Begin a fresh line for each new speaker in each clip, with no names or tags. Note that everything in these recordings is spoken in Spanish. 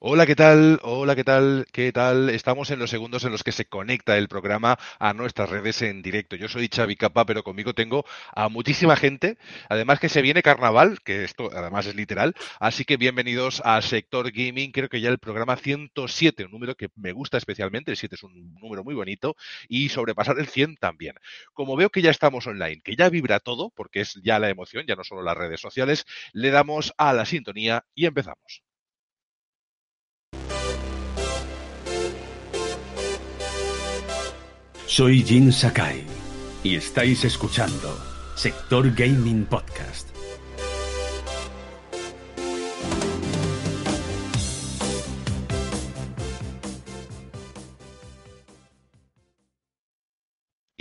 Hola, ¿qué tal? Hola, ¿qué tal? ¿Qué tal? Estamos en los segundos en los que se conecta el programa a nuestras redes en directo. Yo soy Xavi Capa, pero conmigo tengo a muchísima gente. Además que se viene carnaval, que esto además es literal. Así que bienvenidos a Sector Gaming. Creo que ya el programa 107, un número que me gusta especialmente. El 7 es un número muy bonito. Y sobrepasar el 100 también. Como veo que ya estamos online, que ya vibra todo, porque es ya la emoción, ya no solo las redes sociales, le damos a la sintonía y empezamos.
Soy Jin Sakai y estáis escuchando Sector Gaming Podcast.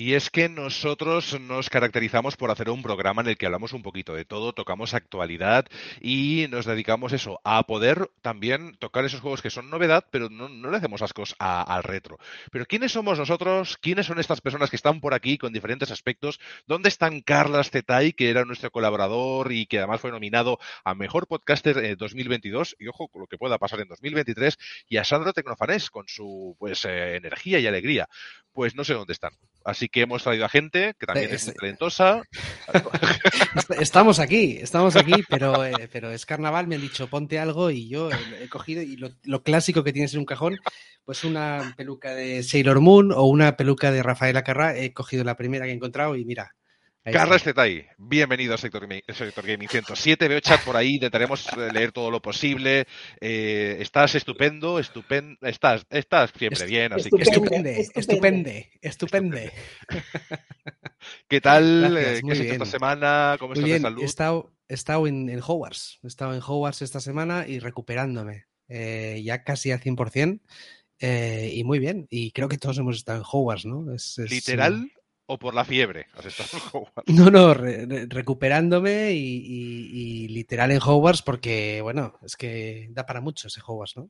Y es que nosotros nos caracterizamos por hacer un programa en el que hablamos un poquito de todo, tocamos actualidad y nos dedicamos eso, a poder también tocar esos juegos que son novedad, pero no, no le hacemos ascos a- al retro. Pero ¿quiénes somos nosotros? ¿Quiénes son estas personas que están por aquí con diferentes aspectos? ¿Dónde están Carlas Zetay, que era nuestro colaborador y que además fue nominado a Mejor Podcaster eh, 2022? Y ojo lo que pueda pasar en 2023. Y a Sandro Tecnofanés con su pues eh, energía y alegría. Pues no sé dónde están. Así que hemos traído a gente que también es
es-
talentosa.
Est- Estamos aquí, estamos aquí, pero, eh, pero es carnaval, me han dicho ponte algo y yo he cogido y lo, lo clásico que tienes en un cajón, pues una peluca de Sailor Moon o una peluca de Rafaela Carrá, he cogido la primera que he encontrado y mira.
Carlos Zetay, bienvenido a Sector, Sector Gaming 107. Veo chat por ahí, intentaremos eh, leer todo lo posible. Eh, estás estupendo, estupendo, estás, estás siempre
Est-
bien, así que
Estupende,
Estupende,
estupende, estupende.
¿qué tal?
Gracias,
Eh, ¿Qué has hecho esta semana? ¿Cómo
Muy
estás
bien,
de
he
salud?
estado, he estado en, en Hogwarts, he estado en Hogwarts esta semana y recuperándome, eh, ya casi al 100%. eh, y muy bien, y creo que todos hemos estado en Hogwarts, ¿no? Es- es,
¿Literal o por la fiebre? Has estado en Hogwarts.
No, no, re- re- recuperándome y, y- y literal en Hogwarts porque, bueno, es que da para mucho ese Hogwarts, ¿no?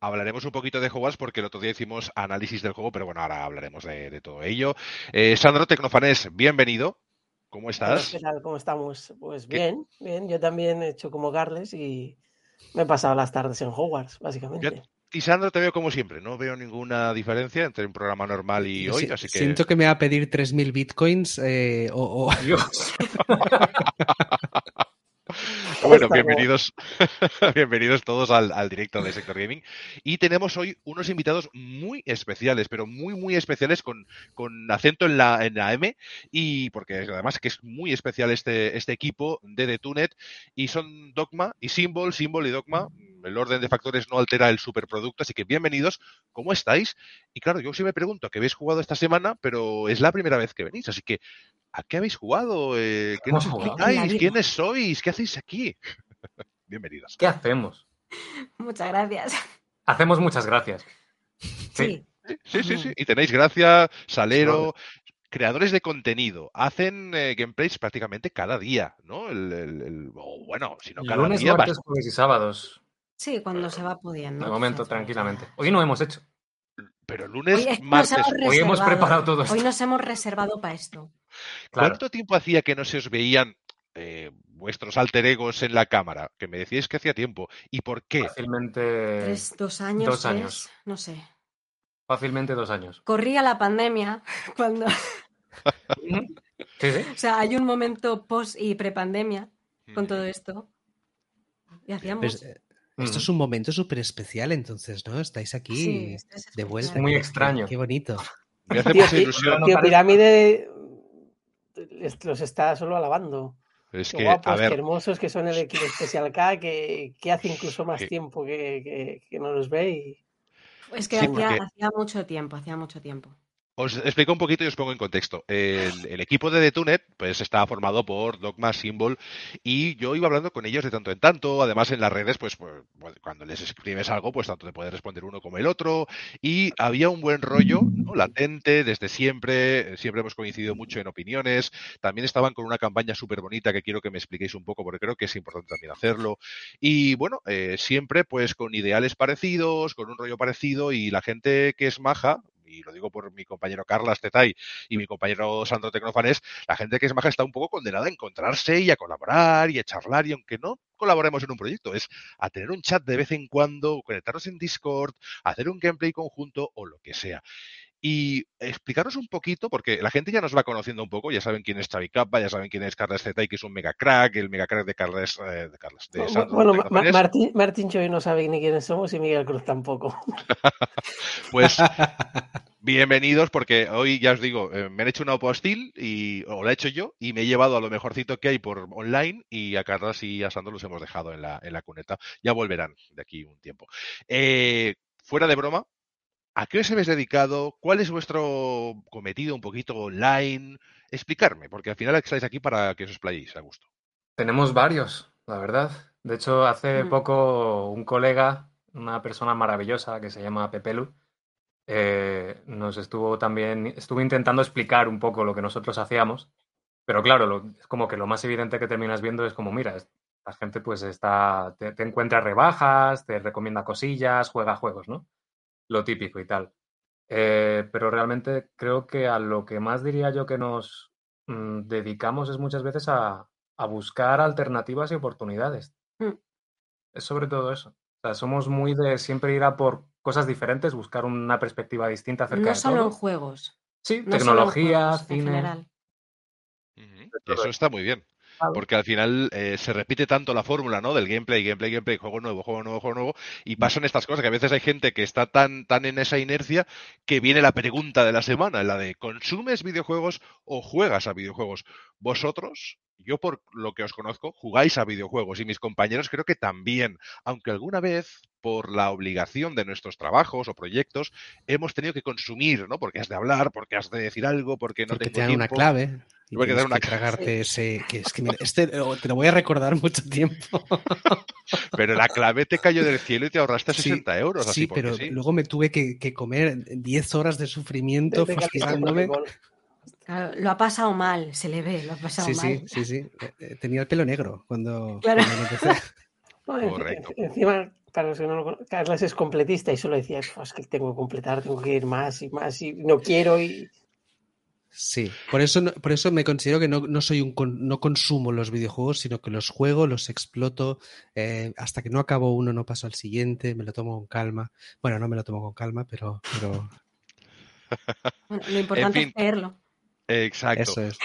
Hablaremos un poquito de Hogwarts porque el otro día hicimos análisis del juego, pero bueno, ahora hablaremos de, de todo ello. Eh, Sandro Tecnofanés, bienvenido. ¿Cómo estás?
¿Qué tal? ¿Cómo estamos? Pues
¿Qué?
bien, bien. Yo también he hecho como Carles y me he pasado las tardes en Hogwarts, básicamente.
Y Sandro te veo como siempre, no veo ninguna diferencia entre un programa normal y
Yo
hoy,
si-
así que
Siento que me va a pedir 3.000 bitcoins eh, o, o-
Dios.
Bueno, bienvenidos, bienvenidos todos al, al directo de Sector Gaming. Y tenemos hoy unos invitados muy especiales, pero muy, muy especiales con, con acento en la, en la M. Y porque además que es muy especial este, este equipo de Detunet. Y son Dogma y Symbol, Symbol y Dogma. El orden de factores no altera el superproducto, así que bienvenidos. ¿Cómo estáis? Y claro, yo sí me pregunto, que habéis jugado esta semana, pero es la primera vez que venís, así que ¿a qué habéis jugado? Eh, ¿Qué nos explicáis? ¿Quiénes sois? ¿Qué hacéis aquí? Bienvenidos.
¿Qué hacemos?
Muchas gracias.
Hacemos muchas gracias.
Sí.
Sí, sí, sí. Y tenéis Gracia, Salero, creadores de contenido. Hacen eh, gameplays prácticamente cada día, ¿no? El, el- bueno, si no cada
Lunes,
día.
martes, jueves y sábados.
Sí, cuando se va pudiendo.
De momento, tranquilamente. Hoy no hemos hecho.
Pero lunes,
Hoy
martes.
hemos
Hoy hemos preparado todo esto.
Hoy nos hemos reservado para esto.
Claro.
¿Cuánto tiempo hacía que no se os veían eh, vuestros alter egos en la cámara? Que me decíais que hacía tiempo. ¿Y por qué?
Fácilmente.
Tres, dos años,
dos
tres,
años.
no sé.
Fácilmente dos años.
Corría la pandemia cuando,
Sí, sí.
o sea, hay un momento post y prepandemia con todo esto. Y hacíamos.
Pues, esto
Mm.
es un momento súper especial, entonces, ¿no? Estáis aquí
Sí, es
de
especial.
vuelta.
Muy
Qué-
extraño.
Qué, bonito.
Me hace
Tío,
ilusión.
Pirámide los está solo alabando.
Es
Qué
que,
guapos,
a
qué hermosos que son el equipo Special K, que, que hace incluso más tiempo que, que- que no los ve. Y...
Es que
Sí,
hacía,
porque-
hacía mucho tiempo, hacía mucho tiempo.
Os explico un poquito y os pongo en contexto. El, equipo de Detunet pues está formado por Dogma, Symbol y yo iba hablando con ellos de tanto en tanto. Además en las redes pues, pues, pues, cuando les escribes algo pues tanto te puede responder uno como el otro y había un buen rollo ¿no? latente desde siempre. Siempre hemos coincidido mucho en opiniones. También estaban con una campaña súper bonita que quiero que me expliquéis un poco porque creo que es importante también hacerlo. Y bueno, eh, siempre pues con ideales parecidos, con un rollo parecido y la gente que es maja y lo digo por mi compañero Carlas Tetay y mi compañero Sandro Tecnofanes, la gente que es maja está un poco condenada a encontrarse y a colaborar y a charlar, y aunque no colaboremos en un proyecto, es a tener un chat de vez en cuando, conectarnos en Discord, hacer un gameplay conjunto o lo que sea. Y explicaros un poquito, porque la gente ya nos va conociendo un poco, ya saben quién es Xavi Kappa, ya saben quién es Carles Zetay, que es un mega crack, el mega crack de Carles, eh, de Carles, de Sandro
Bueno, Ma-. Martín, Martín Choi no sabe ni quiénes somos y Miguel Cruz tampoco.
Pues bienvenidos, porque hoy ya os digo, eh, me han hecho una hostil y o la he hecho yo y me he llevado a lo mejorcito que hay por online y a Carlas y a Sandro los hemos dejado en la, en la cuneta. Ya volverán de aquí un tiempo. Eh, fuera de broma, ¿a qué os habéis dedicado? ¿Cuál es vuestro cometido un poquito online? Explicarme, porque al final estáis aquí para que os explayéis a gusto.
Tenemos varios, la verdad. De hecho, hace
Mm.
poco un colega, una persona maravillosa que se llama Pepelu, eh, nos estuvo también, estuvo intentando explicar un poco lo que nosotros hacíamos, pero claro, lo- es como que lo más evidente que terminas viendo es como, mira, la gente pues está, te, te encuentra rebajas, te recomienda cosillas, juega juegos, ¿no? Lo típico y tal. Eh, pero realmente creo que a lo que más diría yo que nos mm, dedicamos es muchas veces a, a buscar alternativas y oportunidades.
Mm.
Es sobre todo eso. O sea, somos muy de siempre ir a por cosas diferentes, buscar una perspectiva distinta acerca
No
de
solo en
todo.
juegos.
Sí,
No
tecnología,
juegos, en
cine.
general.
Eso. está muy bien. Porque al final eh, se repite tanto la fórmula, ¿no? Del gameplay, gameplay, gameplay, juego nuevo, juego nuevo, juego nuevo, y pasan estas cosas que a veces hay gente que está tan, tan en esa inercia que viene la pregunta de la semana, la de ¿consumes videojuegos o juegas a videojuegos? Vosotros, yo por lo que os conozco, jugáis a videojuegos y mis compañeros creo que también, aunque alguna vez por la obligación de nuestros trabajos o proyectos hemos tenido que consumir, ¿no? Porque has de hablar, porque has de decir algo, porque no
Porque te dan una clave. Y
te
tienes
dan una
que
clave.
tragarte ese. Que es que mira, este eh, te lo voy a recordar mucho tiempo.
Pero la clave te cayó del cielo y te ahorraste
Sí,
60 euros, así
sí,
porque
pero
sí.
luego me tuve que, que comer 10 horas de sufrimiento
Claro, lo ha pasado mal, se le ve, lo ha pasado
Sí, sí,
mal.
sí, sí. Eh, eh, Tenía el pelo negro cuando,
Claro.
cuando
Correcto.
en- Encima, para los que no lo conocen, Carlos es completista y solo decía, "Uf, es que tengo que completar, tengo que ir más y más y no quiero y
Sí, por eso, por eso me considero que no, no soy un con- no consumo los videojuegos, sino que los juego, los exploto, eh, hasta que no acabo uno no paso al siguiente, me lo tomo con calma. Bueno, no me lo tomo con calma, pero, pero
Bueno, lo importante
fin.
es leerlo.
Exacto.
eso es.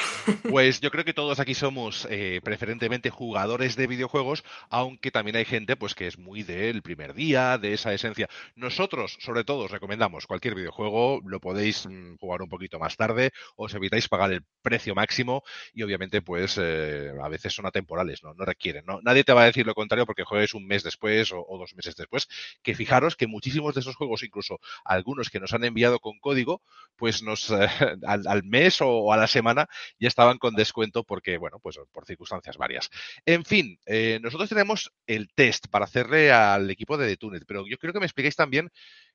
Pues yo creo que todos aquí somos eh, preferentemente jugadores de videojuegos, aunque también hay gente pues que es muy del primer día, de esa esencia. Nosotros, sobre todo, os recomendamos cualquier videojuego, lo podéis mm, jugar un poquito más tarde, os evitáis pagar el precio máximo y obviamente pues eh, a veces son atemporales, ¿no? No requieren, ¿no? Nadie te va a decir lo contrario porque juegues un mes después o, o dos meses después, que fijaros que muchísimos de esos juegos, incluso algunos que nos han enviado con código, pues nos eh, al, al mes o, o a la semana ya estaban con descuento porque, bueno, pues por circunstancias varias. En fin, eh, nosotros tenemos el test para hacerle al equipo de Detunet, pero yo quiero que me expliquéis también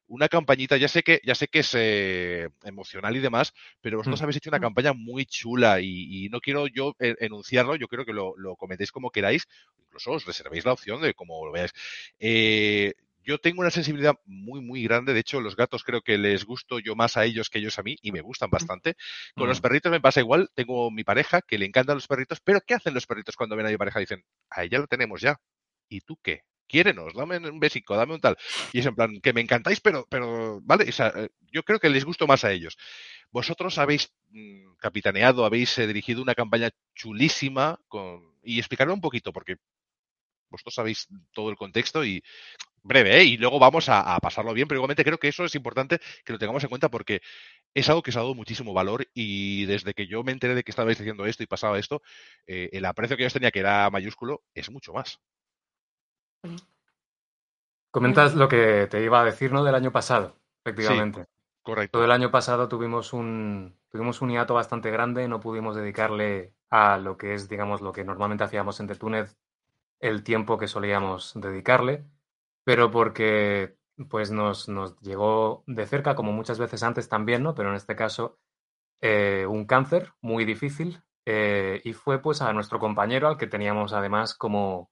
una campañita, ya sé que, ya sé que es eh, emocional y demás, pero vosotros
Mm.
habéis hecho una
Mm.
campaña muy chula y, y no quiero yo eh, enunciarlo, yo quiero que lo, lo comentéis como queráis, incluso os reservéis la opción de cómo lo veáis. Eh, yo tengo una sensibilidad muy, muy grande. De hecho, los gatos creo que les gusto yo más a ellos que ellos a mí y me gustan bastante. Con los
Mm.
perritos me pasa igual. Tengo mi pareja que le encantan los perritos, pero ¿qué hacen los perritos cuando ven a mi pareja? Dicen, a ella lo tenemos ya. ¿Y tú qué? Quiérenos, dame un besico, dame un tal. Y es en plan, que me encantáis, pero, pero, vale, o sea, eh, yo creo que les gusto más a ellos. Vosotros habéis mm, capitaneado, habéis eh, dirigido una campaña chulísima con... y explicarme un poquito, porque vosotros sabéis todo el contexto y breve, ¿eh? y luego vamos a, a pasarlo bien, pero igualmente creo que eso es importante que lo tengamos en cuenta porque es algo que os ha dado muchísimo valor y desde que yo me enteré de que estabais haciendo esto y pasaba esto, eh, el aprecio que yo os tenía, que era mayúsculo, es mucho más.
Comentas lo que te iba a decir, ¿no? Del año pasado, efectivamente.
Correcto.
Todo el año pasado tuvimos un, tuvimos un hiato bastante grande, no pudimos dedicarle a lo que es, digamos, lo que normalmente hacíamos en Tetunet, el tiempo que solíamos dedicarle, pero porque pues nos, nos llegó de cerca, como muchas veces antes también, ¿no? Pero en este caso, eh, un cáncer muy difícil eh, y fue pues a nuestro compañero al que teníamos además como,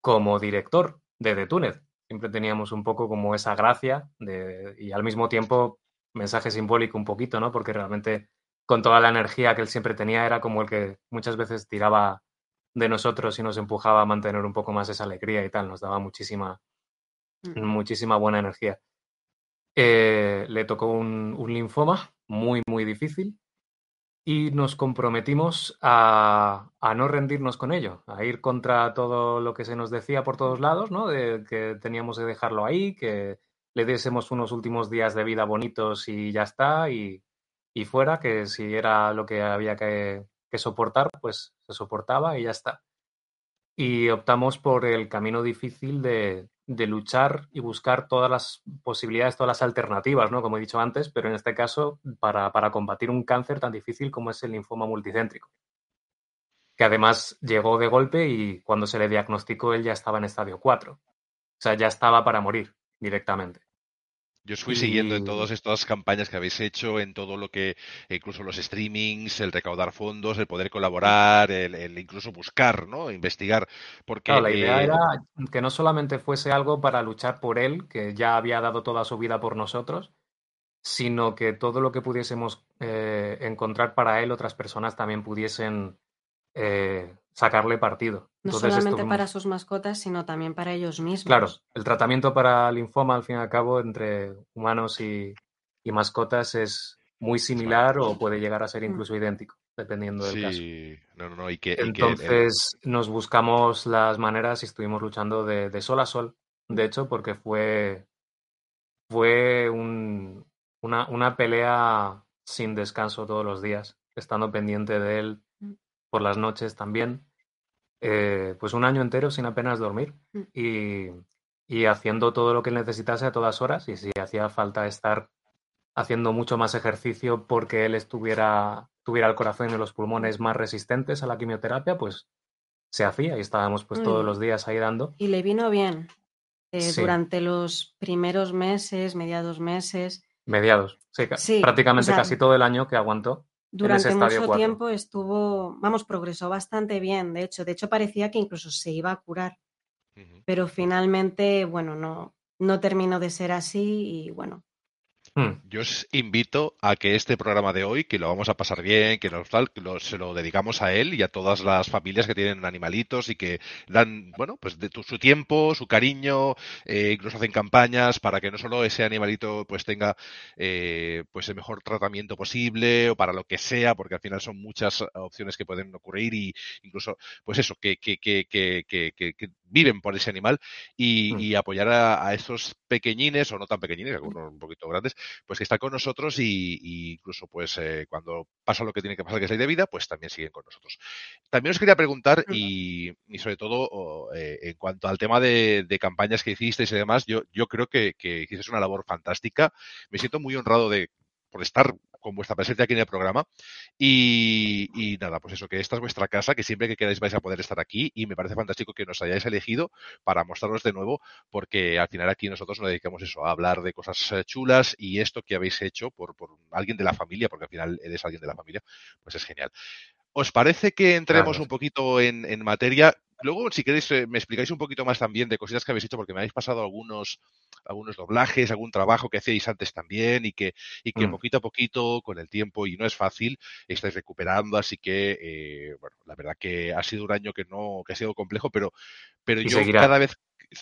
como director de Detunet. Siempre teníamos un poco como esa gracia de, y al mismo tiempo mensaje simbólico un poquito, ¿no? Porque realmente con toda la energía que él siempre tenía era como el que muchas veces tiraba de nosotros y nos empujaba a mantener un poco más esa alegría y tal, nos daba muchísima. Muchísima buena energía. Eh, le tocó un, linfoma muy, muy difícil y nos comprometimos a, no rendirnos con ello, a ir contra todo lo que se nos decía por todos lados, ¿no? De que teníamos que dejarlo ahí, que le diésemos unos últimos días de vida bonitos y ya está, y, y fuera, que si era lo que había que, que soportar, pues se soportaba y ya está. Y optamos por el camino difícil de, de luchar y buscar todas las posibilidades, todas las alternativas, ¿no? Como he dicho antes, pero en este caso para, para combatir un cáncer tan difícil como es el linfoma multicéntrico. Que además llegó de golpe y cuando se le diagnosticó él ya estaba en estadio 4. O sea, ya estaba para morir directamente.
Yo os fui siguiendo en
Y-
todas estas campañas que habéis hecho, en todo lo que, incluso los streamings, el recaudar fondos, el poder colaborar, el, el incluso buscar, ¿no? Investigar, porque
Claro, la idea
eh,
era que no solamente fuese algo para luchar por él, que ya había dado toda su vida por nosotros, sino que todo lo que pudiésemos eh, encontrar para él, otras personas también pudiesen eh, sacarle partido.
No
Entonces
solamente para sus mascotas, sino también para ellos mismos.
Claro, el tratamiento para linfoma, al fin y al cabo, entre humanos y, y mascotas es muy similar o puede llegar a ser
Mm.
incluso idéntico, dependiendo del caso.
sí, no, no, no, y que, y que el-
Entonces nos buscamos las maneras y estuvimos luchando de, de sol a sol, de hecho, porque fue, fue un- una, una pelea sin descanso todos los días, estando pendiente de él. Por las noches también. Eh, pues un año entero sin apenas dormir
Mm.
y, y haciendo todo lo que necesitase a todas horas y si hacía falta estar haciendo mucho más ejercicio porque él estuviera, tuviera el corazón y los pulmones más resistentes a la quimioterapia, pues se hacía y estábamos pues todos
bien.
los días ahí dando.
Y le vino bien. Eh,
Sí.
Durante los primeros meses, mediados meses,
Mediados, sí, ca-
Sí,
prácticamente
o sea,
casi todo el año que aguantó.
Durante mucho tiempo estuvo, vamos, progresó bastante bien. De hecho, de hecho parecía que incluso se iba a curar, pero finalmente, bueno, no, no terminó de ser así y bueno,
Hmm,
Yo os invito a que este programa de hoy, que lo vamos a pasar bien, que nos tal, que lo- se lo dedicamos a él y a todas las familias que tienen animalitos y que dan, bueno, pues de tu- su tiempo, su cariño, eh, incluso hacen campañas para que no solo ese animalito pues tenga eh, pues el mejor tratamiento posible o para lo que sea, porque al final son muchas opciones que pueden ocurrir y incluso, pues eso, que, que, que, que, que- que- que viven por ese animal y,
Mm.
y apoyar a, a estos pequeñines o no tan pequeñines, algunos un poquito grandes, pues que están con nosotros y, y incluso pues eh, cuando pasa lo que tiene que pasar que es ley de vida, pues también siguen con nosotros. También os quería preguntar y, y sobre todo eh, en cuanto al tema de, de campañas que hicisteis y demás, yo, yo creo que, que hicisteis una labor fantástica. Me siento muy honrado de por estar con vuestra presencia aquí en el programa. Y, y nada, pues eso, que esta es vuestra casa, que siempre que queráis vais a poder estar aquí y me parece fantástico que nos hayáis elegido para mostraros de nuevo, porque al final aquí nosotros nos dedicamos eso, a hablar de cosas eh, chulas y esto que habéis hecho por, por alguien de la familia, porque al final eres alguien de la familia, pues es genial. ¿Os parece que entremos
Claro.
un poquito en, en materia? Luego, si queréis, eh, me explicáis un poquito más también de cositas que habéis hecho, porque me habéis pasado algunos, algunos doblajes, algún trabajo que hacíais antes también y que, y que
Mm.
poquito a poquito, con el tiempo, y no es fácil, estáis recuperando, así que, eh, bueno, la verdad que ha sido un año que no, que ha sido complejo, pero, pero
Y
yo
seguirá.
cada vez,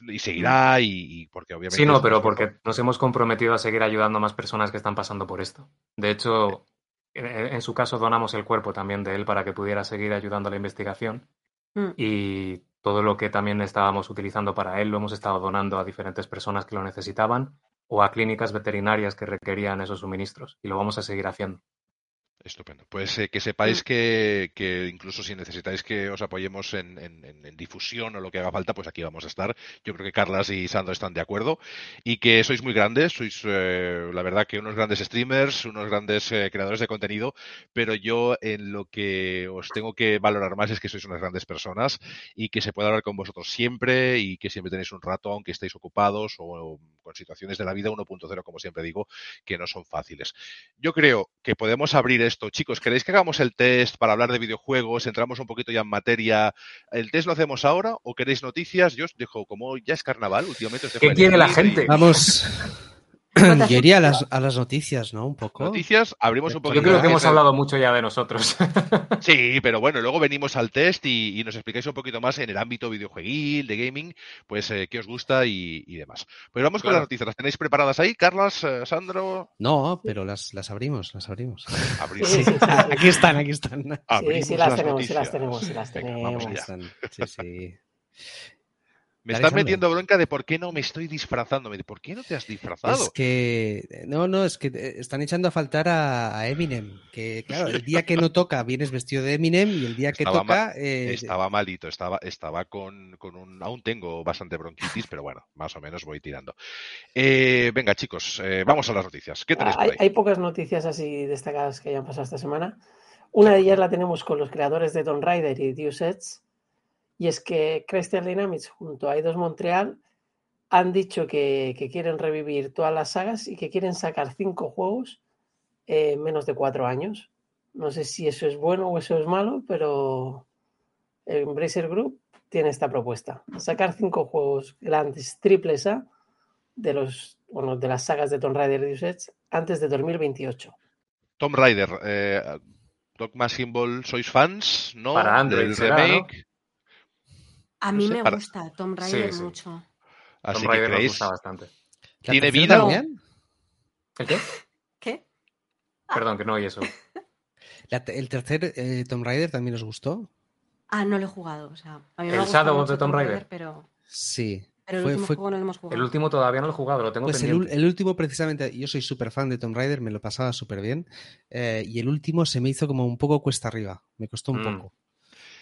y seguirá, y, y porque obviamente...
Sí, no, pero porque nos hemos comprometido a seguir ayudando a más personas que están pasando por esto. De hecho, en, en su caso donamos el cuerpo también de él para que pudiera seguir ayudando a la investigación
mm,
y todo lo que también estábamos utilizando para él lo hemos estado donando a diferentes personas que lo necesitaban o a clínicas veterinarias que requerían esos suministros y lo vamos a seguir haciendo.
Estupendo. Pues eh, que sepáis que, que incluso si necesitáis que os apoyemos en, en- en- en difusión o lo que haga falta, pues aquí vamos a estar. Yo creo que Carlas y Sandro están de acuerdo y que sois muy grandes, sois eh, la verdad que unos grandes streamers, unos grandes eh, creadores de contenido, pero yo en lo que os tengo que valorar más es que sois unas grandes personas y que se puede hablar con vosotros siempre y que siempre tenéis un rato, aunque estéis ocupados o, con situaciones de la vida 1.0, como siempre digo, que no son fáciles. Yo creo que podemos abrir esto. Chicos, ¿queréis que hagamos el test para hablar de videojuegos? Entramos un poquito ya en materia. ¿El test lo hacemos ahora o queréis noticias? Yo os dejo, como ya es carnaval, últimamente os dejo
¿Qué quiere la
y-
gente?
Vamos, Yo iría a las, a las noticias, ¿no? Un poco.
Noticias, abrimos un poquito.
Yo creo que hemos hablado mucho ya de nosotros.
Sí, pero bueno, luego venimos al test y, y nos explicáis un poquito más en el ámbito videojueguil, de gaming, pues eh, qué os gusta y, y demás. Pues vamos con las noticias. ¿Las tenéis preparadas ahí? Carlas, eh, Sandro,
No, pero las, las abrimos, las abrimos.
abrimos,
Sí, sí, sí, sí.
Aquí están, aquí están.
Sí,
abrimos
sí las
las
tenemos, sí las tenemos, sí las
Venga, vamos
Aquí
allá.
están. Sí, sí.
Me están metiendo bronca de por qué no me estoy disfrazando. Me dice, ¿Por qué no te has disfrazado?
Es que, no, no, es que eh, están echando a faltar a, a Eminem. Que claro, el día que no toca vienes vestido de Eminem y el día que
Estaba
toca. eh,
Estaba malito, estaba, estaba con, con un. Aún tengo bastante bronquitis, pero bueno, más o menos voy tirando. Eh, venga, chicos, eh, vamos a las noticias. ¿Qué tenéis por
Hay,
ahí?
hay pocas noticias así destacadas que hayan pasado esta semana. Una de ellas la tenemos con los creadores de Tomb Raider y Deus Ex, y es que Crystal Dynamics junto a Eidos Montreal han dicho que, que quieren revivir todas las sagas y que quieren sacar cinco juegos en menos de cuatro años. No sé si eso es bueno o eso es malo, pero el Embracer Group tiene esta propuesta: sacar cinco juegos grandes, triples A, de los bueno, de las sagas de Tomb Raider y Deus Ex antes de 2028.
Tom Raider, eh, Dogma Symbol, ¿sois fans? ¿No?
Para Android
Del
será,
remake.
A
No
mí
sé,
me
para-
gusta Tom Raider
sí.
mucho.
Así que
Raider nos
creéis.
gusta bastante.
¿la
¿tiene vida?
también?
¿El qué?
¿Qué?
Perdón, que no oí eso.
La ¿El tercer eh, Tomb Raider también os gustó?
Ah, no lo he jugado. O sea, a mí me
¿El Shadow of the Tomb Raider?
pero,
Sí.
pero el
Fue-
último
fue-
juego no lo hemos jugado.
El último todavía no lo he jugado, lo tengo
Pues el,
pendiente.
el último, precisamente, yo soy súper fan de Tomb Raider, me lo pasaba súper bien. eh, y el último se me hizo como un poco cuesta arriba. Me costó un
Mm.
poco.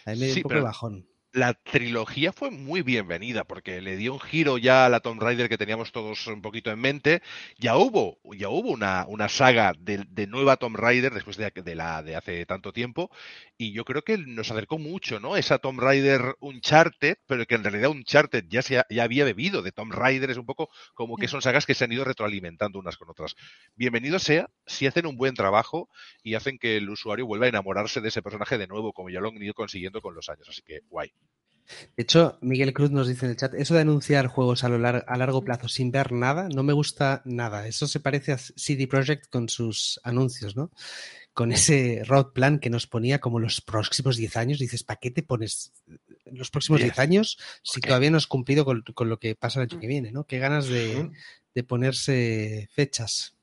A mí me dio
Sí,
un poco
pero-
de bajón.
La trilogía fue muy bienvenida porque le dio un giro ya a la Tomb Raider que teníamos todos un poquito en mente. Ya hubo, ya hubo una, una saga de, de nueva Tomb Raider después de, de la de hace tanto tiempo y yo creo que nos acercó mucho, ¿no? Esa Tomb Raider Uncharted, pero que en realidad Uncharted ya, se ya había bebido de Tomb Raider, es un poco como que son sagas que se han ido retroalimentando unas con otras. Bienvenido sea si hacen un buen trabajo y hacen que el usuario vuelva a enamorarse de ese personaje de nuevo, como ya lo han ido consiguiendo con los años. Así que guay.
De hecho, Miguel Cruz nos dice en el chat, eso de anunciar juegos a, lo lar- a largo plazo sin ver nada, no me gusta nada. Eso se parece a CD Projekt con sus anuncios, ¿no? Con ese road plan que nos ponía como los próximos 10 años. Dices, ¿para qué te pones los próximos 10
Diez.
años si todavía no has cumplido con, con lo que pasa el año que viene, ¿no? Qué ganas de,
Mm.
de ponerse fechas.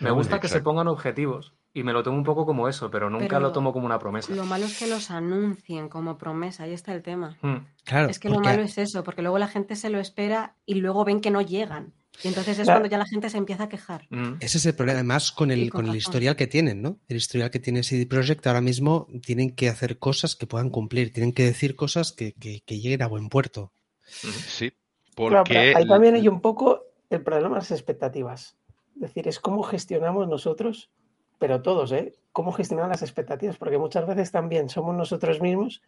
Me gusta que se pongan objetivos y me lo tomo un poco como eso, pero nunca
Pero
lo tomo como una promesa.
Lo malo es que los anuncien como promesa, ahí está el tema.
Mm.
Claro,
Es que lo
porque-
malo es eso, porque luego la gente se lo espera y luego ven que no llegan. Y entonces es
Claro.
cuando ya la gente se empieza a quejar.
Mm.
Ese es el problema, además con el,
con
con el historial que tienen, ¿no? El historial que tiene CD Projekt ahora mismo tienen que hacer cosas que puedan cumplir, tienen que decir cosas que, que- que lleguen a buen puerto.
Sí,
Claro,
porque
pero ahí también hay un poco el problema de las expectativas. Es decir, es cómo gestionamos nosotros, pero todos, ¿eh? Cómo gestionar las expectativas, porque muchas veces también somos nosotros mismos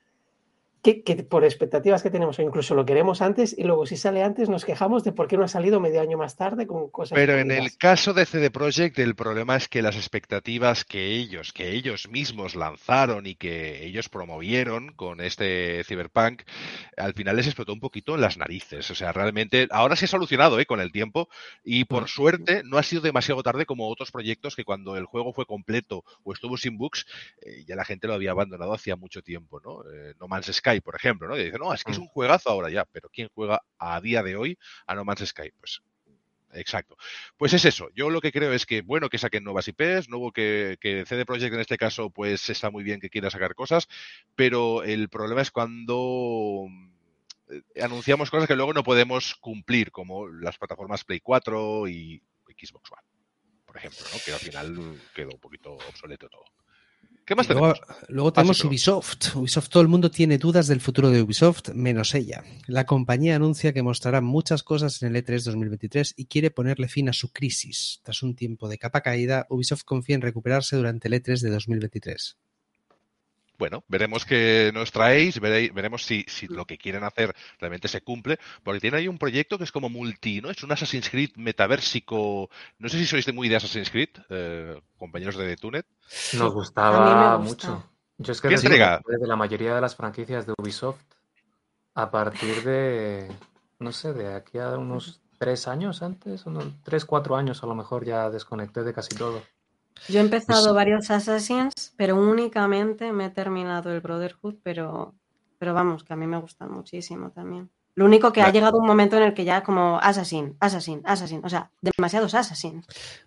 que, que por expectativas que tenemos o incluso lo queremos antes y luego si sale antes nos quejamos de por qué no ha salido medio año más tarde con cosas.
Pero en el caso de CD Projekt el problema es que las expectativas que ellos, que ellos mismos lanzaron y que ellos promovieron con este Cyberpunk, al final les explotó un poquito en las narices. O sea, realmente ahora se ha solucionado ¿eh? con el tiempo y por suerte no ha sido demasiado tarde como otros proyectos que cuando el juego fue completo o estuvo sin bugs, eh, ya la gente lo había abandonado hacía mucho tiempo, ¿no? Eh, no Man's Sky, por ejemplo, ¿no? Y dice, no, es que es
Mm.
un juegazo ahora ya, pero ¿quién juega a día de hoy a No Man's Sky? Pues Exacto. Pues es eso. Yo lo que creo es que, bueno, que saquen nuevas IPs, nuevo que, que CD Projekt en este caso, pues está muy bien que quiera sacar cosas, pero el problema es cuando eh, anunciamos cosas que luego no podemos cumplir, como las plataformas Play 4 y Xbox One, por ejemplo, ¿no? que al final quedó un poquito obsoleto todo. ¿Qué más
Luego,
tenemos?
luego tenemos
pero-
Ubisoft. Ubisoft, todo el mundo tiene dudas del futuro de Ubisoft, menos ella. La compañía anuncia que mostrará muchas cosas en el E3 2023 y quiere ponerle fin a su crisis. Tras un tiempo de capa caída, Ubisoft confía en recuperarse durante el E3 de 2023.
Bueno, veremos qué nos traéis, verei- veremos si, si lo que quieren hacer realmente se cumple, porque tiene ahí un proyecto que es como multi, ¿no? Es un Assassin's Creed metaversico. No sé si sois de muy de Assassin's Creed, eh, compañeros de Tunet.
Nos
A mí
gustaba
me gusta.
mucho. Yo es que
¿Qué entrega?
de la mayoría de las franquicias de Ubisoft a partir de, no sé, de aquí a unos tres años antes, unos tres, cuatro años a lo mejor ya desconecté de casi todo.
Yo he empezado
Pues-
varios Assassins, pero únicamente me he terminado el Brotherhood, pero, pero vamos, que a mí me gustan muchísimo también. Lo único que ha llegado un momento en el que ya como Assassin, Assassin, Assassin, o sea, demasiados Assassins.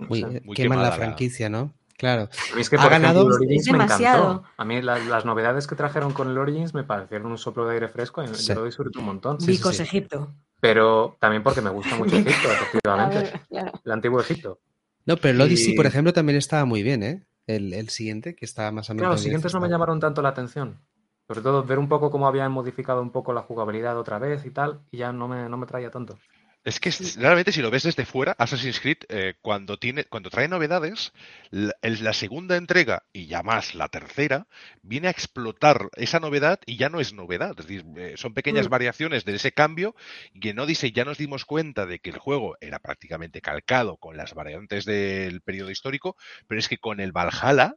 Uy,
O sea,
muy
queman la franquicia, ¿no? Claro.
a mí es que,
Ha
por
ganado-
ejemplo, el Origins me
demasiado.
encantó. A mí la- las novedades que trajeron con el Origins me parecieron un soplo de aire fresco y
Sí.
yo lo disfruté un montón.
Sí,
Vicos
sí.
Egipto.
Pero también porque me gusta mucho Egipto, efectivamente.
ver, claro.
El antiguo Egipto.
No, pero el Odyssey,
Y-
por ejemplo, también estaba muy bien, ¿eh? El, el siguiente, que estaba más o menos.
Claro, los siguientes no me llamaron tanto la atención. Sobre todo ver un poco cómo habían modificado un poco la jugabilidad otra vez y tal, y ya no me, no me traía tanto.
Es que realmente si lo ves desde fuera, Assassin's Creed, eh, cuando tiene, cuando trae novedades, la, la segunda entrega y ya más la tercera, viene a explotar esa novedad y ya no es novedad. Es decir, eh, son pequeñas
Mm.
variaciones de ese cambio que no dice, ya nos dimos cuenta de que el juego era prácticamente calcado con las variantes del periodo histórico, pero es que con el Valhalla,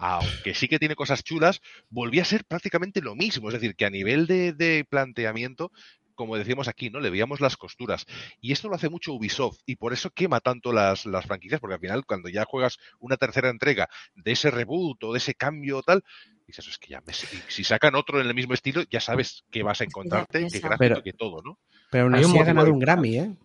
aunque sí que tiene cosas chulas, volvía a ser prácticamente lo mismo. Es decir, que a nivel de, de planteamiento, como decíamos aquí, ¿no? Le veíamos las costuras. Y esto lo hace mucho Ubisoft y por eso quema tanto las, las franquicias, porque al final cuando ya juegas una tercera entrega de ese reboot o de ese cambio o tal, dices, es que ya me, si sacan otro en el mismo estilo, ya sabes que vas a encontrarte, que gráfico,
Pero-
que todo, ¿no?
Pero aún así ha ganado un Grammy, ¿eh?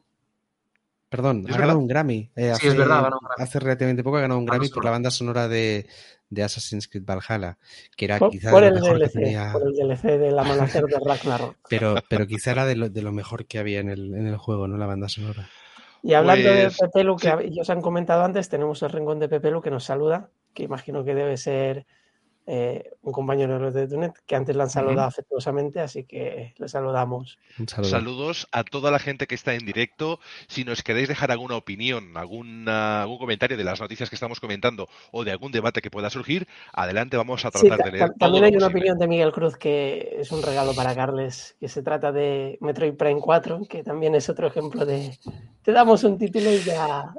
Perdón,
Es
ha
verdad.
ganado un Grammy. Eh,
Sí, es verdad, ha ganado un Grammy.
hace relativamente poco ha ganado un Grammy por la banda sonora de, de Assassin's Creed Valhalla, que era
Por,
quizá
por
de
el
mejor que
DLC,
tenía.
por el DLC del amanecer de Ragnarok.
Pero, pero quizá era de lo, de lo mejor que había en el, en el juego, ¿no? La banda sonora.
Y hablando
Pues,
de Pepelu, que
sí.
ellos han comentado antes, tenemos el rincón de Pepelu que nos saluda, que imagino que debe ser eh, un compañero de Tunet, que antes le han saludado afectuosamente, así que le saludamos.
Un saludo.
Saludos a toda la gente que está en directo. Si nos queréis dejar alguna opinión, alguna, algún comentario de las noticias que estamos comentando o de algún debate que pueda surgir, adelante vamos a tratar
ta-
de leer.
también hay una
posible.
opinión de Miguel Cruz que es un regalo para Carles, que se trata de Metroid Prime 4, que también es otro ejemplo de te damos un título y ya,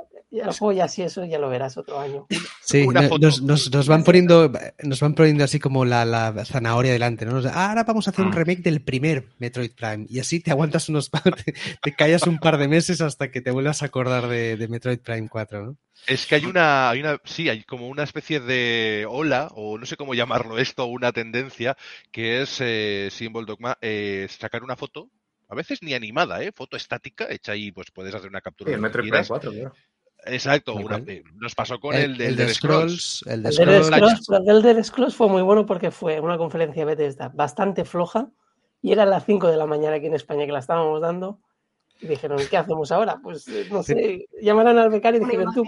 juego ya si eso ya lo verás otro año.
Sí, nos, nos- nos van poniendo, nos van poniendo así como la, la zanahoria delante, ¿no? "Ah, ahora vamos a hacer un
Mm.
remake del primer Metroid Prime. Y así te aguantas unos te, te callas un par de meses hasta que te vuelvas a acordar de, de Metroid Prime 4, ¿no?
Es que hay una, hay una, sí, hay como una especie de ola, o no sé cómo llamarlo esto, una tendencia, que es, eh, Symbol Dogma, eh, sacar una foto, a veces ni animada, ¿eh? Foto estática, hecha ahí, pues puedes hacer una captura.
Sí, el
quieras.
4, claro.
Exacto, una- nos pasó con
El,
el, del
el de
Scrolls.
Scrolls, el de Scrolls,
el Scrolls fue muy bueno porque fue una conferencia Bethesda bastante floja y era a las 5 de la mañana aquí en España que la estábamos dando y dijeron, ¿qué hacemos ahora? Pues eh, no sé, llamarán al becario y dijeron, tú.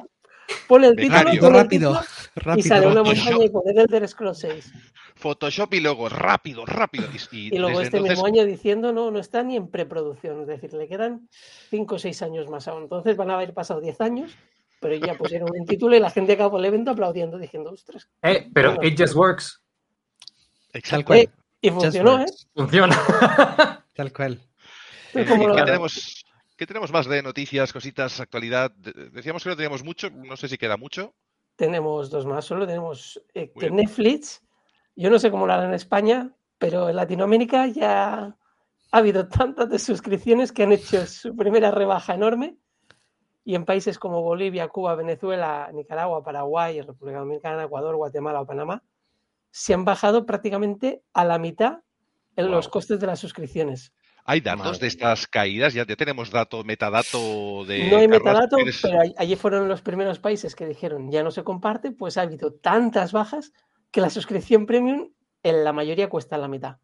Ponle el título,
rápido,
ponle el
rápido,
título, y sale una montaña y poner Elder Scrolls 6.
Photoshop y luego rápido, rápido. Y,
luego este
entonces,
mismo año diciendo, no, no está ni en preproducción, es decir, le quedan 5 o 6 años más aún. Entonces van a haber pasado 10 años, pero ya pusieron un título y la gente acabó el evento aplaudiendo, diciendo, ostras.
Eh, pero
Bueno.
it just works.
Tal
Exacto.
cual.
Eh, y funcionó, ¿eh?
Funciona.
Tal cual.
Eh, ¿qué,
lo-
tenemos, qué tenemos más de noticias, cositas, actualidad? De- Decíamos que no teníamos mucho, no sé si queda mucho.
Tenemos dos más, solo tenemos eh, que
bien.
Netflix, yo no sé cómo lo harán en España, pero en Latinoamérica ya ha habido tantas de suscripciones que han hecho su primera rebaja enorme y en países como Bolivia, Cuba, Venezuela, Nicaragua, Paraguay, República Dominicana, Ecuador, Guatemala o Panamá, se han bajado prácticamente a la mitad en los costes de las suscripciones.
Hay datos
Madre
de estas caídas, ya, ya tenemos dato, metadato de.
No hay metadato,
¿quieres-
pero all- allí fueron los primeros países que dijeron ya no se comparte, pues ha habido tantas bajas que la suscripción premium en la mayoría cuesta la mitad.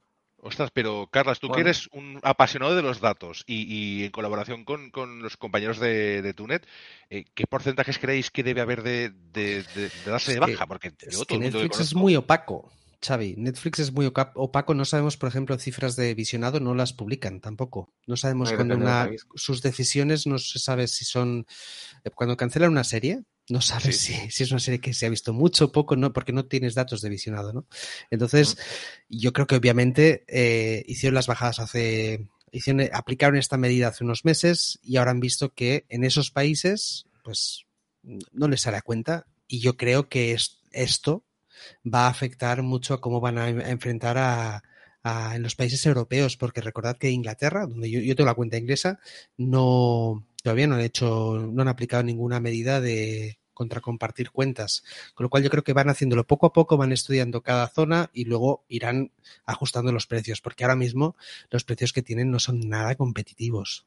Ostras, pero Carlas, tú que eres un apasionado de los datos y, y en colaboración con, con los compañeros de, de Tunet, eh, ¿qué porcentajes creéis que debe haber de, de- de- de darse de baja? Porque yo
Es
todo
que Netflix es muy opaco, Xavi. Netflix es muy opaco. No sabemos, por ejemplo, cifras de visionado, no las publican tampoco. No sabemos
Ahí
cuando una, sus decisiones no se sabe si son eh, cuando cancelan una serie. No sabes
Sí.
si, si es una serie que se ha visto mucho o poco, no, porque no tienes datos de visionado, ¿no? Entonces, yo creo que obviamente eh, hicieron las bajadas hace, hicieron, aplicaron esta medida hace unos meses y ahora han visto que en esos países, pues, no les hará cuenta. Y yo creo que es, esto va a afectar mucho a cómo van a, enfrentar a, a- en los países europeos, porque recordad que Inglaterra, donde yo, yo tengo la cuenta inglesa, no, Todavía no han hecho, no han aplicado ninguna medida de contra compartir cuentas. Con lo cual yo creo que van haciéndolo poco a poco, van estudiando cada zona y luego irán ajustando los precios, porque ahora mismo los precios que tienen no son nada competitivos.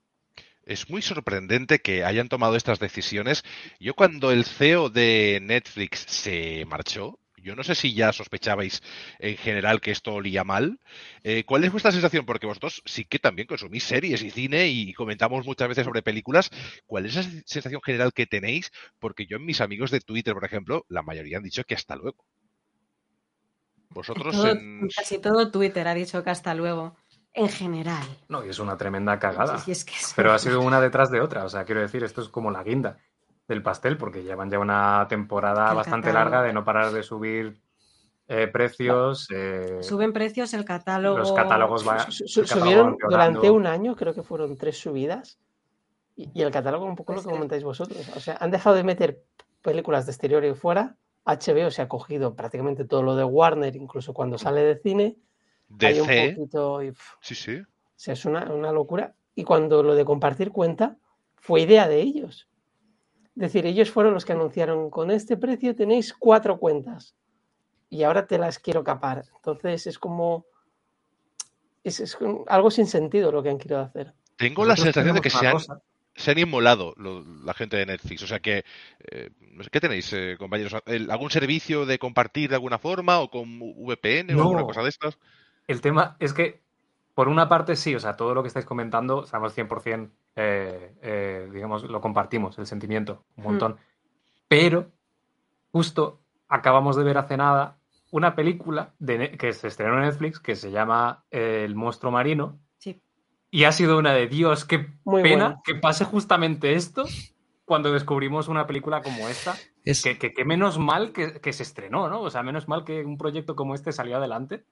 Es muy sorprendente que hayan tomado estas decisiones. Yo cuando el CEO de Netflix se marchó, yo no sé si ya sospechabais en general que esto olía mal. Eh, ¿Cuál es vuestra sensación? Porque vosotros sí que también consumís series y cine y comentamos muchas veces sobre películas. ¿Cuál es esa sensación general que tenéis? Porque yo en mis amigos de Twitter, por ejemplo, la mayoría han dicho que hasta luego. Vosotros
Todo-
en...
Casi todo Twitter ha dicho que hasta luego. En general.
No, y es una tremenda cagada.
Es que es-
Pero ha sido una detrás de otra. O sea, quiero decir, esto es como la guinda del pastel, porque llevan ya una temporada
El
bastante
catálogo.
larga de no parar de subir eh, precios. eh,
Suben precios, el catálogo.
Los catálogos va-
Su- su-
el catálogo
subieron durante un año, creo que fueron tres subidas. Y, y el catálogo, un poco lo
Pues
que
sí.
comentáis vosotros. O sea, han dejado de meter películas de exterior y fuera. HBO se ha cogido prácticamente todo lo de Warner, incluso cuando sale de cine. Hay un
DC.
poquito. y,
Sí, sí.
o sea, es una, una locura. Y cuando lo de compartir cuenta, fue idea de ellos. Es decir, ellos fueron los que anunciaron, con este precio tenéis cuatro cuentas. Y ahora te las quiero capar. Entonces es como... Es, es algo sin sentido lo que han querido hacer.
Tengo la sensación de que se han, se han inmolado lo- la gente de Netflix. O sea que, eh, ¿qué tenéis, eh, compañeros? ¿El- ¿Algún servicio de compartir de alguna forma o con VPN o alguna cosa de estas?
El tema es que, por una parte, sí, o sea, todo lo que estáis comentando, estamos 100%, eh, eh, digamos, lo compartimos, el sentimiento, un
Mm.
montón. Pero, justo acabamos de ver hace nada una película de que se estrenó en Netflix que se llama eh, El monstruo marino.
Sí.
Y ha sido una de Dios, qué
Muy
pena
buena.
que pase justamente esto cuando descubrimos una película como esta.
Es,
Que, que- que menos mal que, que se estrenó, ¿no? O sea, menos mal que un proyecto como este salió adelante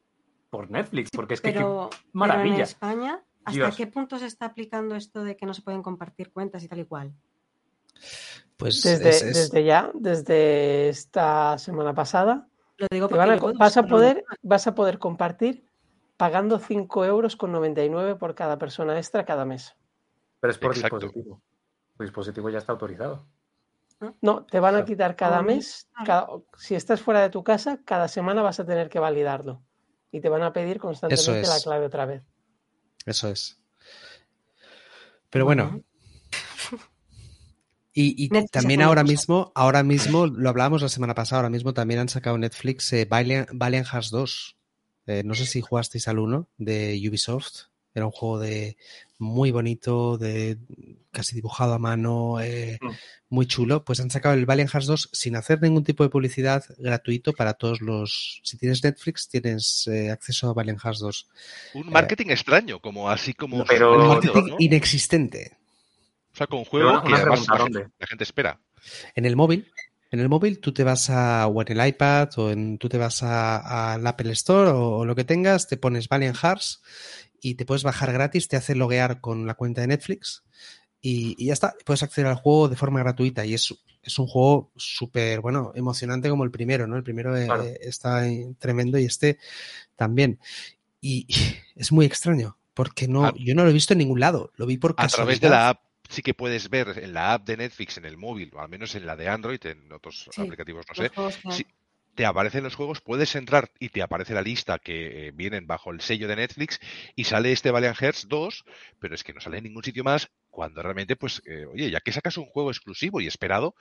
por Netflix, porque es que,
pero, pero en
maravilla.
España, ¿hasta
Dios.
qué punto se está aplicando esto de que no se pueden compartir cuentas y tal y cual?
pues
Desde,
es- es-
desde ya, desde esta semana pasada,
Lo digo porque
a vas a poder, vas a poder compartir pagando 5 euros con 99 por cada persona extra cada mes.
Pero es por
Exacto.
dispositivo. Tu dispositivo ya está autorizado.
No, te van a quitar cada mes, cada- si estás fuera de tu casa, cada semana vas a tener que validarlo. Y te van a pedir constantemente la clave otra vez.
Eso es. Pero bueno. Y, también ahora mismo, ahora mismo, lo hablábamos la semana pasada, ahora mismo también han sacado Netflix eh, Valiant, Valiant Hearts 2. Eh, no sé si jugasteis al 1 de Ubisoft. Era un juego de muy bonito, de casi dibujado a mano, eh,
Mm.
muy chulo. Pues han sacado el Valiant Hearts 2 sin hacer ningún tipo de publicidad gratuito para todos los. Si tienes Netflix, tienes eh, acceso a Valiant Hearts 2.
Un marketing extraño, como así como...
Pero-
súper
Marketing inexistente.
O sea, con un juego que además la gente, la gente espera.
En el móvil, en el móvil tú te vas a, o en el iPad, o en, tú te vas a- al Apple Store o, o lo que tengas, te pones Valiant Hearts y te puedes bajar gratis, te hace loguear con la cuenta de Netflix y, y ya está, puedes acceder al juego de forma gratuita y es, es un juego súper, bueno, emocionante como el primero, ¿no? El primero eh,
Claro.
está eh, tremendo y este también. Y, es muy extraño, porque no,
A-
yo no lo he visto en ningún lado, lo vi por
A
casualidad.
través de la app sí que puedes ver en la app de Netflix en el móvil, o al menos en la de Android, en otros
Sí,
aplicativos no sé,
juegos
sí, te aparecen los juegos, puedes entrar y te aparece la lista que eh, vienen bajo el sello de Netflix y sale este Valiant Hearts 2, pero es que no sale en ningún sitio más cuando realmente, pues, eh, oye, ya que sacas un juego exclusivo y esperado,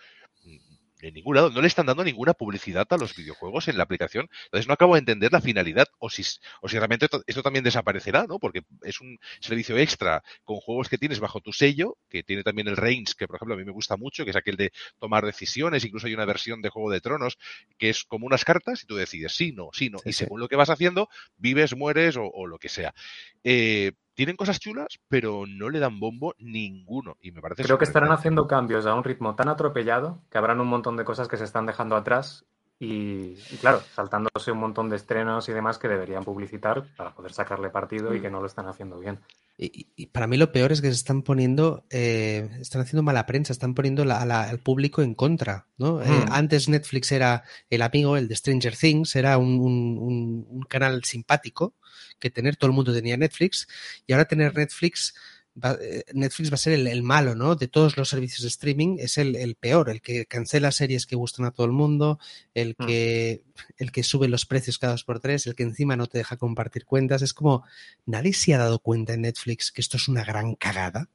en ningún lado, no le están dando ninguna publicidad a los videojuegos en la aplicación, entonces no acabo de entender la finalidad o si, o si realmente to- esto también desaparecerá, ¿no? Porque es un servicio extra con juegos que tienes bajo tu sello, que tiene también el Reigns, que por ejemplo a mí me gusta mucho, que es aquel de tomar decisiones, incluso hay una versión de Juego de Tronos que es como unas cartas y tú decides sí, no, sí, no,
Sí,
y
sí.
según lo que vas haciendo, vives, mueres o, o lo que sea. Eh, tienen cosas chulas, pero no le dan bombo ninguno y me parece
Creo que estarán haciendo cambios a un ritmo tan atropellado que habrán un montón de cosas que se están dejando atrás y, y claro, saltándose un montón de estrenos y demás que deberían publicitar para poder sacarle partido y
Mm.
que no lo están haciendo bien.
Y, y para mí lo peor es que se están poniendo, eh, están haciendo mala prensa, están poniendo la- al público en contra, ¿no? Eh,
Mm.
antes Netflix era el amigo, el de Stranger Things, era un- un canal simpático que tener, todo el mundo tenía Netflix, y ahora tener Netflix va- eh, Netflix va a ser el, el malo, ¿no? De todos los servicios de streaming, es el, el peor, el que cancela series que gustan a todo el mundo, el
Mm.
que, el que sube los precios cada dos por tres, el que encima no te deja compartir cuentas. Es como, nadie se ha dado cuenta en Netflix que esto es una gran cagada.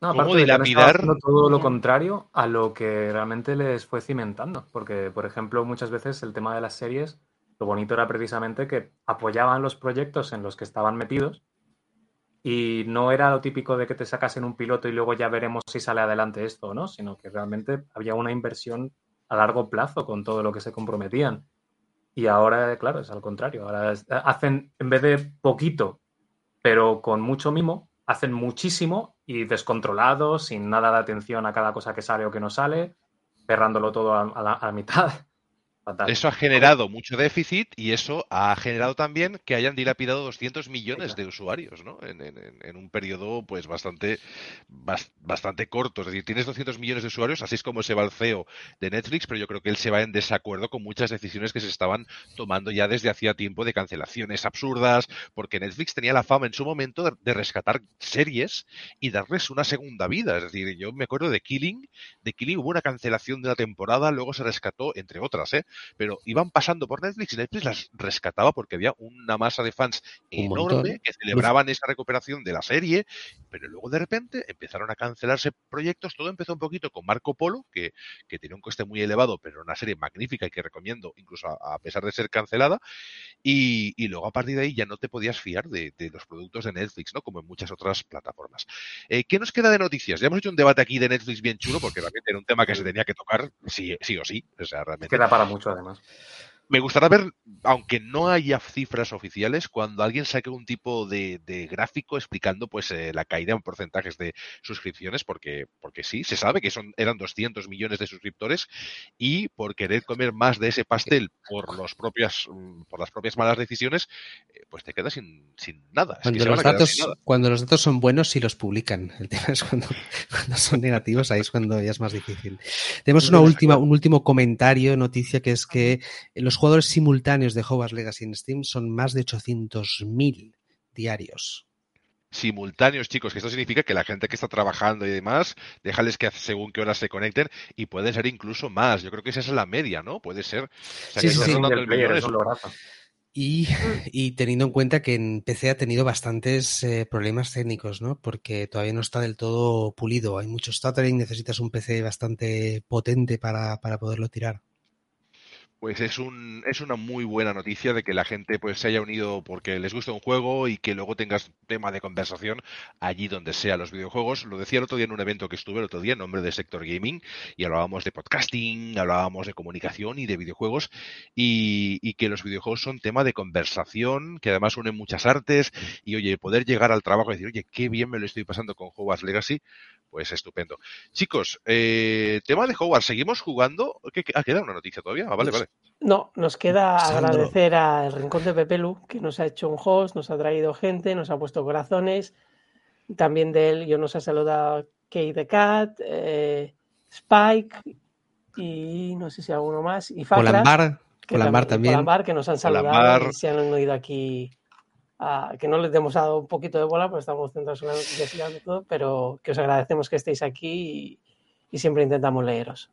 No,
¿Cómo
aparte de haciendo todo lo contrario a lo que realmente les fue cimentando. Porque, por ejemplo, muchas veces el tema de las series, lo bonito era precisamente que apoyaban los proyectos en los que estaban metidos y no era lo típico de que te sacasen un piloto y luego ya veremos si sale adelante esto o no, sino que realmente había una inversión a largo plazo con todo lo que se comprometían. Y ahora, claro, es al contrario. Ahora es- hacen, en vez de poquito, pero con mucho mimo, hacen muchísimo y descontrolado, sin nada de atención a cada cosa que sale o que no sale, cerrándolo todo a, a la mitad.
Eso ha generado mucho déficit y eso ha generado también que hayan dilapidado 200 millones de usuarios, ¿no? En, en- en- en un periodo, pues, bastante, bas- bastante corto. Es decir, tienes 200 millones de usuarios, así es como se va el CEO de Netflix, pero yo creo que él se va en desacuerdo con muchas decisiones que se estaban tomando ya desde hacía tiempo de cancelaciones absurdas, porque Netflix tenía la fama en su momento de, de rescatar series y darles una segunda vida. Es decir, yo me acuerdo de Killing, de Killing hubo una cancelación de una temporada, luego se rescató, entre otras, ¿eh? Pero iban pasando por Netflix y Netflix las rescataba porque había una masa de fans
Un
enorme
montón.
que celebraban esa recuperación de la serie, pero luego de repente empezaron a cancelarse proyectos. Todo empezó un poquito con Marco Polo, que, que tenía un coste muy elevado, pero una serie magnífica y que recomiendo, incluso a, a pesar de ser cancelada. Y, y luego a partir de ahí ya no te podías fiar de, de los productos de Netflix, ¿no? Como en muchas otras plataformas. Eh, ¿Qué nos queda de noticias? Ya hemos hecho un debate aquí de Netflix bien chulo, porque realmente era un tema que se tenía que tocar sí, sí o sí. O sea, realmente.
Queda para mucho, además.
Me gustaría ver, aunque no haya cifras oficiales, cuando alguien saque un tipo de, de gráfico explicando pues eh, la caída en porcentajes de suscripciones, porque, porque sí, se sabe que son, eran 200 millones de suscriptores y por querer comer más de ese pastel por, los propias, mm, por las propias malas decisiones, eh, pues te quedas sin, sin nada. Es que
Cuando los, datos,
sin nada.
cuando los datos son buenos, sí los publican. El tema es cuando, cuando son negativos, ahí es cuando ya es más difícil. Tenemos una última, un último comentario, noticia, que es que los jugadores simultáneos de Hogwarts Legacy en Steam son más de 800.000 diarios.
simultáneos, chicos, que esto significa que la gente que está trabajando y demás, déjales que según qué horas se conecten y puede ser incluso más. Yo creo que esa es la media, ¿no? Puede ser. O sea,
Sí,
que
sí, sí.
player,
y teniendo en cuenta que en PC ha tenido bastantes eh, problemas técnicos, ¿no? Porque todavía no está del todo pulido. Hay mucho stuttering, necesitas un PC bastante potente para, para poderlo tirar.
Pues es un es una muy buena noticia de que la gente pues se haya unido porque les gusta un juego y que luego tengas tema de conversación allí donde sea los videojuegos. Lo decía el otro día en un evento que estuve el otro día en nombre de Sector Gaming y hablábamos de podcasting, hablábamos de comunicación y de videojuegos y, y que los videojuegos son tema de conversación, que además unen muchas artes y oye, poder llegar al trabajo y decir, oye, qué bien me lo estoy pasando con Hogwarts Legacy, pues estupendo. Chicos, eh, tema de Hogwarts, ¿seguimos jugando? ¿Qué, qué- ah, queda una noticia todavía. Ah, vale, vale.
No, nos queda
Sandro.
agradecer al Rincón de Pepelu, que nos ha hecho un host, nos ha traído gente, nos ha puesto corazones. También de él yo nos ha saludado Kate the Cat, eh, Spike y no sé si alguno más. Y Facra, que
Polambar también.
Polambar, que nos han saludado
Polambar.
y se han unido aquí. a- que no les hemos dado un poquito de bola, porque estamos centrados en la noticia y todo, pero que os agradecemos que estéis aquí y, y siempre intentamos leeros.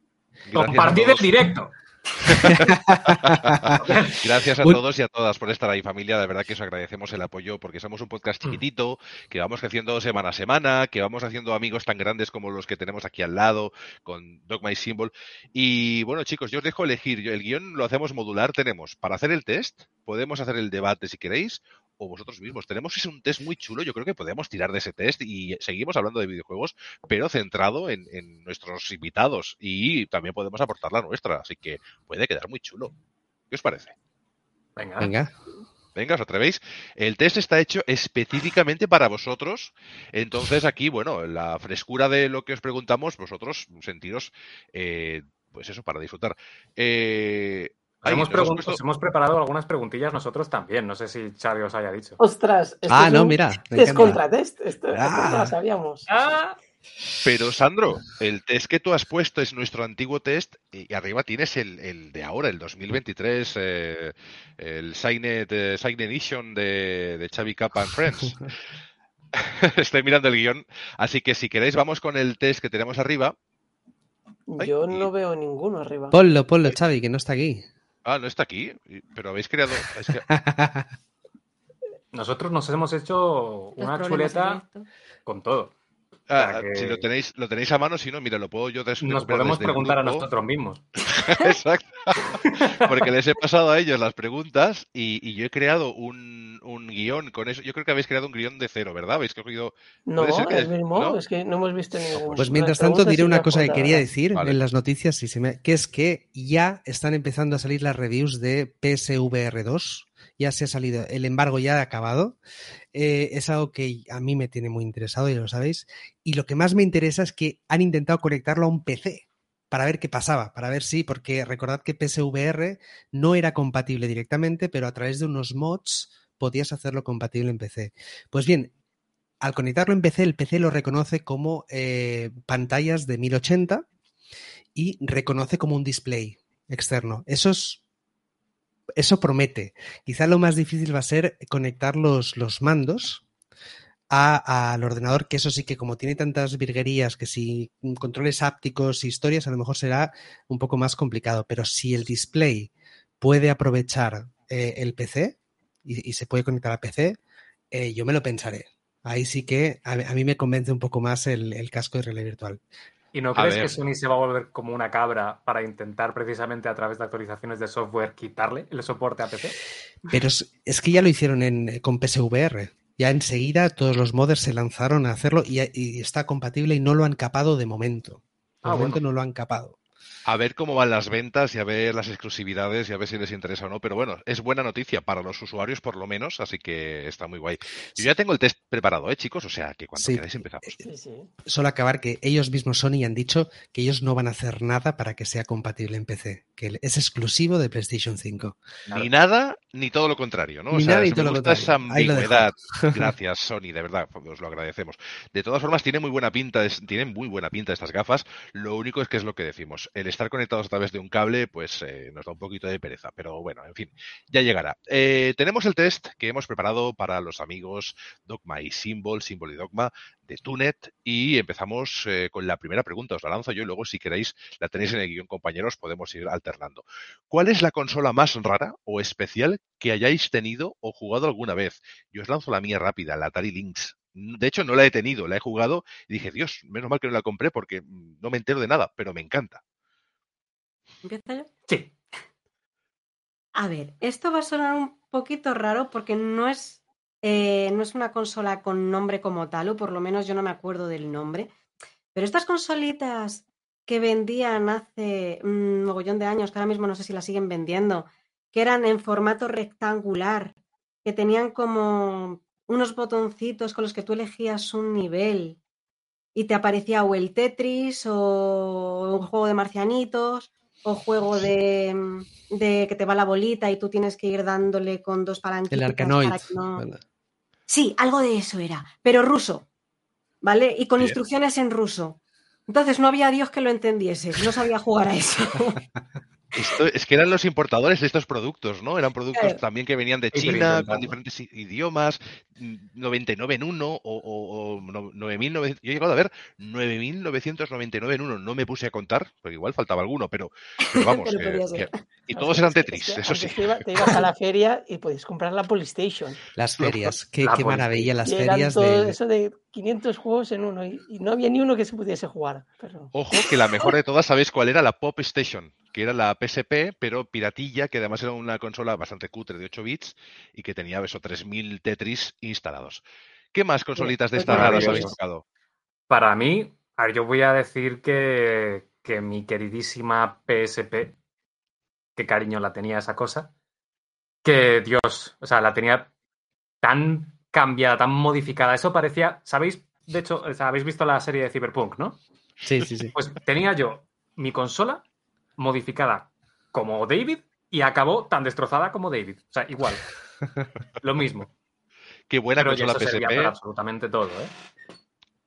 Gracias
Compartid el directo.
Gracias a todos y a todas por estar ahí, familia. De verdad que os agradecemos el apoyo porque somos un
Mm.
podcast chiquitito, que vamos creciendo semana a semana, que vamos haciendo amigos tan grandes como los que tenemos aquí al lado, con Dogma y Symbol. Y bueno, chicos, yo os dejo elegir. Yo- El guion lo hacemos modular. Tenemos para hacer el test, podemos hacer el debate si queréis, o vosotros mismos. Tenemos ese un test muy chulo. Yo creo que podemos tirar de ese test y seguimos hablando de videojuegos, pero centrado en, en nuestros invitados. Y también podemos aportar la nuestra. Así que puede quedar muy chulo. ¿Qué os parece?
Venga.
Venga.
Venga, ¿os atrevéis? El test está hecho específicamente para vosotros. Entonces, aquí, bueno, la frescura de lo que os preguntamos, vosotros sentiros, eh, pues eso, para disfrutar. Eh,
Hemos,
nos hemos
pregun-
puesto-
os hemos preparado algunas preguntillas nosotros también. No sé si Xavi os haya dicho.
Ostras, esto
Ah,
es
no,
un
mira,
test
encanta.
contra test. Esto,
Ah.
no lo sabíamos.
Pero, Sandro, el test que tú has puesto es nuestro antiguo test y arriba tienes el, el de ahora, el 2023, eh, el Signed, eh, Signed Edition de, de Xavi Kappa and Friends. Estoy mirando el guion. Así que si queréis, vamos con el test que tenemos arriba. Ay,
Yo
y-
no veo ninguno arriba.
Ponlo, ponlo, Xavi, que no está aquí.
Ah, no está aquí, pero habéis creado. es que-
Nosotros nos hemos hecho una chuleta con todo.
Ah,
que-
Si lo tenéis, lo tenéis a mano, si no, mira, lo puedo yo des-
Nos podemos
desde
preguntar a nosotros mismos.
Exacto. Porque les he pasado a ellos las preguntas y, y yo he creado un, un guion con eso. Yo creo que habéis creado un guion de cero, ¿verdad? Habéis cogido.
No,
que-
el mismo,
¿no?
es que no hemos visto ningún.
Pues mientras tanto diré una cosa que quería decir
Vale.
en las noticias, y se me- que es que ya están empezando a salir las reviews de PSVR 2. Ya se ha salido, el embargo ya ha acabado. Eh, es algo que a mí me tiene muy interesado, ya lo sabéis. Y lo que más me interesa es que han intentado conectarlo a un PC para ver qué pasaba, para ver si, porque recordad que PSVR no era compatible directamente, pero a través de unos mods podías hacerlo compatible en PC. Pues bien, al conectarlo en PC, el PC lo reconoce como eh, pantallas de 1080 y reconoce como un display externo. Eso es. Eso promete. Quizá lo más difícil va a ser conectar los, los mandos al ordenador, que eso sí que como tiene tantas virguerías, que si controles ápticos y historias, a lo mejor será un poco más complicado. Pero si el display puede aprovechar eh, el PC y, y se puede conectar a PC, eh, yo me lo pensaré. Ahí sí que a, a mí me convence un poco más el, el casco de realidad virtual.
¿Y no crees que Sony se va a volver como una cabra para intentar precisamente a través de actualizaciones de software quitarle el soporte a PC?
Pero es, es que ya lo hicieron en, con PSVR. Ya enseguida todos los modders se lanzaron a hacerlo y, y está compatible y no lo han capado de momento. De
Ah,
momento
bueno.
no lo han capado.
A ver cómo van las ventas y a ver las exclusividades y a ver si les interesa o no. Pero bueno, es buena noticia para los usuarios, por lo menos, así que está muy guay. Yo ya tengo el test preparado, ¿eh, chicos? O sea, que cuando
Sí.
queráis empezamos.
Sí, sí.
Solo acabar que ellos mismos Sony han dicho que ellos no van a hacer nada para que sea compatible en PC, que es exclusivo de PlayStation 5.
Claro.
Ni nada, ni todo lo contrario, ¿no?
Ni
o sea,
nada
me
todo lo
gusta esa
contrario. Ahí lo.
Gracias, Sony, de verdad, os lo agradecemos. De todas formas, tiene muy buena pinta, es- tienen muy buena pinta estas gafas. Lo único es que es lo que decimos. El estar conectados a través de un cable, pues eh, nos da un poquito de pereza. Pero bueno, en fin, ya llegará. Eh, tenemos el test que hemos preparado para los amigos Dogma y Symbol, Symbol y Dogma de Tunet. Y empezamos eh, con la primera pregunta. Os la lanzo yo y luego, si queréis, la tenéis en el guion, compañeros, podemos ir alternando. ¿Cuál es la consola más rara o especial que hayáis tenido o jugado alguna vez? Yo os lanzo la mía rápida, la Atari Lynx. De hecho, no la he tenido, la he jugado y dije, Dios, menos mal que no la compré porque mm, no me entero de nada, pero me encanta.
¿Empiezo yo?
Sí.
A ver, esto va a sonar un poquito raro porque no es, eh, no es una consola con nombre como tal, o por lo menos yo no me acuerdo del nombre. Pero estas consolitas que vendían hace un mogollón de años, que ahora mismo no sé si las siguen vendiendo, que eran en formato rectangular, que tenían como unos botoncitos con los que tú elegías un nivel y te aparecía o el Tetris o un juego de marcianitos o juego de, de que te va la bolita y tú tienes que ir dándole con dos palanquitas
El
no- Sí, algo de eso era, pero ruso, ¿vale? Y con
Bien.
instrucciones en ruso. Entonces no había Dios que lo entendiese, no sabía jugar a eso.
Esto, es que eran los importadores de estos productos, ¿no? Eran productos
Claro.
también que venían de China, con diferentes i- idiomas, mm, 99 en uno o, o, o no- 9.900. Yo he llegado a ver 9.999 en uno. No me puse a contar, porque igual faltaba alguno, pero, pero vamos.
Pero ser.
que- y todos eran Tetris,
es que
eso sí.
Te, iba- te ibas a la feria y podías comprar la PlayStation.
Las ferias, qué,
La
qué maravilla las
y eran
ferias
todo
de...
eso de 500 juegos en uno y, y no había ni uno que se pudiese jugar. Pero...
Ojo, que la mejor de todas, ¿sabéis cuál era? La Pop Station, que era la PSP, pero piratilla, que además era una consola bastante cutre de 8 bits y que tenía eso, 3.000 Tetris instalados. ¿Qué más consolitas de
pues
estas raras habéis tocado?
Para mí, a ver, yo voy a decir que, que mi queridísima PSP, qué cariño la tenía esa cosa, que Dios, o sea, la tenía tan cambiada, tan modificada. Eso parecía, ¿sabéis? De hecho, o sea, habéis visto la serie de Cyberpunk, ¿no?
Sí, sí, sí.
Pues tenía yo mi consola modificada como David y acabó tan destrozada como David. O sea, igual. Lo mismo.
Qué buena
Pero
consola
para
PSP.
absolutamente todo, ¿eh?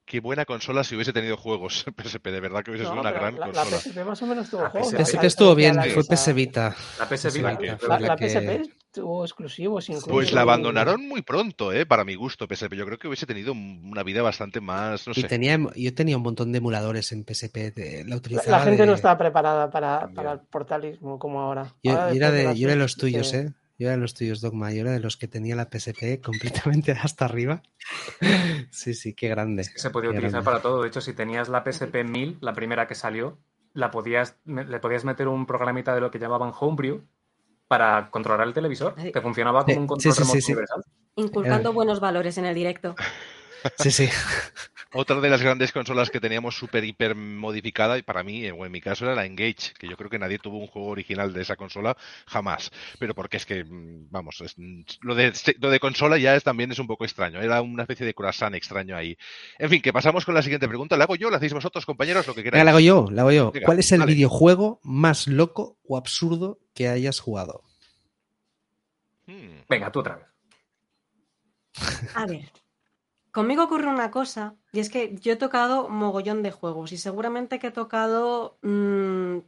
Qué buena consola si hubiese tenido juegos PSP. De verdad que hubiese sido
No,
una gran
la, la
consola.
PSP más o menos tuvo juegos.
PSP
estuvo bien,
la
fue PS Vita.
La PS Vita.
La, PSP tuvo exclusivos incluso.
Pues la abandonaron muy pronto, ¿eh? para mi gusto, PSP. Yo creo que hubiese tenido una vida bastante más, no
Y
sé.
tenía, yo tenía un montón de emuladores en PSP. de- la
La,
utilizaba
la gente
de-
no estaba preparada para, para el portalismo como ahora.
Yo,
Ahora
yo era de, yo era de los tuyos. ¿eh? Yo era de los tuyos, Dogma. Yo era de los que tenía la PSP completamente hasta arriba. Sí, sí, qué grande.
que se podía
qué
utilizar
grande.
para todo. De hecho, si tenías la PSP 1000, la primera que salió, la podías, le podías meter un programita de lo que llamaban Homebrew para controlar el televisor. Te funcionaba como un control
sí, sí,
remoto
sí, sí.
universal.
Inculcando
Eh.
buenos valores en el directo.
Sí, sí.
Otra de las grandes consolas que teníamos súper hiper modificada, y para mí, o en mi caso, era la Engage, que yo creo que nadie tuvo un juego original de esa consola jamás. Pero porque es que, mm, vamos, es- mm, lo, de, lo de consola ya es, también es un poco extraño. Era una especie de croissant extraño ahí. En fin, que pasamos con la siguiente pregunta. ¿La hago yo? ¿La hacéis vosotros, compañeros? Lo que queráis.
La hago yo, la hago yo.
Venga,
¿Cuál es el
dale.
videojuego más loco o absurdo que hayas jugado?
Hmm.
Venga, tú otra vez.
A ver, conmigo ocurre una cosa, y es que yo he tocado mogollón de juegos, y seguramente que he tocado mm,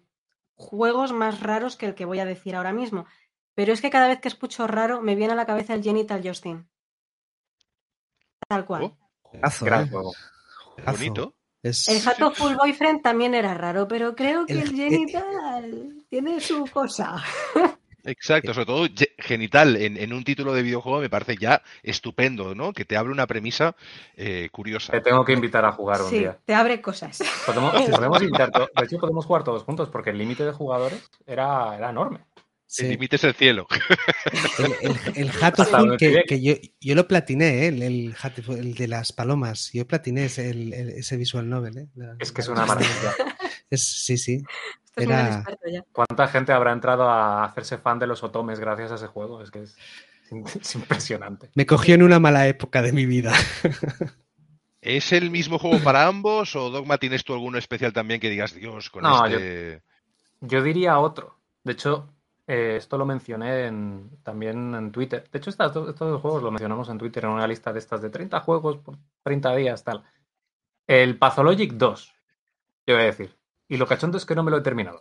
juegos más raros que el que voy a decir ahora mismo. Pero es que cada vez que escucho raro, me viene a la cabeza el Genital Justin. Tal cual.
Oh,
Juegazo,
Gran
¿eh?
juego.
Juegazo.
bonito.
Es...
El Hatoful Boyfriend también era raro, pero creo que
El-
el, Genital tiene su cosa.
Exacto, sobre todo ge- genital en, en un título de videojuego me parece ya estupendo, ¿no? Que te hable una premisa eh, curiosa.
Te tengo que invitar a jugar un
Sí,
día.
te abre cosas.
Podemos, podemos invitar de hecho, podemos jugar todos juntos porque el límite de jugadores era, era enorme.
Sí.
El límite es el cielo.
El, el, Hatoful que, yo, yo lo platiné, ¿eh? el, el, Hatoful, el de las palomas. Yo platiné ese, el- el- ese visual novel. ¿eh? La-
Es que es
la-
una maravilla.
Es, sí, sí. Era-.
¿Cuánta gente habrá entrado a hacerse fan de los otomes gracias a ese juego? Es que es, es impresionante.
Me cogió en una mala época de mi vida.
¿Es el mismo juego para ambos o Dogma tienes tú alguno especial también que digas, Dios, con
No,
este...
Yo diría otro. De hecho, eh, esto lo mencioné en- también en Twitter. De hecho, estas estos dos juegos lo mencionamos en Twitter en una lista de estas de 30 juegos por 30 días, tal. El Pathologic 2, yo voy a decir. Y lo cachondo es que no me lo he terminado.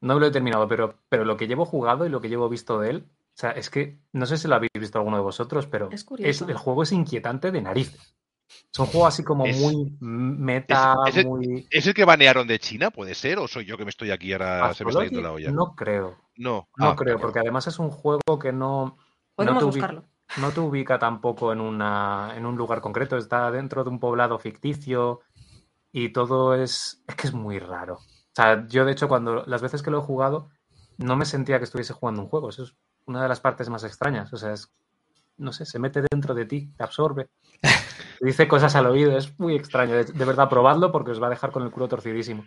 No me lo he terminado, pero, pero lo que llevo jugado y lo que llevo visto de él, o sea, es que no sé si lo habéis visto alguno de vosotros, pero
Es
el juego es inquietante de narices. Es un juego así como
Es-
muy meta,
es el-
muy...
¿Es el que banearon de China? ¿Puede ser? ¿O soy yo que me estoy aquí ahora se me está yendo la olla?
No creo.
No,
No
Ah,
creo, porque además es un juego que no,
Podemos
te no te ubica tampoco en, una, en un lugar concreto, está dentro de un poblado ficticio y todo es, es que es muy raro. O sea, yo de hecho cuando las veces que lo he jugado no me sentía que estuviese jugando un juego, eso es una de las partes más extrañas, o sea, es, no sé, se mete dentro de ti, te absorbe, te dice cosas al oído, es muy extraño, de, de verdad, probadlo porque os va a dejar con el culo torcidísimo.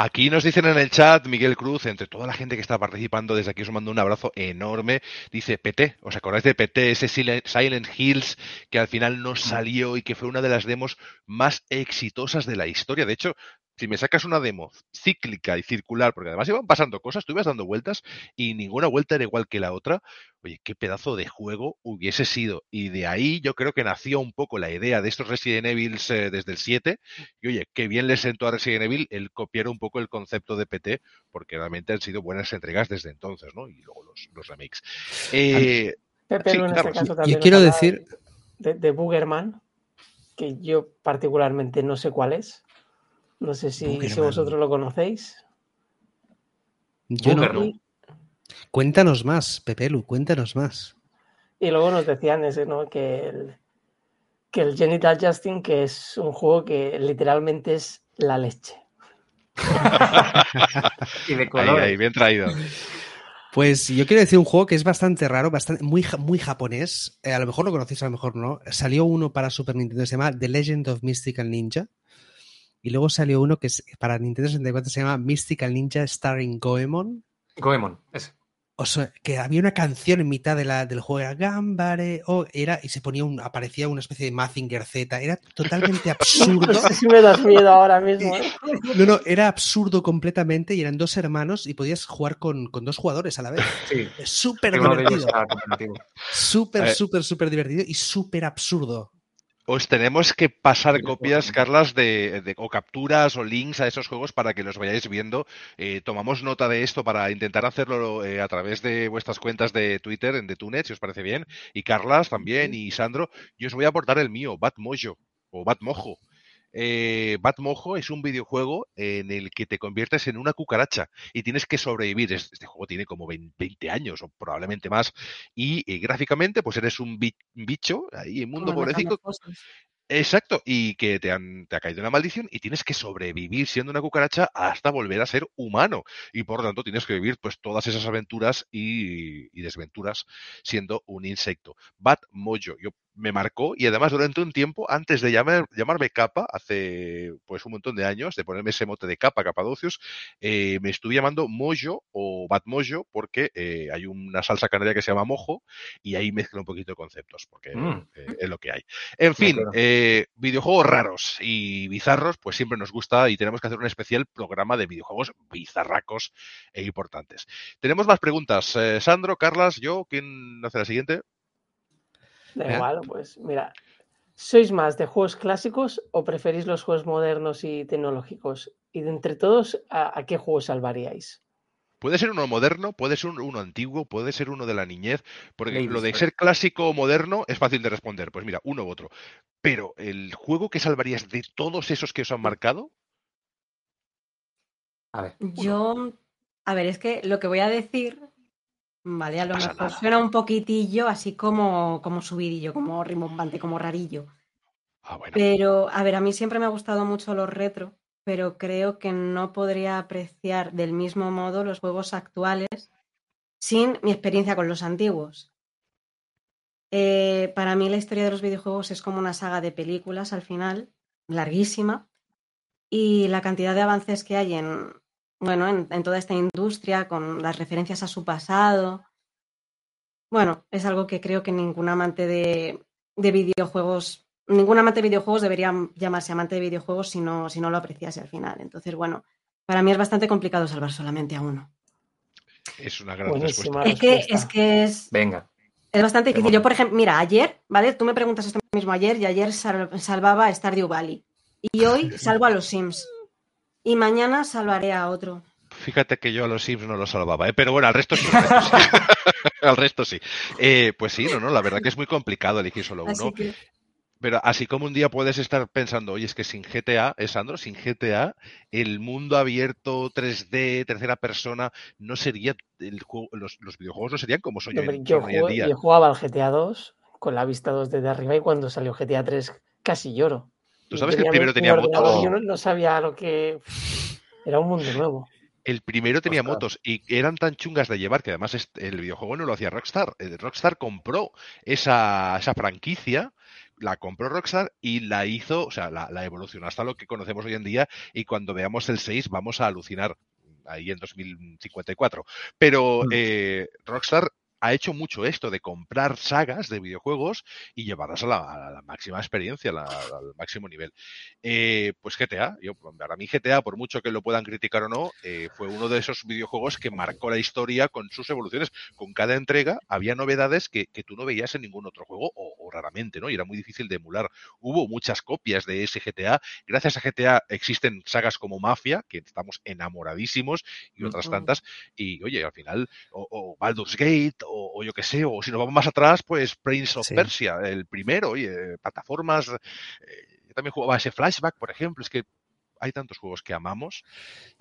Aquí nos dicen en el chat, Miguel Cruz, entre toda la gente que está participando, desde aquí os mando un abrazo enorme. Dice PT, ¿os acordáis de PT, ese Silent Hills que al final no salió y que fue una de las demos más exitosas de la historia? De hecho, si me sacas una demo cíclica y circular, porque además iban pasando cosas, tú ibas dando vueltas y ninguna vuelta era igual que la otra, oye, qué pedazo de juego hubiese sido. Y de ahí yo creo que nació un poco la idea de estos Resident Evil desde el 7. Y oye, qué bien le sentó a Resident Evil el copiar un poco el concepto de PT, porque realmente han sido buenas entregas desde entonces, ¿no? Y luego los, los remakes. Eh,
Pepe
Sí,
en
claro.
este caso
Yo
también nos
quiero decir-
de, de Boogerman, que yo particularmente no sé cuál es. No sé si, si vosotros lo conocéis.
Yo no-.
Y,
Cuéntanos más, Pepelu, cuéntanos más.
y luego nos decían ese, ¿no? Que el, que el Genital Justin, que es un juego que literalmente es la leche.
Y de
ahí,
colores.
ahí, bien traído.
Pues yo quiero decir un juego que es bastante raro, bastante, muy, muy japonés. Eh, a lo mejor lo conocéis, a lo mejor no. Salió uno para Super Nintendo, se llama The Legend of Mystical Ninja. Y luego salió uno que es para Nintendo 64 se llama Mystical Ninja Starring Goemon.
Goemon, ese.
O sea, que había una canción en mitad de la, del juego, era Gambare, o era, y se ponía un, aparecía una especie de Mazinger Z, era totalmente absurdo.
No sé si me das miedo ahora mismo. ¿eh?
No, no, era absurdo completamente y eran dos hermanos y podías jugar con, con dos jugadores a la vez.
Sí,
Es súper divertido. Súper,
Eh.
súper, súper divertido y súper absurdo.
Os tenemos que pasar copias. Carlas, de, de- o capturas o links a esos juegos para que los vayáis viendo. Eh, tomamos nota de esto para intentar hacerlo eh, a través de vuestras cuentas de Twitter, en Detunet, si os parece bien. Y Carlas también, y Sandro. Yo os voy a aportar el mío, Batmojo, o Batmojo. Eh, Batmojo es un videojuego en el que te conviertes en una cucaracha y tienes que sobrevivir. Es- Este juego tiene como 20 20 años o probablemente más. Y, eh, gráficamente, pues eres un bi- bicho ahí, en mundo pobrecito. Exacto, y que te, han, te ha caído una maldición y tienes que sobrevivir siendo una cucaracha hasta volver a ser humano. Y por lo tanto tienes que vivir pues todas esas aventuras y, y desventuras siendo un insecto. Bat Mojo, yo me marcó y además durante un tiempo, antes de llamar, llamarme capa, hace pues un montón de años, de ponerme ese mote de capa, capadocios, eh, me estuve llamando Mojo o Bat Mojo porque eh, hay una salsa canaria que se llama mojo y ahí mezcla un poquito de conceptos porque
Mm.
eh, es lo que hay. En fin, videojuegos raros y bizarros, pues siempre nos gusta y tenemos que hacer un especial programa de videojuegos bizarracos e importantes. Tenemos más preguntas. Sandro, Carlas, yo, ¿quién hace la siguiente?
Da
Vea.
igual, pues mira. ¿Sois más de juegos clásicos o preferís los juegos modernos y tecnológicos? Y de entre todos, ¿a, a qué juegos salvaríais?
Puede ser uno moderno, puede ser un- uno antiguo, puede ser uno de la niñez, porque lo de ser clásico o moderno es fácil de responder. Pues mira, uno u otro. Pero el juego que salvarías de todos esos que os han marcado,
A ver.
Yo, a ver, es que lo que voy a decir, vale, a lo
pasa
mejor
nada.
suena un poquitillo así como, como subidillo, como rimbombante, como rarillo.
ah, bueno,
Pero, a ver, a mí siempre me ha gustado mucho los retro, pero creo que no podría apreciar del mismo modo los juegos actuales sin mi experiencia con los antiguos. Eh, para mí la historia de los videojuegos es como una saga de películas al final, larguísima, y la cantidad de avances que hay en, bueno, en, en toda esta industria, con las referencias a su pasado, bueno, es algo que creo que ningún amante de, de videojuegos, ningún amante de videojuegos debería llamarse amante de videojuegos si no, si no lo apreciase al final. Entonces, bueno, para mí es bastante complicado salvar solamente a uno.
es una gran
Buenísima
respuesta.
Es que,
respuesta.
es que es,
Venga.
es bastante difícil. Yo, por ejemplo, mira, ayer, ¿vale? Tú me preguntas esto mismo ayer y ayer sal- salvaba a Stardew Valley. Y hoy salvo a los Sims. Y mañana salvaré a otro.
Fíjate que yo a los Sims no los salvaba, ¿eh? pero bueno, al resto sí. al resto sí. al resto sí. Eh, pues sí, no, no, la verdad que es muy complicado elegir solo uno.
Así que
Pero así como un día puedes estar pensando, oye, es que sin GTA, ¿eh, Sandro? Sin GTA, el mundo abierto 3D, tercera persona, no sería, el juego, los, los videojuegos no serían como son,
No,
hoy,
yo,
son hoy en
jugué-
día.
yo jugaba al GTA 2 con la vista 2 desde arriba y cuando salió GTA 3 casi lloro.
Tú sabes que el primero tenía motos.
y Yo no, no sabía lo que... Era un mundo nuevo.
El primero tenía
Ostras.
motos y eran tan chungas de llevar que además es- el videojuego no lo hacía Rockstar. Eh, Rockstar compró esa, esa franquicia, la compró Rockstar y la hizo, o sea, la, la evolucionó hasta lo que conocemos hoy en día y cuando veamos el 6 vamos a alucinar ahí en 2054. Pero
Mm.
eh, Rockstar ha hecho mucho esto de comprar sagas de videojuegos y llevarlas a la, a la máxima experiencia, la- al máximo nivel. Eh, pues GTA, yo, para mí GTA, por mucho que lo puedan criticar o no, eh, fue uno de esos videojuegos que marcó la historia con sus evoluciones. Con cada entrega había novedades que, que tú no veías en ningún otro juego o, o raramente, ¿no? Y era muy difícil de emular. Hubo muchas copias de ese GTA. Gracias a GTA existen sagas como Mafia, que estamos enamoradísimos, y otras tantas. Y oye, al final, o, o Baldur's Gate, o, o yo qué sé, o si nos vamos más atrás, pues Prince of
Sí.
Persia, el primero, oye, plataformas. eh, yo también jugaba ese flashback, por ejemplo, es que hay tantos juegos que amamos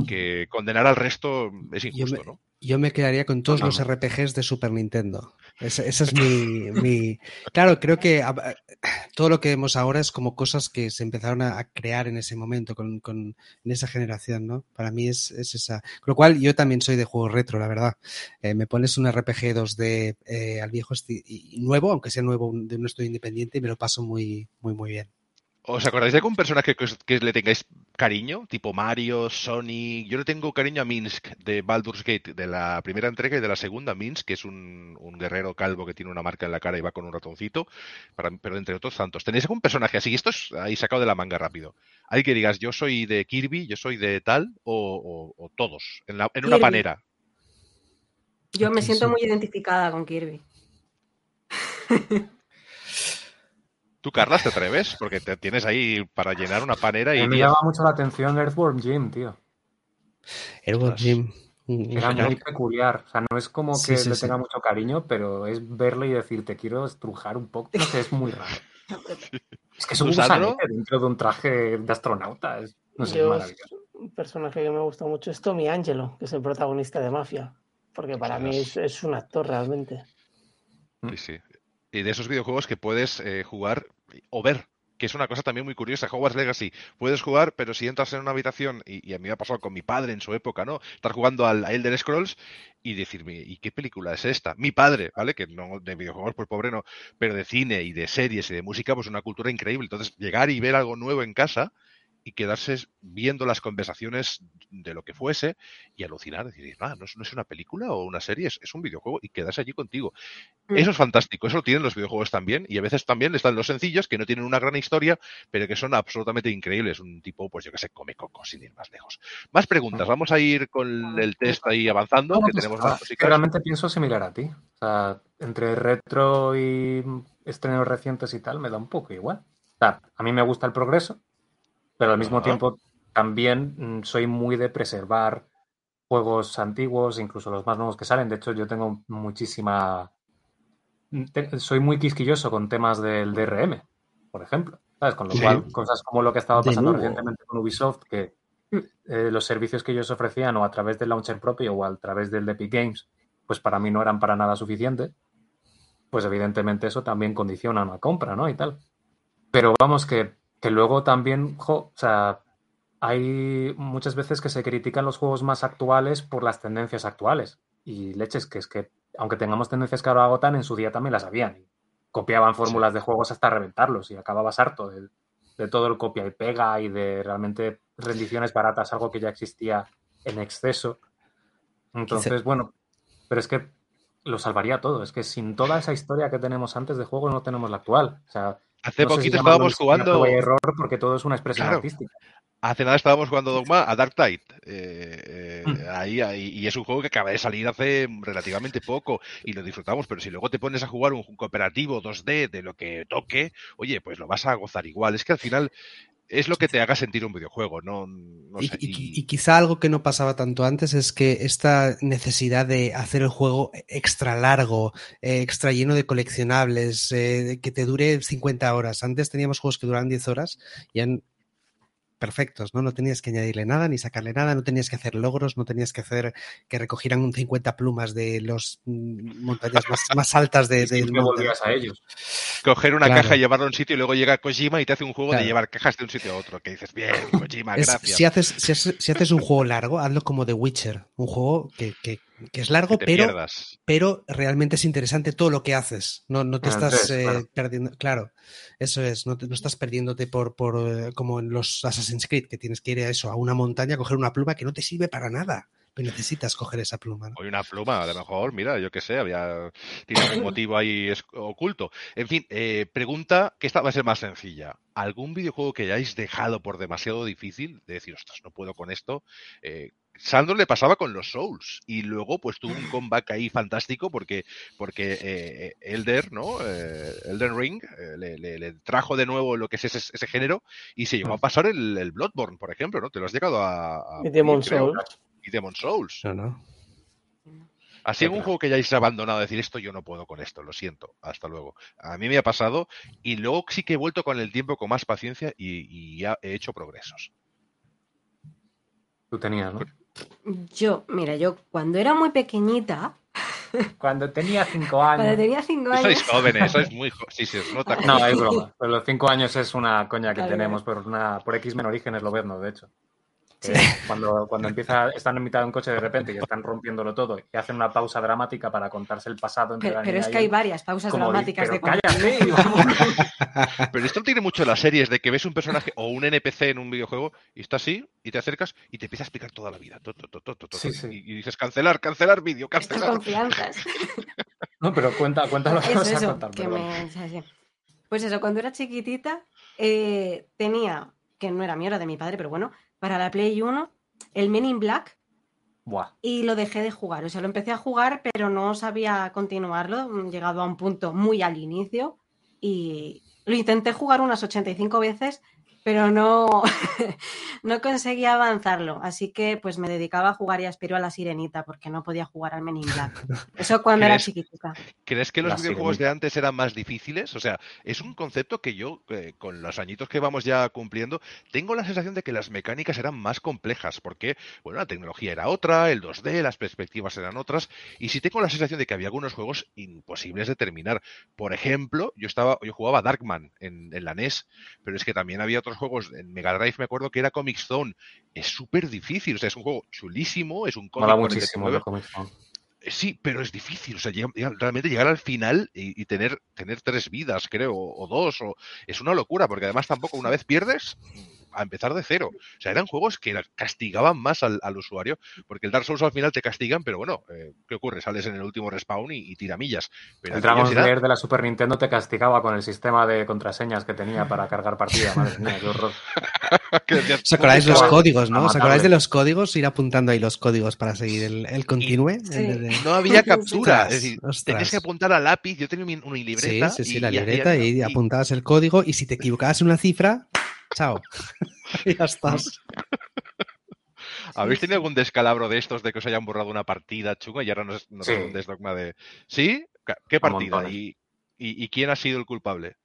que condenar al resto es injusto,
me,
¿no?
Yo me quedaría con todos los. RPGs de Super Nintendo. Ese, ese es mi, mi- Claro, creo que a- todo lo que vemos ahora es como cosas que se empezaron a, crear en ese momento, con, con- en esa generación, ¿no? Para mí es, es esa. Con lo cual, yo también soy de juegos retro, la verdad. Eh, me pones un RPG 2D eh, al viejo y nuevo, aunque sea nuevo de un estudio independiente, y me lo paso muy, muy, muy bien.
¿Os acordáis de algún personaje que, os- que le tengáis cariño? Tipo Mario, Sonic. Yo le tengo cariño a Minsk de Baldur's Gate, de la primera entrega y de la segunda. Minsk, que es un, un guerrero calvo que tiene una marca en la cara y va con un ratoncito. Para, pero entre otros tantos. ¿Tenéis algún personaje así? Esto es ahí sacado de la manga rápido. Hay que digas, yo soy de Kirby, yo soy de tal, o, o- o todos, en, la- en una panera.
yo me siento muy identificada con Kirby.
¿Tú, ¿Tú, Carlas, te atreves? Porque te tienes ahí para llenar una panera y...
A mí me llama mucho la atención Earthworm Jim, tío.
Ostras.
Jim.
Era muy peculiar. O sea, no es como que
sí,
le
sí.
tenga mucho cariño, pero es verlo y decirte, quiero estrujar un poco. Es muy raro. Es que es un dentro de un traje de astronauta. Es, no sé, es
Yo,
maravilloso.
un personaje que me gusta mucho es Tommy Angelo, que es el protagonista de Mafia. Porque para mí es, es un actor realmente.
Sí, sí. Y de esos videojuegos que puedes eh, jugar o ver, que es una cosa también muy curiosa. Hogwarts Legacy, puedes jugar, pero si entras en una habitación, y, y a mí me ha pasado con mi padre en su época, ¿no? Estar jugando al a Elder Scrolls y decirme, ¿y qué película es esta? Mi padre, ¿vale? Que no de videojuegos, pues pobre no, pero de cine y de series y de música, pues una cultura increíble. Entonces, llegar y ver algo nuevo en casa y quedarse viendo las conversaciones de lo que fuese y alucinar, decir, nada, no es, no es una película o una serie, es, es un videojuego y quedarse allí contigo.
Mm.
Eso es fantástico, eso lo tienen los videojuegos también y a veces también están los sencillos que no tienen una gran historia, pero que son absolutamente increíbles. Un tipo, pues yo que sé, come coco sin ir más lejos. Más preguntas, vamos a ir con el test ahí avanzando,
No,
que
pues,
tenemos
ah,
más
realmente pienso similar a ti. O sea, entre retro y estrenos recientes y tal, me da un poco igual. O sea, a mí me gusta el progreso, pero al mismo
Ajá.
tiempo también mm, soy muy de preservar juegos antiguos, incluso los más nuevos que salen. De hecho, yo tengo muchísima... te- soy muy quisquilloso con temas del DRM, por ejemplo. ¿Sabes? Con lo
Sí.
cual, cosas como lo que estaba
De
pasando recientemente con Ubisoft, que
Mm.
eh, los servicios que ellos ofrecían o a través del launcher propio o a través del de Epic Games, pues para mí no eran para nada suficientes, pues evidentemente eso también condiciona una compra, ¿no? Y tal. Pero vamos, que, que luego también, jo, o sea, hay muchas veces que se critican los juegos más actuales por las tendencias actuales. Y leches, que es que aunque tengamos tendencias que ahora agotan, en su día también las habían. Copiaban fórmulas de juegos hasta reventarlos y acababas harto de, de todo el copia y pega y de realmente rendiciones baratas, algo que ya existía en exceso. Entonces, bueno, pero es que lo salvaría todo. Es que sin toda esa historia que tenemos antes de juego no tenemos la actual. O sea,
Hace
no sé si
poquito estábamos jugando,
error porque todo es una expresión
Claro.
artística.
hace nada estábamos jugando Dogma a Dark Tide. eh, eh,
Mm.
ahí, ahí, y es un juego que acaba de salir hace relativamente poco y lo disfrutamos, pero si luego te pones a jugar un cooperativo 2D de lo que toque, oye, pues lo vas a gozar igual. Es que al final es lo que te haga sentir un videojuego, no, no
Y,
sé.
y- quizá algo que no pasaba tanto antes es que esta necesidad de hacer el juego extra largo, eh, extra lleno de coleccionables, eh, que te dure 50 horas. Antes teníamos juegos que duraban 10 horas y eran perfectos, ¿no? No tenías que añadirle nada ni sacarle nada, no tenías que hacer logros, no tenías que hacer que recogieran un 50 plumas de las montañas más, más altas de, del
a ellos.
coger una
Claro.
caja y llevarla a un sitio y luego llega Kojima y te hace un juego
Claro.
de llevar cajas de un sitio a otro. Que dices, bien, Kojima,
Es-
gracias.
si, haces, si, haces, si haces un juego largo, hazlo como The Witcher, un juego que, que- que es largo,
que
pero,
pierdas.
pero realmente es interesante todo lo que haces. No, no te
Ah,
estás
entonces,
eh,
claro.
perdiendo. Claro, eso es. No, te- no estás perdiéndote por, por eh, como en los Assassin's Creed, que tienes que ir a eso, a una montaña, a coger una pluma que no te sirve para nada. Pero necesitas coger esa pluma. ¿no?
Hoy una pluma, a lo mejor, mira, yo qué sé, había tiene algún motivo ahí es- oculto. En fin, eh, pregunta que esta va a ser más sencilla. ¿Algún videojuego que hayáis dejado por demasiado difícil? De decir, ostras, no puedo con esto. Eh, Sandro le pasaba con los Souls y luego pues tuvo un comeback ahí fantástico porque porque eh, Elder, ¿no? Eh, Elden Ring eh, le, le- le trajo de nuevo lo que es ese, ese género y se llegó a pasar el, el Bloodborne, por ejemplo, ¿no? Te lo has llegado a, a
Y Demon
creo.
Souls.
y Demon Souls.
No, no.
Así algún juego que hayáis abandonado, decir esto yo no puedo con esto, lo siento, hasta luego. A mí me ha pasado y luego sí que he vuelto con el tiempo con más paciencia y, y ya he hecho progresos.
Tú tenías, ¿no?
Yo, mira, yo cuando era muy pequeñita,
Cuando tenía cinco
cuando
años.
tenía cinco años,
Sois jóvenes, sois muy jóvenes. Sí, sí, nota.
No, es broma. Pero los cinco años es una coña que
Claro,
tenemos por, una, por X men orígenes Lobezno, de hecho.
Sí.
Que Cuando, cuando empieza, están en mitad de un coche de repente y están rompiéndolo todo y hacen una pausa dramática para contarse el pasado entre
pero, pero es que hay varias pausas
como
dramáticas
pero
de cuando-
cállate.
Pero esto tiene mucho las series de que ves un personaje o un NPC en un videojuego y está así y te acercas y te empieza a explicar toda la vida. to, to, to, to, to, to,
Sí,
y-
sí.
Y, dices cancelar, cancelar vídeo,
Estas
cancelar.
confianzas.
No, pero cuenta, cuenta lo que
Eso,
vas a
eso,
contar.
que
perdón.
me- sí, sí. Pues eso, cuando era chiquitita, eh, tenía, que no era mío, era de mi padre, pero bueno, para la Play 1, el Men in Black
Buah.
y lo dejé de jugar. O sea, lo empecé a jugar, pero no sabía continuarlo, mm, llegado a un punto muy al inicio y, Lo intenté jugar unas 85 veces, pero no, no conseguía avanzarlo. Así que pues me dedicaba a jugar y aspiro a la sirenita, porque no podía jugar al Men in Black. Eso cuando era
¿Crees-
chiquitita.
¿Crees que los
La
videojuegos de antes eran más difíciles? O sea, es un concepto que yo, eh, con los añitos que vamos ya cumpliendo, tengo la sensación de que las mecánicas eran más complejas, porque, bueno, la tecnología era otra, el 2D, las perspectivas eran otras, y sí tengo la sensación de que había algunos juegos imposibles de terminar. Por ejemplo, yo estaba, yo jugaba Darkman en, en la NES, pero es que también había otros juegos en Mega Drive, me acuerdo que era Comic Zone. Es súper difícil, o sea, es un juego chulísimo, es un cómic
Mola muchísimo
mueves-
el Comic Zone.
eh, Sí, pero es difícil. O sea, realmente llegar al final y, y tener, tener tres vidas, creo, o, o dos, o es una locura, porque además tampoco una vez pierdes a empezar de cero. O sea, eran juegos que castigaban más al, al usuario, porque el Dark Souls al final te castigan, pero bueno, eh, ¿qué ocurre? Sales en el último respawn y, y tiramillas. Pero
El
era-
Lair de la Super Nintendo te castigaba con el sistema de contraseñas que tenía para cargar partida. Madre mía, qué horror.
¿Os acordáis
"¿Dónde
los
estaba?".
códigos, no? ¿Os acordáis de los códigos? Ir apuntando ahí los códigos para seguir el, el
Sí.
de-
No había captura,
Ostras,
es decir,
ostras.
tenías que apuntar a lápiz. Yo tenía mi- una libreta.
sí, sí,
y-
la
y
libreta y,
y-
apuntabas el código y si te equivocabas en una cifra, chao. y ya estás.
¿Habéis tenido algún descalabro de estos de que os hayan borrado una partida chunga y ahora nos, nos
Sí.
dogma de. ¿Sí? ¿Qué partida?
montones.
¿Y, y, y quién ha sido el culpable?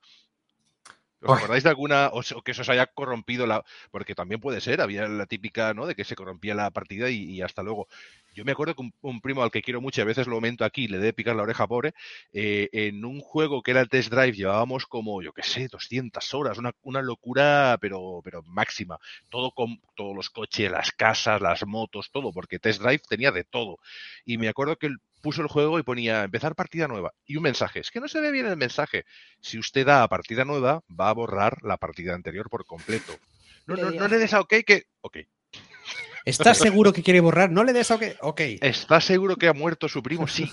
¿Os acordáis de alguna o, que se os haya corrompido la.? Porque también puede ser, había la típica, ¿no? De que se corrompía la partida y, y hasta luego. Yo me acuerdo que un, un primo al que quiero mucho, y a veces lo comento aquí, le debe picar la oreja pobre, eh, en un juego que era el Test Drive llevábamos como, yo qué sé, 200 horas, una, una locura, pero, pero máxima todo con todos los coches, las casas, las motos, todo, porque Test Drive tenía de todo. Y me acuerdo que él puso el juego y ponía empezar partida nueva y un mensaje. Es que no se ve bien el mensaje. Si usted da a partida nueva, va a borrar la partida anterior por completo. No,
Le
no, no le des a OK que. Ok.
¿Estás seguro que quiere borrar? No le des a OK. Ok.
¿Está seguro que ha muerto su primo? Sí.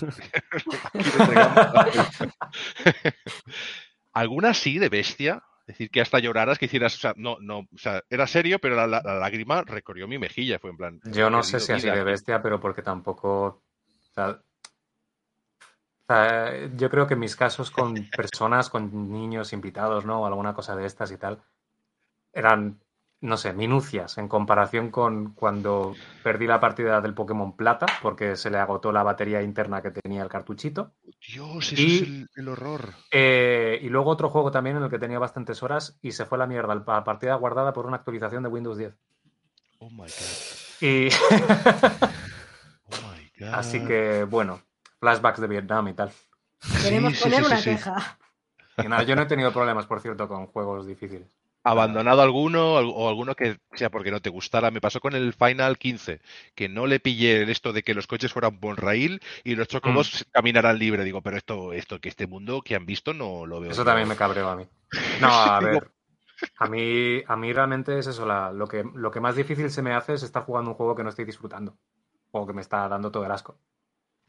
¿Alguna sí de bestia? Es decir, que hasta lloraras, que hicieras, o sea, no, no, o sea, era serio, pero la, la- la lágrima recorrió mi mejilla, fue en plan.
Yo no sé si así de bestia, pero porque tampoco. o sea, sea, yo creo que mis casos con personas, con niños invitados, ¿no? O alguna cosa de estas y tal, eran, no sé, minucias en comparación con cuando perdí la partida del Pokémon Plata, porque se le agotó la batería interna que tenía el cartuchito.
Dios, eso
Y-
es el, el horror.
Eh, y luego otro juego también en el que tenía bastantes horas y se fue a la mierda, la partida guardada por una actualización de Windows 10.
Oh my god.
Y
Oh my god.
así que, bueno, flashbacks de Vietnam y tal.
Queremos
sí,
poner
sí, sí,
una
sí.
queja.
Y nada, yo no he tenido problemas, por cierto, con juegos difíciles.
abandonado alguno al- o alguno que sea porque no te gustara. Me pasó con el Final 15, que no le pillé el esto de que los coches fueran bon rail y los chocobos
Mm.
caminaran libre. Digo, pero esto, esto que este mundo que han visto no lo veo.
Eso también me cabreó a mí. No, a ver. A mí, a mí realmente es eso. la- lo, que, lo que más difícil se me hace es estar jugando un juego que no estoy disfrutando. O que me está dando todo el asco.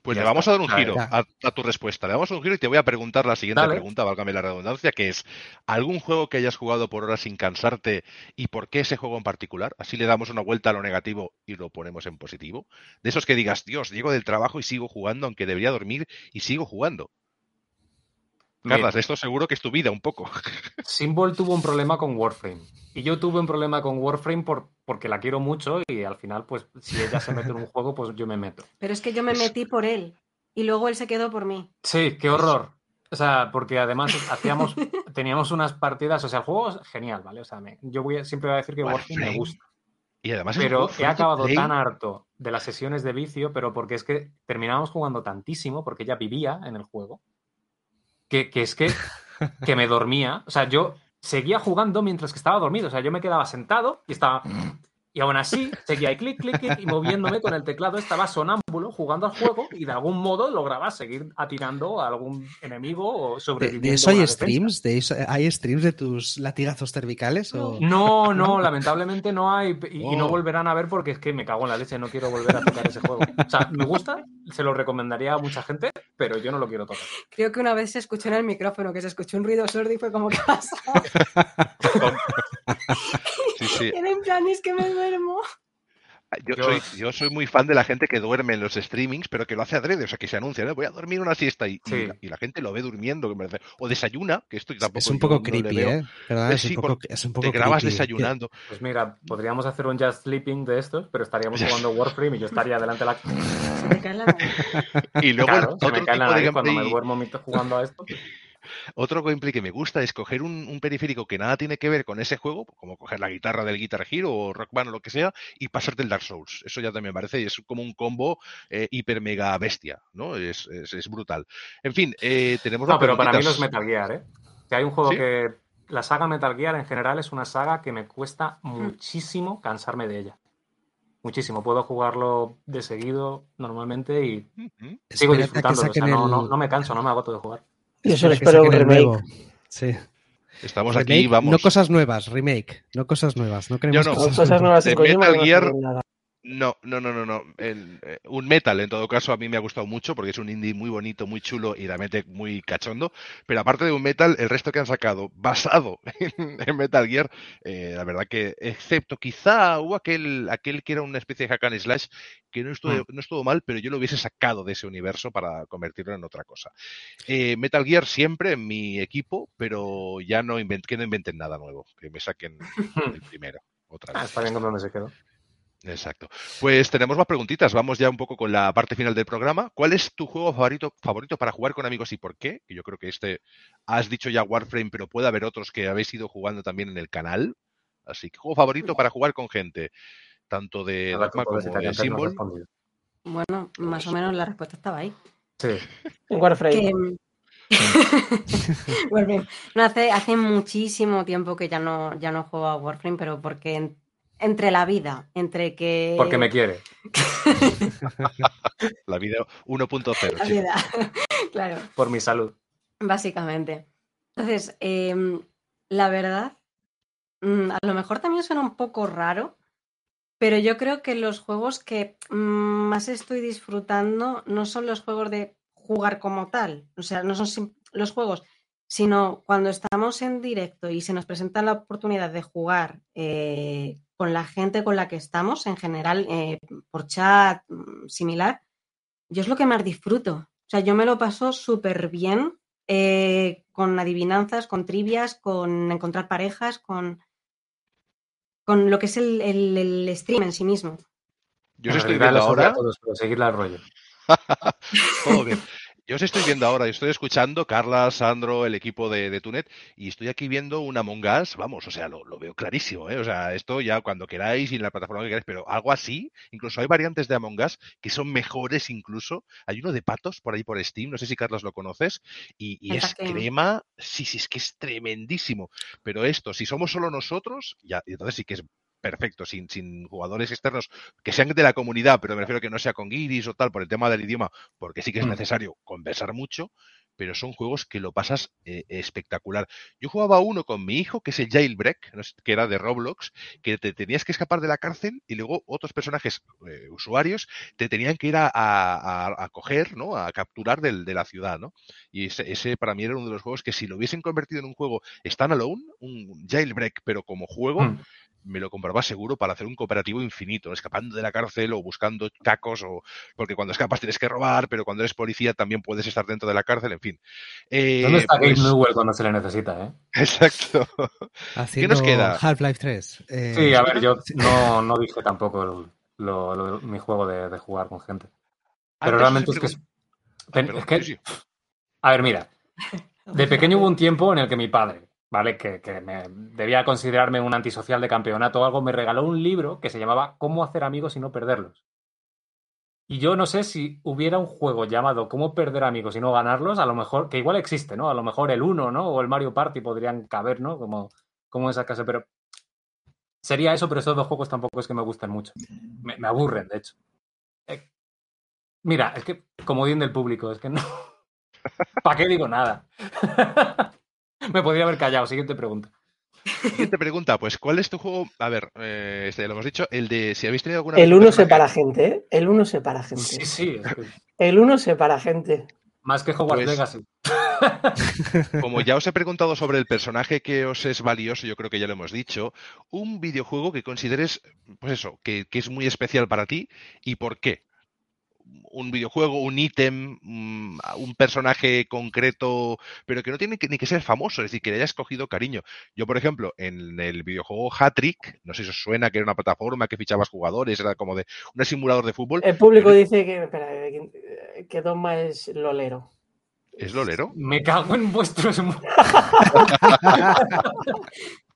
Pues
Ya
le vamos
está.
a dar un giro a, a tu respuesta. Le damos un giro y te voy a preguntar la siguiente
Dale.
pregunta, válgame la redundancia, que es ¿algún juego que hayas jugado por horas sin cansarte y por qué ese juego en particular? Así le damos una vuelta a lo negativo y lo ponemos en positivo. De esos que digas, Dios, llego del trabajo y sigo jugando, aunque debería dormir y sigo jugando. Carlas, esto seguro que es tu vida un poco.
Symbol tuvo un problema con Warframe. Y yo tuve un problema con Warframe por, porque la quiero mucho y al final, pues, si ella se mete en un juego, pues yo me meto.
Pero es que yo me metí por él y luego él se quedó por mí.
Sí, qué horror. O sea, porque además hacíamos, teníamos unas partidas, o sea, el juego es genial, ¿vale? O sea, me- yo voy a- siempre voy a decir que Warframe me gusta.
Y además
Pero he acabado
play.
tan harto de las sesiones de vicio, pero porque es que terminábamos jugando tantísimo, porque ella vivía en el juego, que, que es que, que me dormía. O sea, yo seguía jugando mientras que estaba dormido. O sea, yo me quedaba sentado y estaba. Y aún así, seguía ahí clic, clic, clic, y moviéndome con el teclado. Estaba sonámbulo jugando al juego y de algún modo lograba seguir atirando a algún enemigo o
¿De,
sobreviviendo.
de eso hay streams? ¿De eso, ¿Hay streams de tus latigazos cervicales? O...
No, no, lamentablemente no hay y, y no
Oh.
volverán a ver porque es que me cago en la leche, no quiero volver a tocar ese juego. O sea, me gusta, se lo recomendaría a mucha gente, pero yo no lo quiero tocar.
Creo que una vez se escuchó en el micrófono que se escuchó un ruido sordo y fue como, ¿qué pasa?
Sí, sí.
Y era en plan, es que me duermo.
Yo,
Yo-
soy, yo soy muy fan de la gente que duerme en los streamings, pero que lo hace adrede, o sea, que se anuncia, ¿no? voy a dormir una siesta y, y la, y la gente lo ve durmiendo, que me parece- o desayuna, que esto tampoco
Es un poco
no
creepy,
veo.
¿eh? ¿Verdad?
Eh,
Es un
sí,
poco,
porque
es un poco
Te grabas
creepy.
desayunando.
Pues mira, podríamos hacer un Just Sleeping de estos, pero estaríamos jugando Warframe y yo estaría delante de la.
Se te cae la.
Y luego
Claro,
el
se
otro
me cae la
tipo de
nariz cuando me duermo mientras jugando a esto.
Otro gameplay que me gusta es coger un, un periférico que nada tiene que ver con ese juego, como coger la guitarra del Guitar Hero o Rock Band o lo que sea, y pasarte el Dark Souls. Eso ya también me parece, es como un combo eh, hiper mega bestia, ¿no? Es, es- es brutal. En fin, eh, tenemos
No, pero para mí no es Metal Gear, ¿eh? Si hay un juego
¿Sí?
que. La saga Metal Gear en general es una saga que me cuesta muchísimo cansarme de ella. Muchísimo. Puedo jugarlo de seguido normalmente y
Ujú.
sigo
Espérate
disfrutándolo. O sea, no,
el-
no- no me canso, no me agoto de jugar.
Yo solo espero un remake.
nuevo. Sí.
Estamos
Remake,
aquí, vamos.
No cosas nuevas, remake. No cosas nuevas. No queremos
no.
Con
cosas,
cosas nuevas en
De Metal
no
Gear-
nada.
No, no, no, no, no. El, eh, un metal, en todo caso, a mí me ha gustado mucho porque es un indie muy bonito, muy chulo y realmente muy cachondo. Pero aparte de un metal, el resto que han sacado basado en, en Metal Gear, eh, la verdad que, excepto quizá hubo aquel, aquel que era una especie de hack and slash que no estuvo, no estuvo mal, pero yo lo hubiese sacado de ese universo para convertirlo en otra cosa. Eh, Metal Gear siempre en mi equipo, pero ya no, invent- que no inventen nada nuevo, que me saquen el primero. Otra
Ah,
vez.
está bien con donde se quedó.
Exacto. Pues tenemos más preguntitas. Vamos ya un poco con la parte final del programa. ¿Cuál es tu juego favorito, favorito para jugar con amigos y por qué? Que yo creo que este has dicho ya Warframe, pero puede haber otros que habéis ido jugando también en el canal. Así que juego favorito para jugar con gente, tanto de Dogma como de Symbol.
Bueno, más o menos la respuesta estaba ahí.
Sí.
En Warframe.
Que, Warframe. No, hace, hace muchísimo tiempo que ya no, ya no juego a Warframe, pero porque en- entre la vida, entre que.
Porque me quiere.
La vida 1.0.
La vida, claro,
Por mi salud.
básicamente. Entonces, em, la verdad, mm, a lo mejor también suena un poco raro, pero yo creo que los juegos que mm, más estoy disfrutando no son los juegos de jugar como tal, o sea, no son los juegos, sino cuando estamos en directo y se nos presenta la oportunidad de jugar eh, con la gente con la que estamos, en general, eh, por chat, mm, similar, yo es lo que más disfruto. O sea, yo me lo paso súper bien eh, con adivinanzas, con trivias, con encontrar parejas, con, con lo que es el, el- el stream en sí mismo.
Yo os estoy viendo ahora.
todos, pero seguirle al rollo.
Todo bien. Yo os estoy viendo ahora, estoy escuchando, Carla, Sandro, el equipo de, de Tunet, y estoy aquí viendo un Among Us, vamos, o sea, lo, lo veo clarísimo, ¿eh? O sea, esto ya cuando queráis y en la plataforma que queráis, pero algo así, incluso hay variantes de Among Us que son mejores incluso. Hay uno de patos por ahí por Steam, no sé si Carlos lo conoces, y, y es crema, sí, sí, es que es tremendísimo. Pero esto, si somos solo nosotros, ya, y entonces sí que es perfecto, sin, sin jugadores externos que sean de la comunidad, pero me refiero que no sea con guiris o tal, por el tema del idioma, porque sí que es
Mm.
necesario conversar mucho, pero son juegos que lo pasas eh, espectacular. Yo jugaba uno con mi hijo, que es el Jailbreak, que era de Roblox, que te tenías que escapar de la cárcel y luego otros personajes, eh, usuarios, te tenían que ir a, a- a- a coger, ¿no? A capturar del- de la ciudad, ¿no? Y ese, ese para mí era uno de los juegos que si lo hubiesen convertido en un juego standalone, un Jailbreak, pero como juego,
Mm.
Me lo compraba seguro para hacer un cooperativo infinito, escapando de la cárcel o buscando cacos, o porque cuando escapas tienes que robar, pero cuando eres policía también puedes estar dentro de la cárcel, en fin. Eh,
¿Dónde está
pues-
Gabe Newell cuando se le necesita, eh?
Exacto.
Haciendo
nos queda?
Half-Life 3. Eh,
Sí, a ver, yo no, no dije tampoco el- lo- lo- mi juego de, de jugar con gente. Pero
Antes
realmente es que es,
Ah,
pen-
perdón,
es que-
sí, sí.
A ver, mira, de pequeño hubo un tiempo en el que mi padre, ¿vale? Que, que me debía considerarme un antisocial de campeonato o algo, me regaló un libro que se llamaba Cómo hacer amigos y no perderlos. Y yo no sé si hubiera un juego llamado Cómo perder amigos y no ganarlos, a lo mejor, que igual existe, ¿no? A lo mejor el 1, ¿no? O el Mario Party podrían caber, ¿no? Como, como esa casa, pero sería eso, pero esos dos juegos tampoco es que me gusten mucho. Me, aburren, de hecho. Eh, mira, es que comodín del público, es que no. ¿Para qué digo nada? me podría haber callado. Siguiente pregunta.
Siguiente pregunta, pues ¿cuál es tu juego? A ver, eh, este, lo hemos dicho, el de si habéis tenido alguna
El
vez un
1 separa
personaje-
gente, ¿eh? El 1 separa gente.
Sí, sí. es que-
El 1 separa gente.
más que Hogwarts
Pues-
Legacy.
Como ya os he preguntado sobre el personaje que os es valioso, yo creo que ya lo hemos dicho, un videojuego que consideres, pues eso, que, que es muy especial para ti y por qué. Un videojuego, un ítem, mm, un personaje concreto, pero que no tiene que- ni que ser famoso, es decir, que le hayas cogido cariño. Yo, por ejemplo, en el videojuego Hattrick, no sé si os suena que era una plataforma que fichabas jugadores, era como de un simulador de fútbol,
El público
Pero-
dice que, espera, que- que Dogma es lolero.
¿es lolero?
Me cago en vuestros.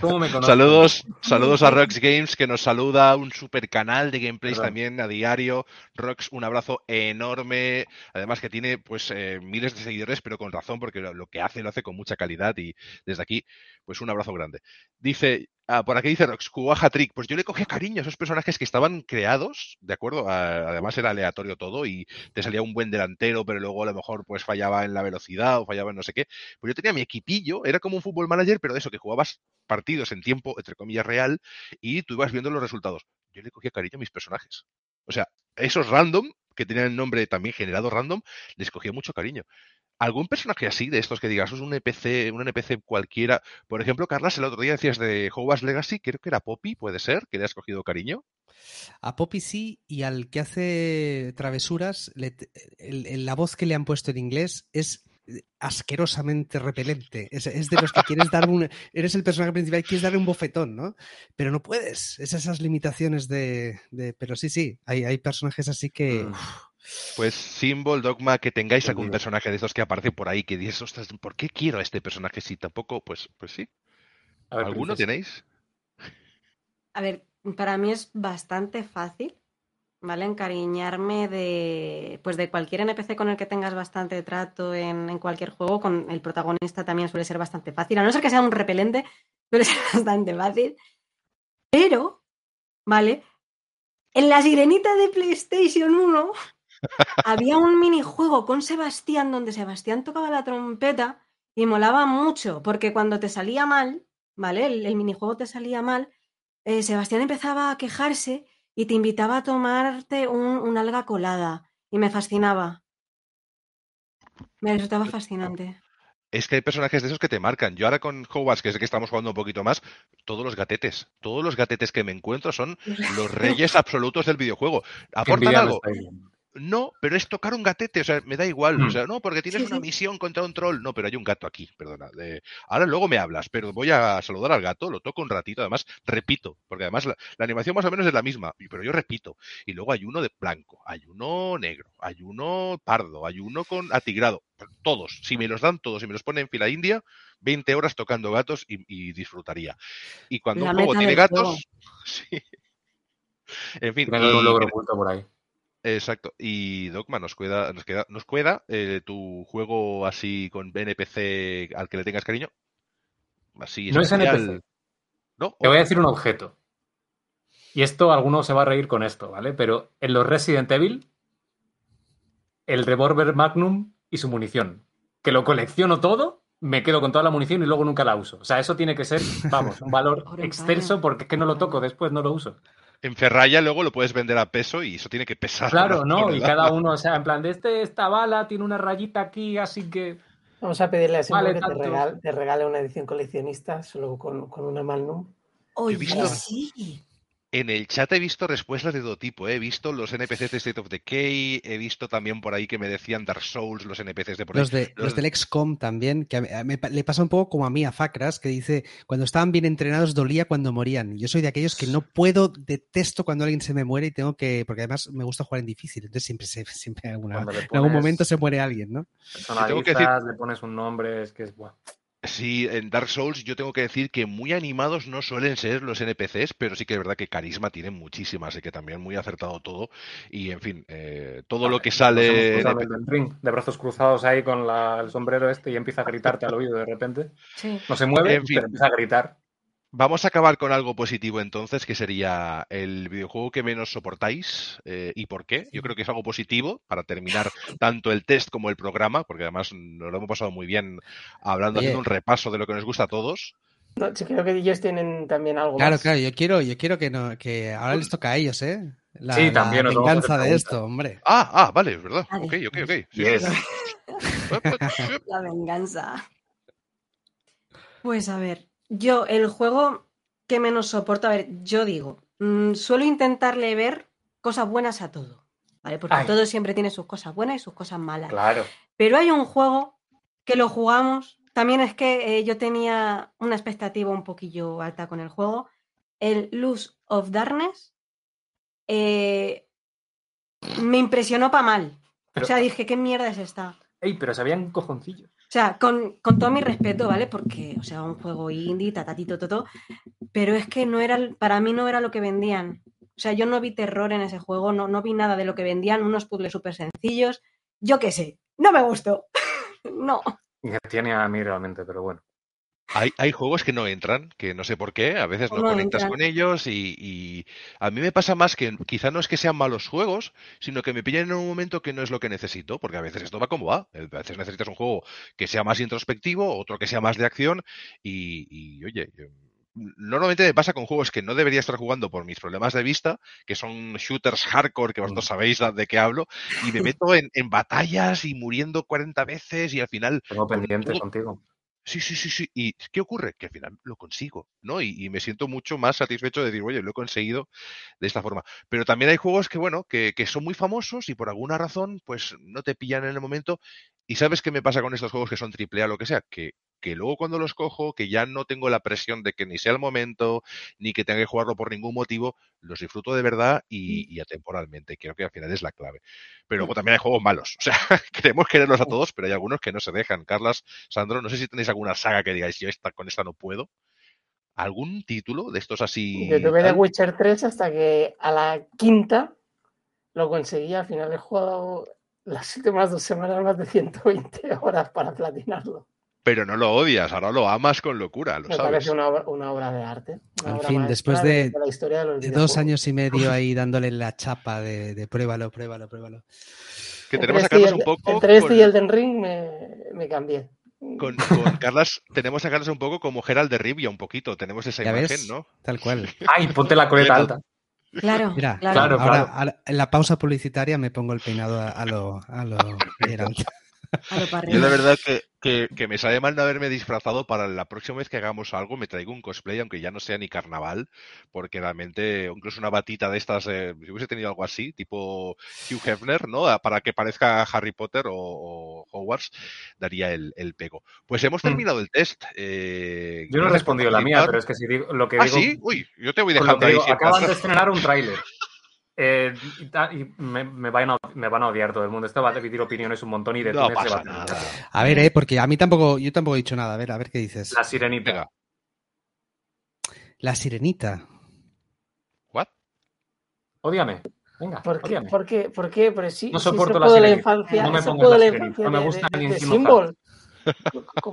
¿Cómo me conocen?
Saludos, saludos a Rox Games que nos saluda, un super canal de gameplays
Perdón.
también a diario. Rox, un abrazo enorme. Además que tiene pues eh, miles de seguidores, pero con razón, porque lo, lo que hace lo hace con mucha calidad y desde aquí, pues un abrazo grande. Dice, ah, por aquí dice Rox, jugó a Hat-Trick. Pues yo le cogía cariño a esos personajes que estaban creados, ¿de acuerdo? Además era aleatorio todo y te salía un buen delantero, pero luego a lo mejor pues fallaba en la velocidad o fallaba en no sé qué. Pues yo tenía mi equipillo, era como un fútbol manager, pero de eso, que jugabas partidos en tiempo, entre comillas, real, y tú ibas viendo los resultados. Yo le cogía cariño a mis personajes. O sea, esos random, que tenían el nombre también generado random, les cogía mucho cariño. ¿Algún personaje así, de estos que digas, es un NPC, un NPC cualquiera? Por ejemplo, Carlas, el otro día decías de Hogwarts Legacy, creo que era Poppy, puede ser, que le has cogido cariño.
A Poppy sí, y al que hace travesuras, le- el- el- la voz que le han puesto en inglés es asquerosamente repelente. Es, es de los que quieres dar un. Eres el personaje principal y quieres darle un bofetón, ¿no? Pero no puedes. Es esas limitaciones de. de- pero sí, sí, hay, hay personajes así que. Uf,
Pues Symbol, Dogma, que tengáis algún personaje de estos que aparece por ahí, que dices, ostras, ¿por qué quiero a este personaje si tampoco? Pues, pues sí.
A ver,
¿Alguno
princesa.
tenéis?
A ver, para mí es bastante fácil, ¿vale? Encariñarme de, pues de cualquier NPC con el que tengas bastante trato en, en cualquier juego, con el protagonista también suele ser bastante fácil, a no ser que sea un repelente, suele ser bastante fácil. Pero, ¿vale? En la sirenita de PlayStation 1 había un minijuego con Sebastián donde Sebastián tocaba la trompeta y molaba mucho, porque cuando te salía mal, ¿vale? El, el minijuego te salía mal, eh, Sebastián empezaba a quejarse y te invitaba a tomarte un, un alga colada. Y me fascinaba. Me resultaba fascinante.
Es que hay personajes de esos que te marcan. Yo ahora con Hogwarts, que es el que estamos jugando un poquito más, todos los gatetes, todos los gatetes que me encuentro son los reyes absolutos del videojuego. ¿Aportan algo? No, pero es tocar un gatete, o sea, me da igual. O
Mm.
sea, no, porque tienes
Sí,
una
sí.
misión contra un troll. No, pero hay un gato aquí, perdona. de- Ahora luego me hablas, pero voy a saludar al gato, lo toco un ratito, además repito, porque además la, la animación más o menos es la misma, pero yo repito. Y luego hay uno de blanco, hay uno negro, hay uno pardo, hay uno con atigrado. Todos, si me los dan todos y me los ponen en fila india, 20 horas tocando gatos y, y disfrutaría. Y cuando
La
un juego tiene gatos, sí. En fin, y-
logro oculto por ahí.
Exacto. Y Dogma, nos queda, nos queda, nos queda eh, tu juego así con NPC al que le tengas cariño. Así
No es. NPC.
¿No?
Te voy a decir un objeto. Y esto, alguno se va a reír con esto, ¿vale? Pero en los Resident Evil, el revólver Magnum y su munición. Que lo colecciono todo, me quedo con toda la munición y luego nunca la uso. O sea, eso tiene que ser, vamos, un valor excelso porque es que no lo toco después, no lo uso.
En Ferraya luego lo puedes vender a peso y eso tiene que pesar.
Claro, ¿no? Y cada uno, o sea, en plan, de este, esta bala tiene una rayita aquí, así que.
Vamos a pedirle a Simón
Vale,
que te regale, te regale una edición coleccionista solo con, con una Magnum.
Oye, sí.
En el chat he visto respuestas de todo tipo. ¿eh? He visto los NPCs de State of Decay, he visto también por ahí que me decían Dark Souls, los NPCs de por ahí.
Los, de,
Los-
los del XCOM también, que a mí- a me le pasa un poco como a mí, a Facras, que dice, cuando estaban bien entrenados dolía cuando morían. Yo soy de aquellos que no puedo, detesto cuando alguien se me muere y tengo que, porque además me gusta jugar en difícil, entonces siempre, se- siempre en, alguna- algún momento se muere alguien, ¿no?
tengo que decir-
Personalizas, le pones un nombre, es que es. buah.
Sí, en Dark Souls yo tengo que decir que muy animados no suelen ser los NPCs, pero sí que es verdad que carisma tienen muchísima, así que también muy acertado todo. Y en fin, eh, todo lo que sale.
ring, de brazos cruzados ahí con la- el sombrero este y empieza a gritarte al oído de repente.
Sí.
No se mueve,
En fin.
pero empieza a gritar.
Vamos a acabar con algo positivo entonces, que sería el videojuego que menos soportáis eh, y por qué. Yo creo que es algo positivo para terminar tanto el test como el programa, porque además nos lo hemos pasado muy bien hablando,
Oye.
haciendo un repaso de lo que nos gusta a todos.
No, sí, creo que ellos tienen también algo
Claro,
más.
claro, yo quiero, yo quiero que no, que ahora les toca a ellos, ¿eh? La,
Sí, también
la venganza de esto, hombre.
Ah, ah, vale, es verdad.
Vale.
Ok, ok, ok. Sí,
Yes.
sí.
La venganza. Pues a ver, yo el juego que menos soporto, a ver, yo digo, mm, suelo intentarle ver cosas buenas a todo, ¿vale? Porque
Ay.
todo siempre tiene sus cosas buenas y sus cosas malas.
Claro.
Pero hay un juego que lo jugamos. También es que eh, yo tenía una expectativa un poquillo alta con el juego. El Luz of Darkness eh, me impresionó para mal.
Pero,
O sea, dije, ¿qué mierda es esta?
ey, pero se habían cojoncillos.
O sea, con, con todo mi respeto, ¿vale? Porque, o sea, un juego indie, tatatito, toto. Pero es que no era, para mí no era lo que vendían. O sea, yo no vi terror en ese juego, no, no vi nada de lo que vendían, unos puzzles súper sencillos. Yo qué sé, no me gustó. no.
Tiene a mí realmente, pero bueno.
Hay, hay juegos que no entran, que no sé por qué, a veces no
No
conectas
entran.
con ellos y, y a mí me pasa más que quizá no es que sean malos juegos, sino que me pillan en un momento que no es lo que necesito, porque a veces esto va como va. A veces necesitas un juego que sea más introspectivo, otro que sea más de acción y, y, oye, normalmente me pasa con juegos que no debería estar jugando por mis problemas de vista, que son shooters hardcore, que vosotros sabéis de qué hablo, y me meto en, en batallas y muriendo 40 veces y al final
Tengo
Con
pendiente
todo-
contigo.
Sí, sí, sí, sí. ¿Y qué ocurre? Que al final lo consigo, ¿no? Y, me siento mucho más satisfecho de decir, oye, lo he conseguido de esta forma. Pero también hay juegos que, bueno, que, que son muy famosos y por alguna razón, pues no te pillan en el momento. Y sabes qué me pasa con estos juegos que son triple A, lo que sea, que, que luego cuando los cojo, que ya no tengo la presión de que ni sea el momento, ni que tenga que jugarlo por ningún motivo, los disfruto de verdad y, y atemporalmente. Creo que al final es la clave. Pero luego también hay juegos malos. O sea, queremos quererlos a todos, pero hay algunos que no se dejan. Carlas, Sandro, no sé si tenéis alguna saga que digáis, yo esta, con esta no puedo. ¿Algún título de estos así?
Yo tuve The? Witcher 3 hasta que a la quinta lo conseguí. Al final he jugado las últimas dos semanas más de 120 horas para platinarlo.
Pero no lo odias, ahora lo amas con locura, lo
Me
sabes.
parece una obra, una obra de arte. obra
fin, después de-
la historia de, los
De dos años y medio ahí dándole la chapa de, de pruébalo, pruébalo, pruébalo.
Que
Entre
tenemos a
este y
Carlas
el-
un poco
Entre este y
con-
el Den Ring me, me cambié.
Con, con Carlas, tenemos a Carlas un poco como Gerald de Rivia, un poquito. Tenemos esa
¿Ya
imagen,
ves?
¿no?
Tal cual.
Ay, ponte la coleta alta.
Claro,
Mira,
claro.
Ahora,
claro.
ahora, en la pausa publicitaria me pongo el peinado a, a lo, a lo Geralt.
Yo la verdad que, que, que me sabe mal no haberme disfrazado para la próxima vez que hagamos algo, me traigo un cosplay, aunque ya no sea ni carnaval, porque realmente incluso una batita de estas, eh, si hubiese tenido algo así, tipo Hugh Hefner, ¿no? Ah, Para que parezca Harry Potter o, o Hogwarts, daría el, el pego. Pues hemos
Mm.
terminado el test. eh,
Yo no he respondido la mía, pero es que si digo lo que
Ah,
digo.
sí, uy, yo te voy dejando ahí.
digo, acaban de estrenar un tráiler. Eh, y ta- y me, me van a, me van a odiar todo el mundo. Esto va a dividir opiniones un montón y de
No
se va
pasa
a
nada.
A ver, eh, porque a mí tampoco, yo tampoco he dicho nada. A ver, a ver qué dices.
La sirenita.
Venga.
La sirenita.
¿What?
Ódiame. Venga,
¿Por qué?
ódiame.
¿Por qué? ¿Por qué? Pero sí,
No soporto la sirenita.
infancia.
No me pongas la
la
sirenita.
infancia
No me gusta
de-
ni
de
encima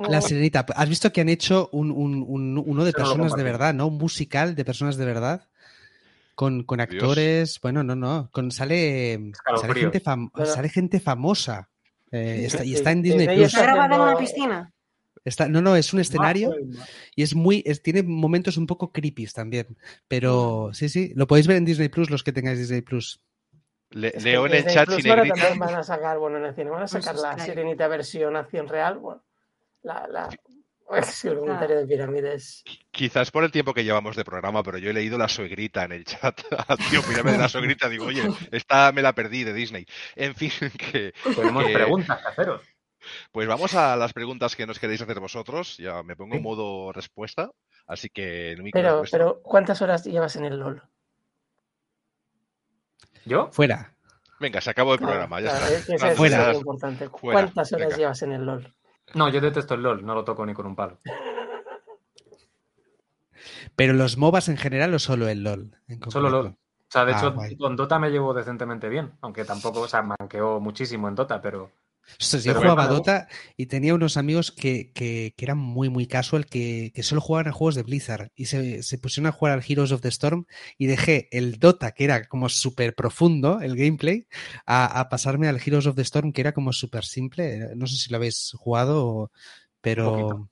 La sirenita. ¿Has visto que han hecho un, un- un- uno de
Eso no lo
personas de verdad, ¿no? Un musical de personas de verdad. Con, con actores, bueno, no, no. Con, sale, sale,
Escalofríos.
gente, fam-
Bueno.
sale gente famosa. Eh, está- y está en Disney Plus.
¿Está grabada en una piscina?
Está, no, no, es un escenario y es muy, es- tiene momentos un poco creepy también. Pero sí, sí, lo podéis ver en Disney Plus, los que tengáis Disney Plus.
Le-
Es que
leo en el
Disney
chat
Plus
si
ahora también van a sacar, bueno, en el cine van a sacar la
Unsubscribe.
sirenita versión acción real. Bueno, la, la, sí, el comentario de pirámides.
Quizás por el tiempo que llevamos de programa, pero yo he leído la suegrita en el chat. Tío, mírame de la suegrita. Digo, oye, esta me la perdí de Disney. En fin, que
Tenemos
que-
preguntas que haceros.
pues vamos a las preguntas que nos queréis hacer vosotros. Ya me pongo en modo respuesta, así que es
Pero, pero, ¿cuántas horas llevas en el LOL?
¿Yo?
Fuera.
Venga, se acabó el
Claro,
programa, ya
claro,
está.
es
No,
es
Fuera.
importante.
Fuera,
¿Cuántas horas
venga.
llevas en el LOL?
No, yo detesto el LOL, no lo toco ni con un palo.
Pero los MOBAs en general o solo el LOL. en
Solo? LOL. O sea, de
Ah,
hecho,
guay.
con Dota me llevo decentemente bien, aunque tampoco, o sea, manqueo muchísimo en Dota, pero
Ostras, yo
Pero
jugaba
bueno.
Dota y tenía unos amigos que, que- que eran muy, muy casual, que, que solo jugaban a juegos de Blizzard y se, se pusieron a jugar al Heroes of the Storm y dejé el Dota, que era como súper profundo, el gameplay, a, a pasarme al Heroes of the Storm, que era como súper simple. No sé si lo habéis jugado, o- pero,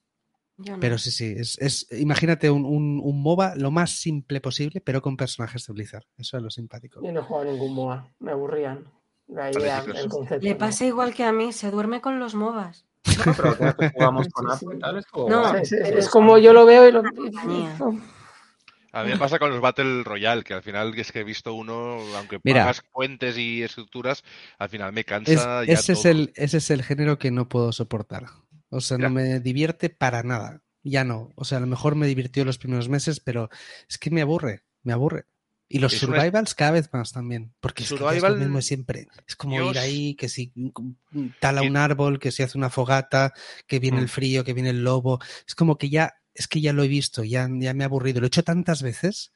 no.
pero sí, sí. Es, es- imagínate un, un, un MOBA lo más simple posible, pero con personajes de Blizzard. Eso es lo simpático.
Yo no he jugado ningún MOA, me aburrían. La
Vale,
idea,
chicos.
el concepto.
Le
¿no?
pasa igual que a mí, se duerme con los MOBAs.
No, pero jugamos con.
Es, es- es
es-
como yo lo veo y lo.
A mí me pasa con los Battle Royale, que al final es que he visto uno, aunque
Mira.
pagas fuentes y estructuras, al final me
Es-
cansa ya
ese, es el, ese es el género que no puedo soportar. O sea, no me divierte para nada. Ya no. O sea, a lo mejor me divirtió los primeros meses, pero es que me aburre, me aburre. Y los
una-
survivals cada vez más también. Porque es, que es lo mismo siempre. Es como ir ahí, que si mm, tala un árbol, que si hace una fogata, que viene
Mm.
el frío, que viene el lobo. Es como que ya, es que ya lo he visto, ya, ya me ha aburrido. Lo he hecho tantas veces.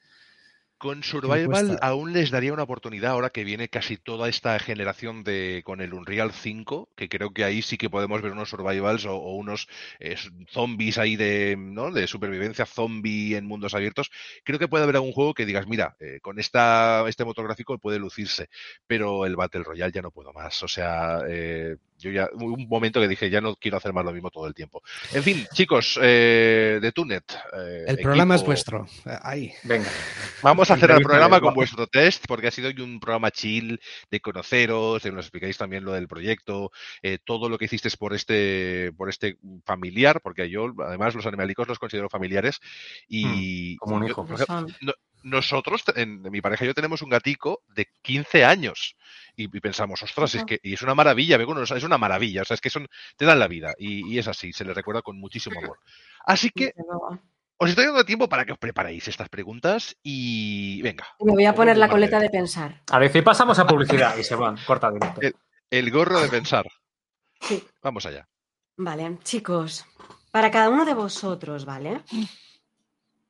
Con Survival aún les daría una oportunidad ahora que viene casi toda esta generación de con el Unreal 5, que creo que ahí sí que podemos ver unos survivals o, o unos eh, zombies ahí de, ¿no? de supervivencia zombie en mundos abiertos. Creo que puede haber algún juego que digas, mira, eh, con esta, este motor gráfico puede lucirse, pero el Battle Royale ya no puedo más. O sea, eh, yo ya hubo un momento que dije, ya no quiero hacer más lo mismo todo el tiempo. En fin, chicos, eh, de Tunet. eh,
El programa es
equipo-
vuestro. Ahí.
Venga.
Vamos a hacer el programa con vuestro test, porque ha sido hoy un programa chill de conoceros, de que nos explicáis también lo del proyecto, eh, todo lo que hicisteis por este, por este familiar, porque yo, además, los animalicos los considero familiares. Y
Hmm, como un hijo.
son.
nosotros, en, mi pareja y yo tenemos un gatico de 15 años. Y, y pensamos, ostras, es que y es una maravilla, es una maravilla, o sea, es que son, te dan la vida y, y es así, se les recuerda con muchísimo amor. Así que. Os estoy dando tiempo para que os preparéis estas preguntas y venga.
Me voy a poner la coleta de pensar.
A ver, si pasamos a publicidad y se van. Corta directo.
Eh. El gorro de pensar.
Sí.
Vamos allá.
Vale, chicos, para cada uno de vosotros, ¿vale?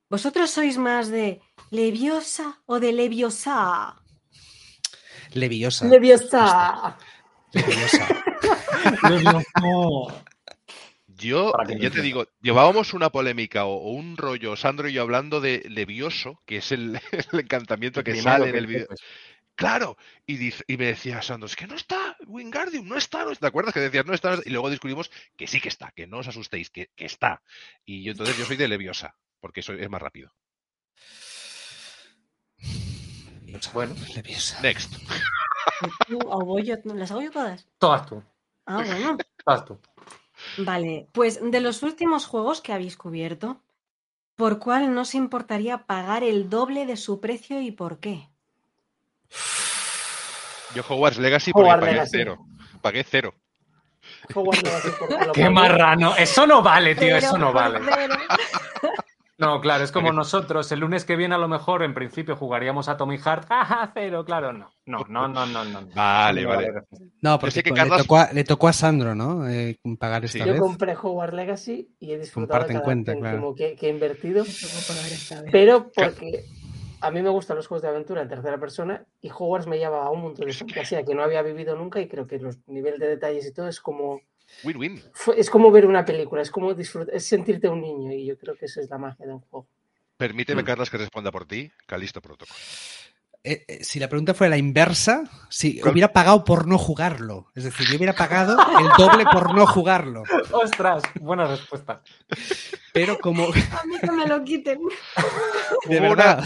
¿Vosotros sois más de Leviosa o de Leviosa?
Leviosa.
Leviosa.
Leviosa.
Yo, yo te digo, llevábamos una polémica o, o un rollo, Sandro y yo hablando de Levioso, que es el, el encantamiento que sale en el vídeo.
dices.
Claro, y, dice- y me decía Sandro, es que no está, Wingardium, no está, no está. ¿te acuerdas que decías no está? no está? Y luego descubrimos que sí que está, que no os asustéis, que, que está. Y yo entonces yo soy de Leviosa, porque soy, es más rápido.
Leviosa.
Bueno.
Leviosa.
Next.
¿Tú o voy yo? ¿Las hago yo todas?
Todas tú.
Ah, bueno.
Todas tú.
Vale, pues de los últimos juegos que habéis cubierto, ¿por cuál no os importaría pagar el doble de su precio y por qué?
Yo Hogwarts Legacy porque
Hogwarts
pagué
Legacy.
cero. Pagué cero.
Hogwarts Legacy, porque lo
Qué
pagué.
marrano. Eso no vale, tío. Eso no vale. No, claro, es como nosotros. El lunes que viene, a lo mejor, en principio, jugaríamos a Tommy Hart. Ajá, cero, claro, no. No, no, no, no. no.
Vale,
No
vale.
No, porque
que
le,
Carlos-
tocó a, le tocó a Sandro, ¿no? Eh, pagar esta
Sí.
Yo
vez.
compré Hogwarts Legacy y he disfrutado
Comparte en cuenta, claro.
que, que he invertido.
Vez.
Pero porque a mí me gustan los juegos de aventura en tercera persona y Hogwarts me lleva a un mundo de fantasía que no había vivido nunca y creo que los niveles de detalles y todo es como
Win-win.
es como ver una película, es como disfrutar, es sentirte un niño y yo creo que esa es la magia de un juego.
Permíteme,
Mm.
Carlos, que responda por ti. Calisto Protocol.
Eh, eh, si la pregunta fuera la inversa, si hubiera pagado por no jugarlo. Es decir, yo hubiera pagado el doble por no jugarlo.
Ostras, buena respuesta.
Pero como,
A mí que me lo quiten.
de
Hubo una-
verdad,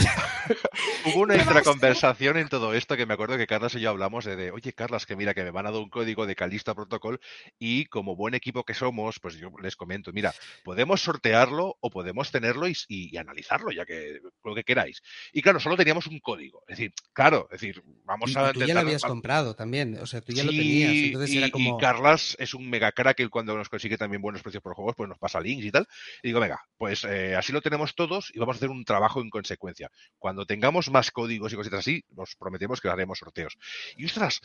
Hubo una intraconversación en todo esto que me acuerdo que Carlos y yo hablamos de, de, oye, Carlos, que mira, que me van a dar un código de Calista Protocol y como buen equipo que somos, pues yo les comento, mira, podemos sortearlo o podemos tenerlo y, y- y analizarlo, ya que lo que queráis. Y claro, solo teníamos un código. Es decir, claro, es decir, vamos
y,
a
tú ya lo habías comprado también. O sea, tú ya lo tenías. Entonces
y,
era
y
como.
Carlas es un mega crack y cuando nos consigue también buenos precios por juegos, pues nos pasa links y tal. Y digo, venga, pues eh, así lo tenemos todos y vamos a hacer un trabajo en consecuencia. Cuando tengamos más códigos y cositas así, nos prometemos que haremos sorteos. Y ostras,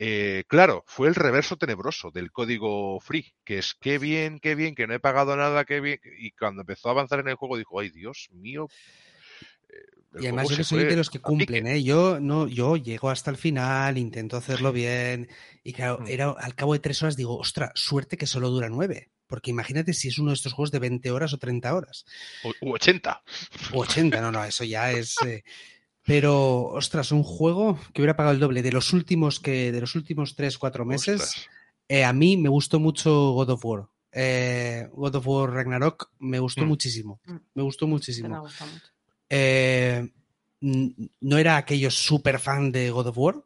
eh, claro, fue el reverso tenebroso del código free, que es qué bien, qué bien, que no he pagado nada, qué bien. Y cuando empezó a avanzar en el juego, dijo, ay, Dios mío. Eh,
Y además yo que soy de los que
a pique".
cumplen, ¿eh? Yo no, yo llego hasta el final, intento hacerlo bien. Y claro,
Mm.
era, al cabo de tres horas digo, ostra, suerte que solo dura nueve. Porque imagínate si es uno de estos juegos de 20 horas o 30 horas.
U- u 80.
O 80, no, no, eso ya es. eh, Pero, ostras, un juego que hubiera pagado el doble de los últimos que, de los últimos 3, 4 meses. Eh, a mí me gustó mucho God of War. Eh, God of War Ragnarok me gustó
Mm.
muchísimo.
Mm.
Me gustó
Me ha
muchísimo.
gustado mucho.
Eh, no era aquello súper fan de God of War.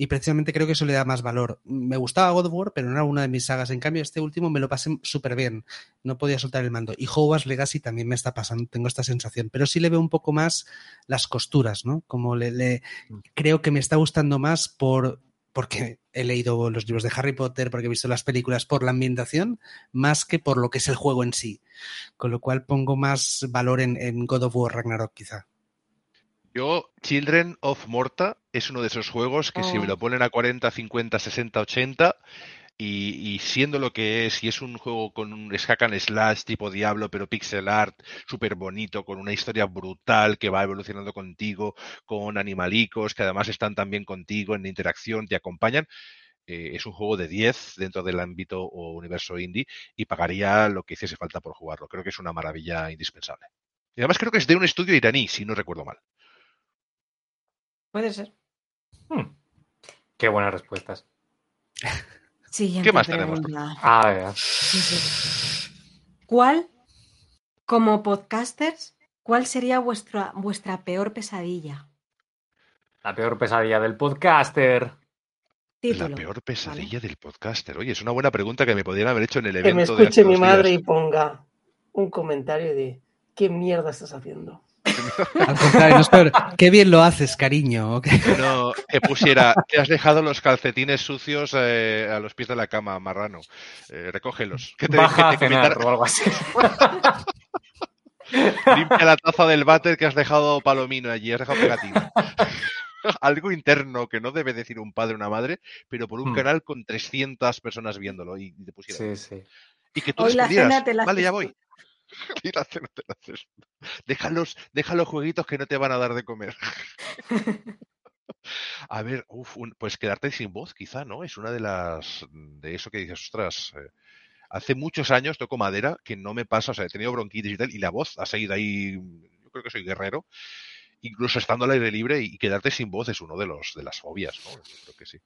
Y precisamente creo que eso le da más valor. Me gustaba God of War, pero no era una de mis sagas. En cambio, este último me lo pasé súper bien. No podía soltar el mando. Y Hogwarts Legacy también me está pasando, tengo esta sensación. Pero sí le veo un poco más las costuras, ¿no? Como le, le creo que me está gustando más por porque he leído los libros de Harry Potter, porque he visto las películas por la ambientación, más que por lo que es el juego en sí. Con lo cual pongo más valor en, en God of War Ragnarok, quizá.
Yo, Children of Morta es uno de esos juegos que si me
Oh.
lo ponen a 40, 50, 60, 80 y, y siendo lo que es, y es un juego con un hack and slash tipo Diablo, pero pixel art, súper bonito, con una historia brutal que va evolucionando contigo, con animalicos que además están también contigo en interacción, te acompañan. eh, es un juego de 10 dentro del ámbito o universo indie y pagaría lo que hiciese falta por jugarlo. Creo que es una maravilla indispensable. Y además creo que es de un estudio iraní, si no recuerdo mal.
Puede ser.
Hmm. Qué buenas respuestas.
Siguiente
más tenemos?
Ah.
Sí, sí. ¿Cuál, como podcasters, cuál sería vuestra, vuestra peor pesadilla?
La peor pesadilla del podcaster.
Título.
La peor pesadilla del podcaster. Oye, es una buena pregunta que me podrían haber hecho en el
Que me
evento de
escuche mi madre
días.
y ponga un comentario de ¿qué mierda estás haciendo?
Al contrario, no es peor. Qué bien lo haces, cariño.
No, que pusiera, te has dejado los calcetines sucios eh, a los pies de la cama, marrano. Eh, recógelos. Que te,
Baja
que
a
te
cenar
comentara-
o algo así.
limpia la taza del váter que has dejado palomino allí, has dejado pegatina. Algo interno que no debe decir un padre o una madre, pero por un
Hmm.
canal con 300 personas viéndolo y te pusiera.
Sí, sí.
Y que tú
Hoy la cena te la
vale, ya voy. Y la cena te la haces. Déjalos, deja los jueguitos que no te van a dar de comer. A ver, uf, un- pues quedarte sin voz, quizá, ¿no? Es una de las. de eso que dices, ostras. eh, hace muchos años toco madera que no me pasa, o sea, he tenido bronquitis y tal, y la voz ha seguido ahí. Yo creo que soy guerrero, incluso estando al aire libre, y quedarte sin voz es uno de los de las fobias, ¿no? Yo creo que sí.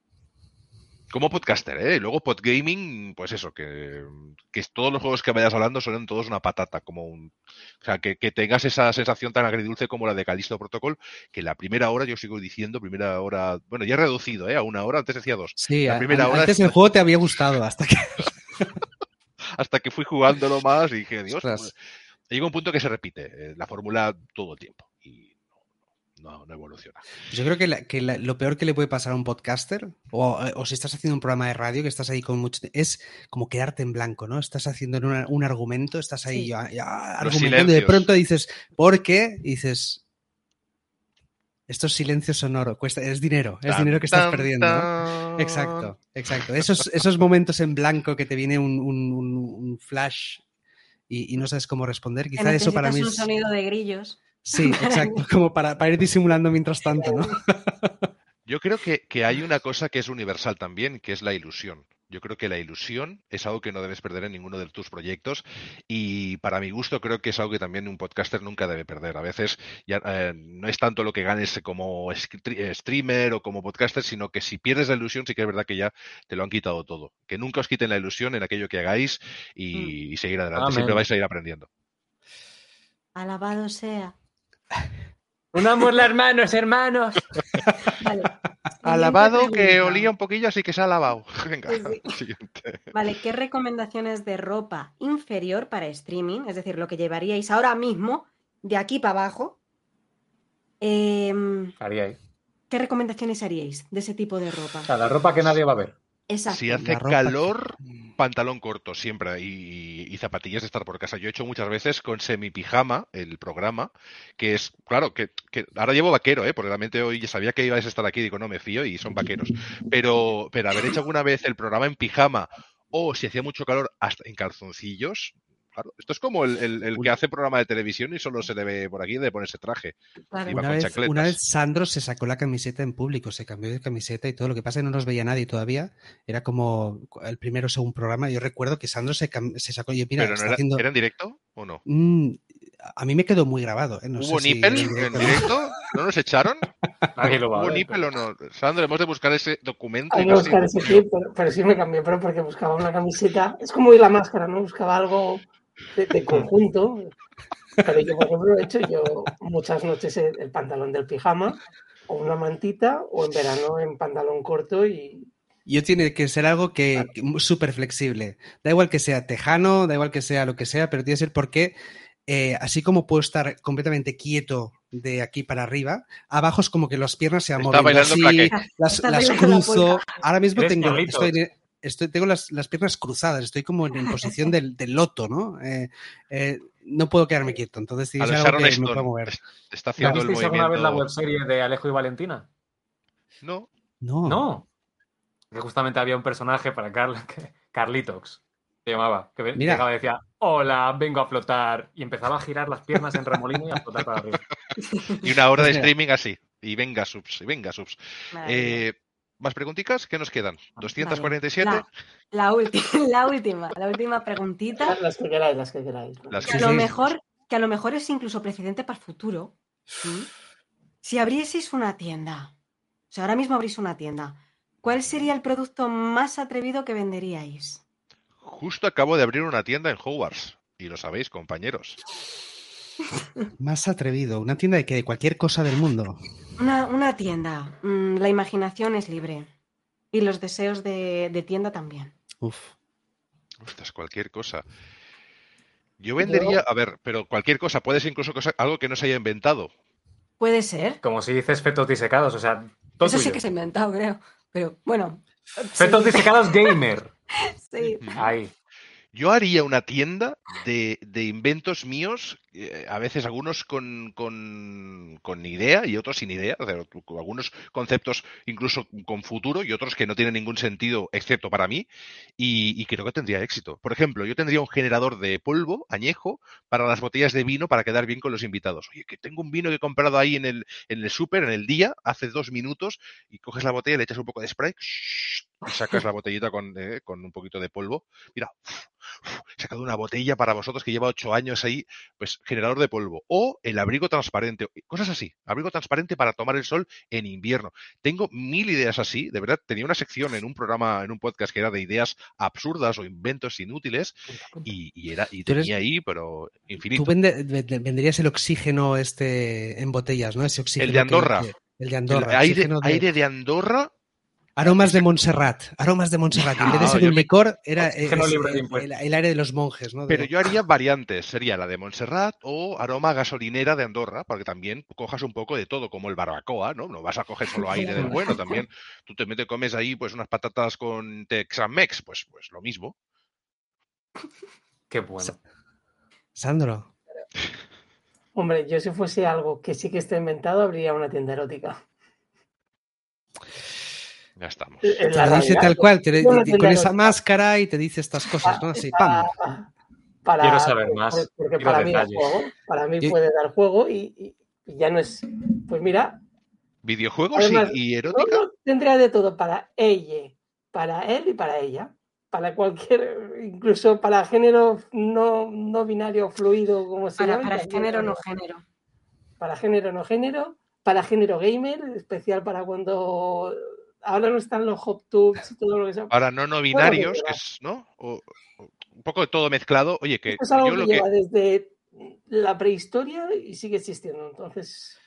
Como podcaster, ¿eh? Luego podgaming, pues eso, que, que todos los juegos que vayas hablando son todos una patata, como un... O sea, que, que tengas esa sensación tan agridulce como la de Calisto Protocol, que la primera hora, yo sigo diciendo, primera hora... Bueno, ya he reducido, ¿eh? A una hora, antes decía dos.
Sí,
La primera
a-
hora
antes
es-
el juego te había gustado, hasta que.
Hasta que fui jugándolo más y dije, Dios, pues, llega un punto que se repite eh, la fórmula todo el tiempo y no, no, evoluciona.
Yo creo que, la- que la- lo peor que le puede pasar a un podcaster, o, o si estás haciendo un programa de radio que estás ahí con mucho. es como quedarte en blanco, ¿no? Estás haciendo un, un argumento, estás ahí
Sí.
ya- ya
Los
argumentando y de pronto dices, ¿por qué? Y dices. Estos silencios sonoros, cuesta, es dinero, es
Tan,
dinero que estás
tan,
perdiendo. Exacto, exacto. Esos, esos momentos en blanco que te viene un, un- un- un flash y, y no sabes cómo responder, quizá eso para mí es.
un sonido de grillos.
Sí, exacto, como para, para ir disimulando mientras tanto, ¿no?
Yo creo que, que hay una cosa que es universal también, que es la ilusión. Yo creo que la ilusión es algo que no debes perder en ninguno de tus proyectos y para mi gusto creo que es algo que también un podcaster nunca debe perder. A veces ya, eh, no es tanto lo que ganes como eh, streamer o como podcaster, sino que si pierdes la ilusión sí que es verdad que ya te lo han quitado todo. Que nunca os quiten la ilusión en aquello que hagáis y, y seguir adelante.
Amén.
Siempre vais a ir aprendiendo.
Alabado sea.
Unamos las manos, hermanos.
Vale.
Alabado que olía un poquillo, así que se ha lavado. Venga,
Sí,
siguiente.
Vale, ¿qué recomendaciones de ropa inferior para streaming? Es decir, lo que llevaríais ahora mismo, de aquí para abajo. em,
Haríais.
¿Qué recomendaciones haríais de ese tipo de ropa?
O sea, la ropa que nadie va a ver.
Exacto.
Si hace calor,
que-
pantalón corto siempre y, y zapatillas de estar por casa. Yo he hecho muchas veces con semi-pijama el programa, que es, claro, que, que ahora llevo vaquero, ¿eh? porque realmente hoy ya sabía que ibais a estar aquí, digo, no me fío y son vaqueros. Pero, pero haber hecho alguna vez el programa en pijama o si hacía mucho calor hasta en calzoncillos, claro, esto es como el, el- el que hace programa de televisión y solo se le ve por aquí de ponerse traje.
Claro.
Una vez, una vez Sandro se sacó la camiseta en público, se cambió de camiseta y todo. Lo que pasa es que no nos veía nadie todavía. Era como el primero o segundo programa. Yo recuerdo que Sandro se, se sacó. Yo, mira,
pero no
está
era,
haciendo.
¿era en directo o no?
Mm, a mí me quedó muy grabado. ¿eh? No
¿Hubo
sé si
nipple
era
en
directo no.
directo? ¿No nos echaron?
Nadie lo va a
¿Hubo
ver.
nipple o no? Sandro, hemos de buscar ese documento.
Hay
y
que buscar ese clip, pero, pero sí me cambié, pero porque buscaba una camiseta. Es como ir la máscara, ¿no? Buscaba algo de, de conjunto. Pero yo, por ejemplo, he hecho yo muchas noches el, el pantalón del pijama o una mantita, o en verano en pantalón corto y,
Yo tiene que ser algo que, que súper flexible. Da igual que sea tejano, da igual que sea lo que sea, pero tiene que ser porque eh, así como puedo estar completamente quieto de aquí para arriba, abajo es como que las piernas se
bailando
así, las,
la
cruzo. Ahora mismo tengo, estoy, estoy- tengo las, las piernas cruzadas, estoy como en, en posición del, del loto, ¿no? Eh, eh, no puedo quedarme quieto, entonces tiene
A
que
los
ser algo
Sharon
que me pueda mover.
Está
¿No
haciendo el
visteis alguna vez la
movimiento.
webserie de Alejo y Valentina?
No,
No.
No. Que justamente había un personaje para Carl, que- Carlitox, se llamaba, que
Mira.
llegaba y decía, hola, vengo a flotar, y empezaba a girar las piernas en remolino y a flotar para arriba.
y una hora de streaming así. Y venga subs, y venga subs. Eh, ¿Más preguntitas? ¿Qué nos quedan? ¿247?
La, la, ulti- la última, la última preguntita.
las que queráis, las que queráis. ¿no?
Las
Que
que
a, lo mejor, que a lo mejor es incluso precedente para el futuro. Si abrieseis una tienda, o sea, ahora mismo abrís una tienda, ¿cuál sería el producto más atrevido que venderíais?
Justo acabo de abrir una tienda en Hogwarts. Y lo sabéis, compañeros.
Más atrevido, una tienda de que de cualquier cosa del mundo.
Una, una tienda. Mm, la imaginación es libre. Y los deseos de, de tienda también.
Uf.
Ostras, cualquier cosa. Yo vendería, a ver, pero cualquier cosa, puede ser incluso cosa- algo que no se haya inventado.
Puede ser.
Como si dices fetos disecados, o sea, todo
Eso sí que se ha inventado, creo. Pero bueno.
Fetos
sí,
disecados gamer.
sí.
Ahí.
Yo haría una tienda de, de inventos míos, eh, a veces algunos con, con, con idea y otros sin idea, algunos conceptos incluso con futuro y otros que no tienen ningún sentido excepto para mí, y, creo que tendría éxito. Por ejemplo, yo tendría un generador de polvo añejo para las botellas de vino para quedar bien con los invitados. Oye, que tengo un vino que he comprado ahí en el, en el súper, en el día, hace dos minutos, y coges la botella, le echas un poco de spray, sacas la botellita con, eh, con un poquito de polvo. Mira, he sacado una botella para vosotros que lleva ocho años ahí, pues generador de polvo. O el abrigo transparente, cosas así. Abrigo transparente para tomar el sol en invierno. Tengo mil ideas así, de verdad. Tenía una sección en un programa, en un podcast que era de ideas absurdas o inventos inútiles y, y era, y
eres-
tenía ahí, pero infinito.
Tú vende- vende- venderías el oxígeno este en botellas, ¿no? Ese oxígeno.
de
que-
Andorra.
que- el de
El
Andorra.
aire,
oxígeno de-
aire de Andorra,
Aromas de Montserrat. Aromas de Montserrat. En vez de
No,
ser
yo
un licor, era es, el,
impuestos.
el- el aire de los monjes, ¿no? De-
pero yo haría variantes. Sería la de Montserrat o aroma gasolinera de Andorra, porque también cojas un poco de todo, como el barbacoa, ¿no? No vas a coger solo aire del bueno, también tú te metes, comes ahí pues unas patatas con Texamex, pues, pues lo mismo.
Qué bueno.
Sandro.
Hombre, yo si fuese algo que sí que está inventado, abriría una tienda erótica.
Ya estamos.
Te
la
lo dice tal cual, te- con esa máscara y te dice estas cosas, ¿no? Así, pam.
para-
Quiero saber más,
por- Porque
quiero
para mí, juego, para mí
Yo-
puede dar juego y, ya no es. Pues mira,
¿Videojuegos y-
Además,
y, erótica?
tendría de todo para ella, para él y para ella. Para cualquier, incluso para género no, no binario fluido, como se
Para,
llame,
para género, no género.
Para género, no género. Para género gamer, especial para cuando ahora no están los hop tubes y todo lo que sea.
Para no no binarios,
Bueno,
que es, ¿no? O- o un poco de todo mezclado. Oye, que
Esto es algo
yo
que
lo que...
lleva desde la prehistoria y sigue existiendo. Entonces,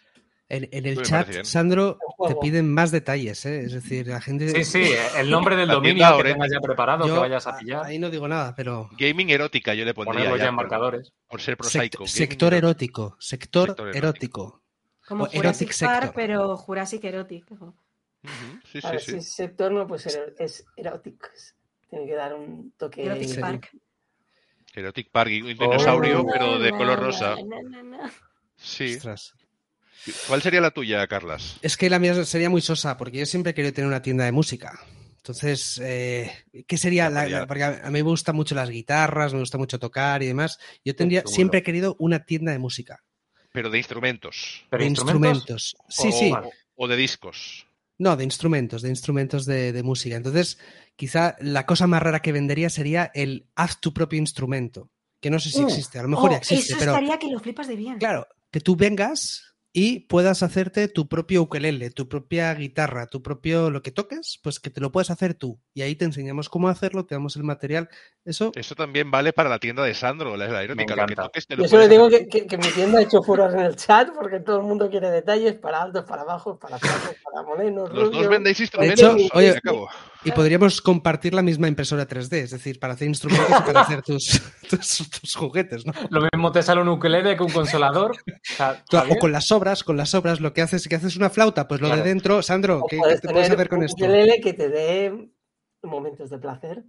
En, en el chat. Sandro,
El
te piden más detalles, ¿eh? Es decir, la gente...
Sí, sí, el nombre del dominio
tienda
que tengas ya preparado,
Yo
que vayas a pillar,
ahí no digo nada, pero...
Gaming erótica yo le pondría
ponerlo ya
ya,
en
por,
marcadores.
por ser prosaico.
Sector erótico, sector,
Sector erótico.
erótico.
Como
O
Jurassic Park,
sector.
pero Jurassic Erotic.
Ujú, Sí,
a ver,
sí,
si
sí.
es sector no puede ser, es erótico. Tiene que dar un toque.
Erotic
Sí.
Park.
Erotic Park, y un dinosaurio,
Oh.
pero de color rosa. Sí.
Ostras.
¿Cuál sería la tuya, Carlas?
Es que la mía sería muy sosa, porque yo siempre he querido tener una tienda de música. Entonces, eh, ¿qué sería? La, porque a mí me gustan mucho las guitarras, me gusta mucho tocar y demás. Yo tendría, siempre he querido una tienda de música,
Pero de instrumentos.
¿Pero
de
instrumentos?
instrumentos. Sí,
o,
sí.
o de discos.
No, de instrumentos, de instrumentos de, de música. Entonces, quizá la cosa más rara que vendería sería el haz tu propio instrumento, que no sé si
Uh,
existe, a lo mejor
Oh,
ya existe,
eso
pero
estaría que lo flipas de bien.
claro, que tú vengas y puedas hacerte tu propio ukelele, tu propia guitarra, tu propio lo que toques, pues que te lo puedes hacer tú. Y ahí te enseñamos cómo hacerlo, te damos el material. Eso,
Eso también vale para la tienda de Sandro, la,
Me
lo que toques te
Yo
lo
solo digo que, que- que mi tienda ha hecho furor en el chat porque todo el mundo quiere detalles para altos, para bajos, para flacos, para morenos,
Los dos vendéis
hecho,
instrumentos.
oye,
se acabó.
y podríamos compartir la misma impresora 3D, es decir, para hacer instrumentos y para hacer tus, tus, tus juguetes, ¿no?
Lo mismo te sale un ukelele que un consolador. O,
con las obras, con las obras, lo que haces, que haces una flauta, pues lo
Claro.
de dentro, Sandro, ¿qué, te puedes hacer con
un
esto?
que te dé momentos de placer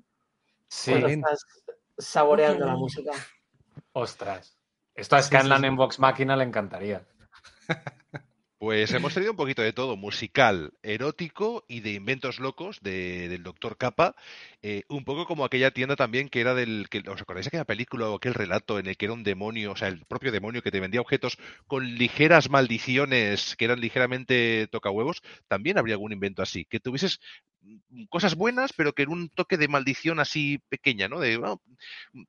Sí,
cuando estás saboreando la música.
ostras. Esto a
Sí,
Scanlan
sí, sí.
en Vox Máquina le encantaría.
Pues hemos tenido un poquito de todo, musical, erótico y de inventos locos de- del Doctor Capa, eh, un poco como aquella tienda también que era del, que, ¿os acordáis aquella película o aquel relato en el que era un demonio, o sea, el propio demonio que te vendía objetos con ligeras maldiciones que eran ligeramente tocahuevos? También habría algún invento así, que tuvieses cosas buenas, pero que en un toque de maldición así pequeña, ¿no? De, "Ah,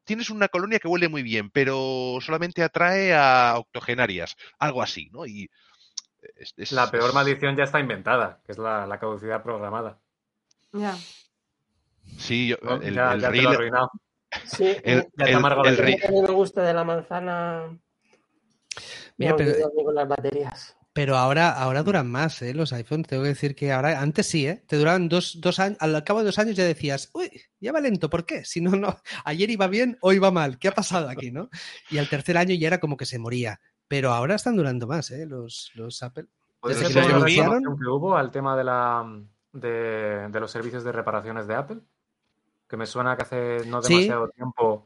tienes una colonia que huele muy bien, pero solamente atrae a octogenarias, algo así, ¿no? Y es- es-
La peor
es-
maldición ya está inventada, que es la, la caducidad programada.
Ya.
Sí, yo-
¿no?
el,
ya
el
ya te lo he arruinado.
Sí,
el-
Ya te
el-
amargo
el
mí me gusta de la manzana.
Mira, pero-
con las baterías.
Pero ahora, ahora duran más, ¿eh? Los iPhones. Tengo que decir que ahora, antes sí, ¿eh? Te duraban dos, dos años, al cabo de dos años ya decías, uy, ya va lento, ¿por qué? Si no, no, ayer iba bien, hoy va mal, ¿qué ha pasado aquí, no? Y al tercer año ya era como que se moría. Pero ahora están durando más, ¿eh? Los, los Apple.
¿Puede
Desde
que
que hubo al tema de, la, de, de los servicios de reparaciones de Apple? Que me suena que hace no
Sí.
demasiado tiempo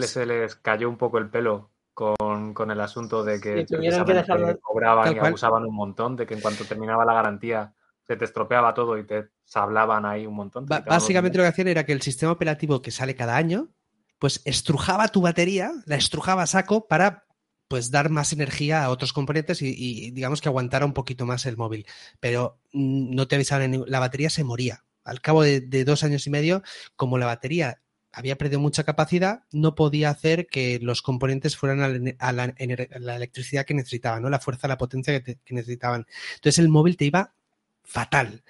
se les cayó un poco el pelo con, con el asunto de que
Sí, tuvieron que dejarlo-
cobraban y abusaban un montón, de que en cuanto terminaba la garantía se te estropeaba todo y te sablaban ahí un montón.
básicamente lo que hacían era que el sistema operativo que sale cada año, pues estrujaba tu batería, la estrujaba a saco para pues dar más energía a otros componentes y, digamos que aguantara un poquito más el móvil. Pero mm, no te avisaban, la batería se moría. Al cabo de, dos años y medio, como la batería había perdido mucha capacidad, no podía hacer que los componentes fueran a la, a la electricidad que necesitaban, ¿no? la fuerza, la potencia que, que necesitaban. Entonces el móvil te iba fatal.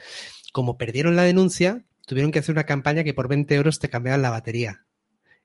Como perdieron la denuncia, tuvieron que hacer una campaña que por 20 euros te cambiaban la batería.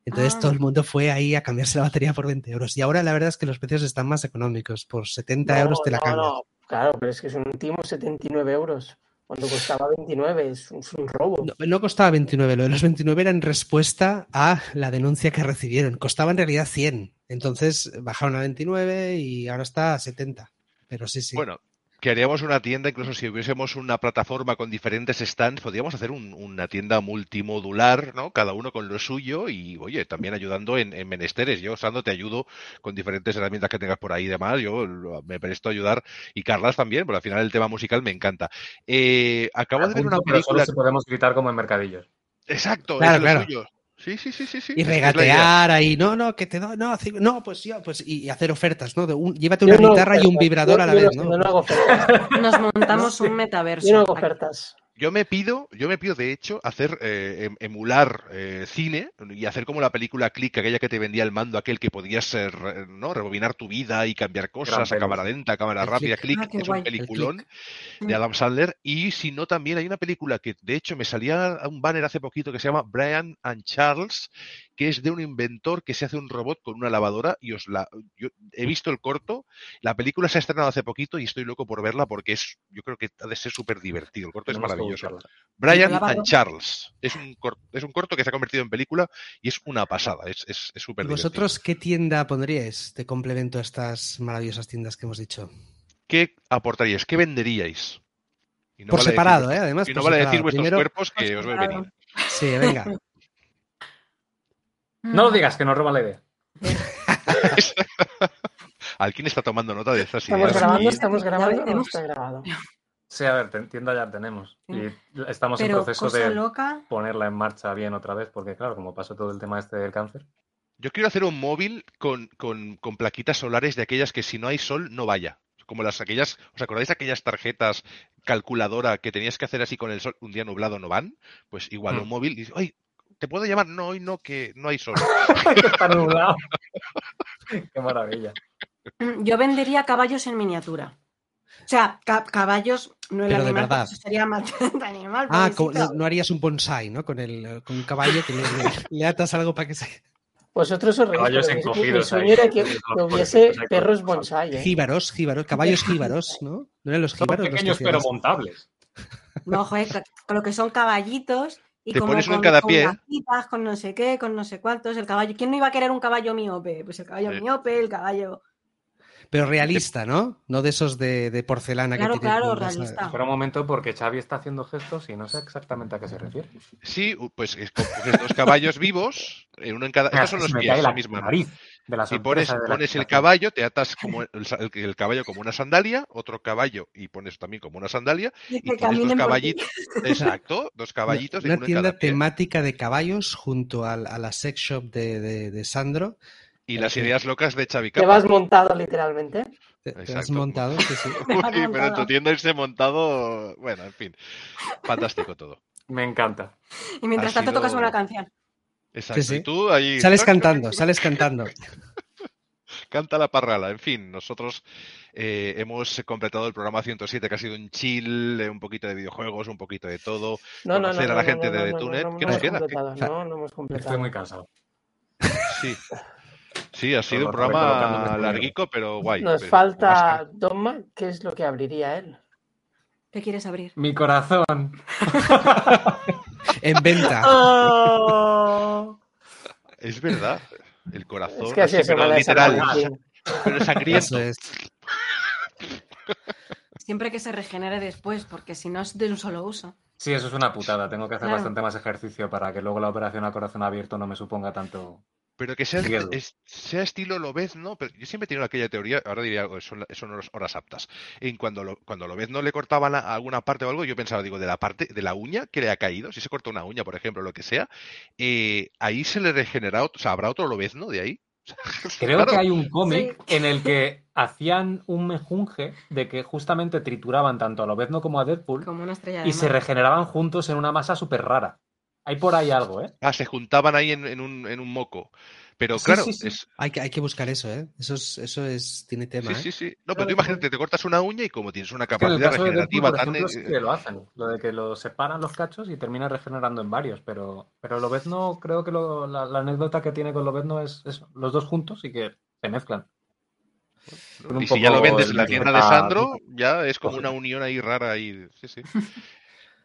Entonces
Ah.
todo el mundo fue ahí a cambiarse la batería por 20 euros. Y ahora la verdad es que los precios están más económicos. Por 70 euros te la
no,
cambias.
no, claro, pero es que es un timo 79 euros. Cuando costaba 29, es un, es un robo.
No, no costaba 29, lo de los 29 era en respuesta a la denuncia que recibieron. Costaba en realidad 100. Entonces bajaron a 29 y ahora está a 70. Pero sí, sí.
Bueno, que haríamos una tienda, incluso si hubiésemos una plataforma con diferentes stands, podríamos hacer un- una tienda multimodular, ¿no? Cada uno con lo suyo y, oye, también ayudando en, en menesteres. Yo, Sando, te ayudo con diferentes herramientas que tengas por ahí y demás. Yo me presto a ayudar y Carlas también, porque al final el tema musical me encanta. Eh, acabo de ver una
pero solo
película...
si podemos gritar como en mercadillos.
Exacto,
Claro,
es lo
claro.
suyo. Sí, sí, sí, sí, sí.
y regatear ahí, no, no, que te doy, no, no, pues yo, pues y, hacer ofertas, ¿no? De un- llévate una
Yo no hago
guitarra y un vibrador
Yo-
a la
yo
vez,
no,
¿no?
yo no hago ofertas.
Nos montamos un metaverso.
Yo no hago
aquí.
ofertas.
Yo me pido, yo me pido de hecho hacer eh, em- emular eh, cine y hacer como la película Click, aquella que te vendía el mando, aquel que podías eh, re- no rebobinar tu vida y cambiar cosas a cámara lenta, a cámara
El
rápida.
Click.
Click
Ah,
es
guay.
un
El
peliculón de
Mm.
Adam Sandler y si no también hay una película que de hecho me salía un banner hace poquito que se llama Brian and Charles que es de un inventor que se hace un robot con una lavadora y os la yo he visto el corto la película se ha estrenado hace poquito y estoy loco por verla porque es yo creo que ha de ser súper divertido el corto es maravilloso. Brian and Charles es un corto, es un corto que se ha convertido en película y es una pasada es es es súper
¿Y
divertido
vosotros qué tienda pondríais de complemento a estas maravillosas tiendas que hemos dicho?
qué aportaríais qué venderíais Y no
por
vale
separado,
decir-
¿eh? Además,
y no vale
separado.
decir vuestros
Primero-
cuerpos que os veo
separado.
venir
Sí, venga.
No lo digas, que nos roba la idea.
¿Alguien está tomando nota de estas
Estamos
ideas?
grabando,
aquí?
estamos grabando, no está grabado.
Sí, a ver, tienda ya tenemos. Y estamos en proceso de
loca.
ponerla en marcha bien otra vez, porque claro, como pasó todo el tema este del cáncer.
Yo quiero hacer un móvil con, con, con plaquitas solares de aquellas que si no hay sol no vaya. Como las aquellas, ¿os acordáis de aquellas tarjetas calculadora que tenías que hacer así con el sol, un día nublado no van? Pues igual,
Mm.
un móvil, y dices, ay, ¿te puedo llamar? No, hoy no, que no hay sol.
que está nublado. Qué maravilla.
Yo vendería caballos en miniatura. O sea, ca- caballos no el
Pero de
animal,
verdad.
porque eso sería animal.
Ah, no, no harías un bonsai, ¿no? Con, el, con un caballo que le, le- le atas algo para que se...
Vosotros os reís,
Caballos
mi- mi,
encogidos
sueño era que, que hubiese
pues
perros bonsai. ¿eh?
Jíbaros, jíbaros, caballos jíbaros, ¿no? ¿No eran los
Son
jíbaros? los que
pequeños pero montables.
No, joder, con lo que son caballitos y
Te
como
pones uno en
con,
cada
con
pie.
gafitas, con no sé qué, con no sé cuántos. El caballo. ¿Quién no iba a querer un caballo miope? Pues el caballo
Sí.
miope, el caballo.
Pero realista, ¿no? No de esos de, de porcelana
Claro,
que tienen
claro,
las-
realista.
Espera un momento porque Xavi está haciendo gestos y no sé exactamente a qué se refiere.
Sí, pues es co- coges dos caballos vivos, en uno en cada. Estos son los pies,
cae la
misma.
nariz de la
Y pones,
de la
pones el caballo, te atas como el, sa- el- el caballo como una sandalia, otro caballo y pones también como una sandalia,
Y
y dos caballitos, exacto, dos caballitos y
Una
uno en
tienda temática de caballos junto a, la sex shop de, de- de Sandro.
Y las ideas locas de Xavi
Te vas montado literalmente.
Te, te has montado, sí, sí.
Uy, pero en
montado.
tu tienda irse montado, bueno, en fin, fantástico todo.
Me encanta.
Y mientras
Ha
tanto tocas una canción.
Exacto.
sí.
Y tú ahí
Sales cantando, sales cantando.
canta la parrala. En fin, nosotros eh, hemos completado el programa 107, que ha sido un chill, eh, un poquito de videojuegos, un poquito de todo.
No, no, no.
A la
no,
gente
no,
de
no,
The
no,
Tunet.
no,
¿Qué
no
nos
hemos
queda?
No, no hemos completado.
Estoy muy cansado.
Sí. Sí, ha sido un programa larguico, pero guay.
Nos
pero
falta Dogma, ¿qué es lo que abriría él?
¿Qué quieres abrir?
Mi corazón.
En venta.
Oh.
Es verdad. El corazón.
Es que así
así,
es
pero literal. Pero sangriento.
Eso es.
Siempre que se regenere después, porque si no es de un solo uso.
Sí, eso es una putada. Tengo que hacer
Claro.
bastante más ejercicio para que luego la operación a corazón abierto no me suponga tanto.
Pero que sea, es- sea estilo Lobezno, pero yo siempre he tenido aquella teoría, ahora diría algo, son, son horas- aptas. En cuando lo, cuando Lobezno le cortaban a- alguna parte o algo, yo pensaba, digo, de la parte, de la uña que le ha caído, si se corta una uña, por ejemplo, lo que sea, eh, ahí se le regenera, otro- o sea, habrá otro Lobezno de ahí.
Creo
Claro.
que hay un cómic en el que hacían un mejunje de que justamente trituraban tanto a Lobezno como a Deadpool
Como una estrella de
y se regeneraban juntos en una masa súper rara. Hay por ahí algo, ¿eh?
Ah, se juntaban ahí en, en un, en un moco. Pero
Sí,
claro,
sí, sí.
es,
Hay que, hay que buscar eso, ¿eh? Eso es, eso es, tiene tema,
sí,
¿eh?
sí, sí. No, pero tú imagínate, te cortas una uña y como tienes una
Es
capacidad
de
regenerativa
por
tan... eh,
que lo hacen. Lo de que lo separan los cachos y termina regenerando en varios. Pero, pero Lobezno, creo que lo- la, la anécdota que tiene con Lobezno es eso, los dos juntos y que se mezclan.
Y si ya lo vendes en la
de
tienda de Sandro, ya es como una unión ahí rara ahí. Sí, sí.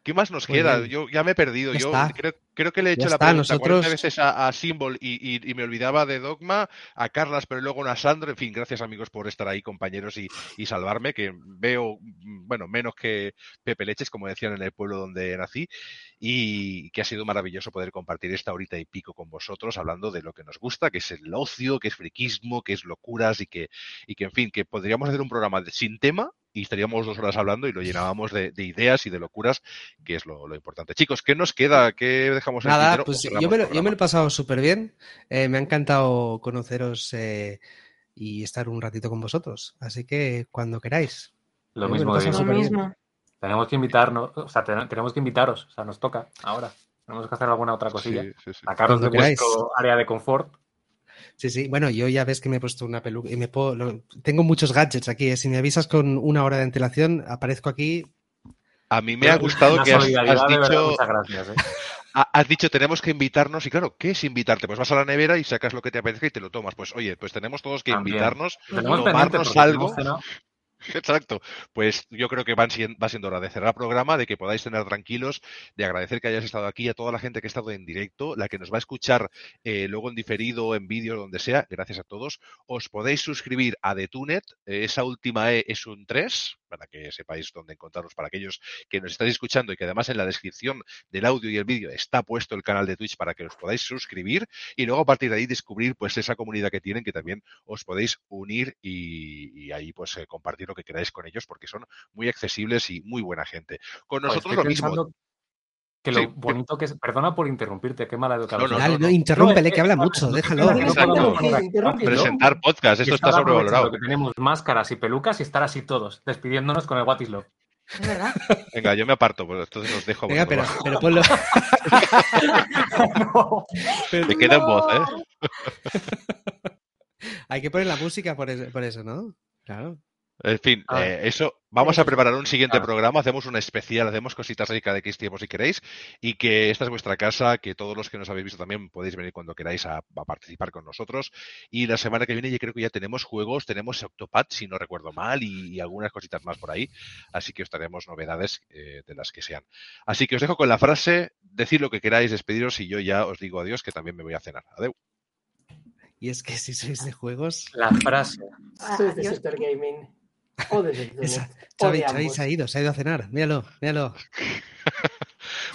¿Qué más nos queda?
bien.
Yo ya me he perdido.
Ya
Yo creo, creo que le he
Ya
hecho la
está,
pregunta 40
nosotros-
veces a, a Symbol y, y- y me olvidaba de Dogma, a Carlas, pero luego a Sandro. En fin, gracias amigos por estar ahí, compañeros, y, y salvarme, que veo, bueno, menos que Pepe Leches, como decían en el pueblo donde nací, y que ha sido maravilloso poder compartir esta horita y pico con vosotros, hablando de lo que nos gusta, que es el ocio, que es friquismo, que es locuras y que, y que en fin, que podríamos hacer un programa de- sin tema y estaríamos dos horas hablando y lo llenábamos de, de ideas y de locuras, que es lo, lo importante. Chicos, ¿qué nos queda? ¿Qué dejamos en
Nada, pues
¿O
yo me, lo, yo me lo he pasado súper bien. Eh, me ha encantado conoceros eh, y estar un ratito con vosotros. Así que cuando queráis.
Lo
Yo me lo
mismo.
Lo mismo.
Tenemos que invitarnos, o sea, ten- tenemos que invitaros, o sea, nos toca ahora. Tenemos que hacer alguna otra cosilla.
Sí, sí, sí.
Sacaros de vuestro área de confort.
Sí, sí. Bueno, yo ya ves que me he puesto una peluca y me puedo, lo- tengo muchos gadgets aquí. ¿eh? Si me avisas con una hora de antelación, aparezco aquí.
A mí me ha gustado que has,
verdad,
dicho,
muchas gracias. ¿eh?
ha- has dicho tenemos que invitarnos y claro, ¿qué es invitarte? Pues vas a la nevera y sacas lo que te apetezca y te lo tomas. Pues oye, pues tenemos todos que
También.
invitarnos, tomarnos algo. Exacto. Pues yo creo que van va siendo hora de cerrar programa, de que podáis tener tranquilos, de agradecer que hayáis estado aquí a toda la gente que ha estado en directo, la que nos va a escuchar eh, luego en diferido, en vídeo, donde sea. Gracias a todos. Os podéis suscribir a DeTunet. eh, esa última E es un 3, para que sepáis dónde encontraros para aquellos que nos estáis escuchando y que además en la descripción del audio y el vídeo está puesto el canal de Twitch para que os podáis suscribir y luego a partir de ahí descubrir pues esa comunidad que tienen que también os podéis unir y, ahí pues eh, compartir lo que queráis con ellos porque son muy accesibles y muy buena gente. Con nosotros lo mismo.
Que lo
Sí,
bonito que es. Perdona por interrumpirte, qué mala educación.
No, no,
Dale, no,
no.
interrúmpele,
No,
que habla mucho,
no,
déjalo.
no,
No,
no, no, no, no.
Presentar podcast, esto está sobrevalorado.
Que tenemos máscaras y pelucas y estar así todos, despidiéndonos con el What is Love.
Verdad.
Venga, yo me aparto, pues entonces os dejo.
Venga, pero, pero ponlo.
Me queda en voz, ¿eh?
Hay que poner la música por eso, por eso, ¿no? Claro.
En fin, eh, eso, Vamos a preparar un siguiente
Ah.
programa, hacemos un especial, hacemos cositas ahí cada X tiempo si queréis, y que esta es vuestra casa, que todos los que nos habéis visto también podéis venir cuando queráis a, a participar con nosotros. Y la semana que viene yo creo que ya tenemos juegos, tenemos Octopad, si no recuerdo mal, y, y algunas cositas más por ahí, así que os traeremos novedades eh, de las que sean. Así que os dejo con la frase, decid lo que queráis, despediros, y yo ya os digo adiós, que también me voy a cenar. Adeu.
Y es que si sois de juegos.
La frase.
Sois de
Adiós.
sector gaming. O de
Xavi, Xavi se ha ido, se ha ido a cenar. Míralo, míralo.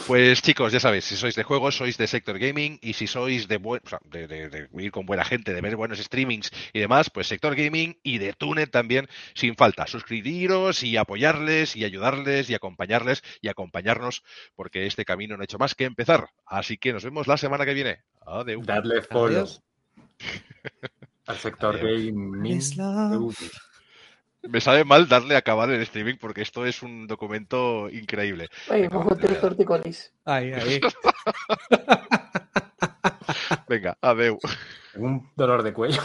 Pues chicos, ya sabéis, si sois de juegos, sois de Sector Gaming y si sois de, buen, o sea, de, de- de ir con buena gente, de ver buenos streamings y demás, pues Sector Gaming y de Tunet también, sin falta. Suscribiros y apoyarles y ayudarles y acompañarles y acompañarnos porque este camino no ha hecho más que empezar. Así que nos vemos la semana que viene. Adiós.
Dadle follow
Adiós.
al sector
Adiós.
gaming.
Me sabe mal darle a acabar el streaming porque esto es un documento increíble.
Oye,
Venga,
vamos a tener
venga.
torticolis.
Ahí, ahí.
Venga, adeu.
Un dolor de cuello.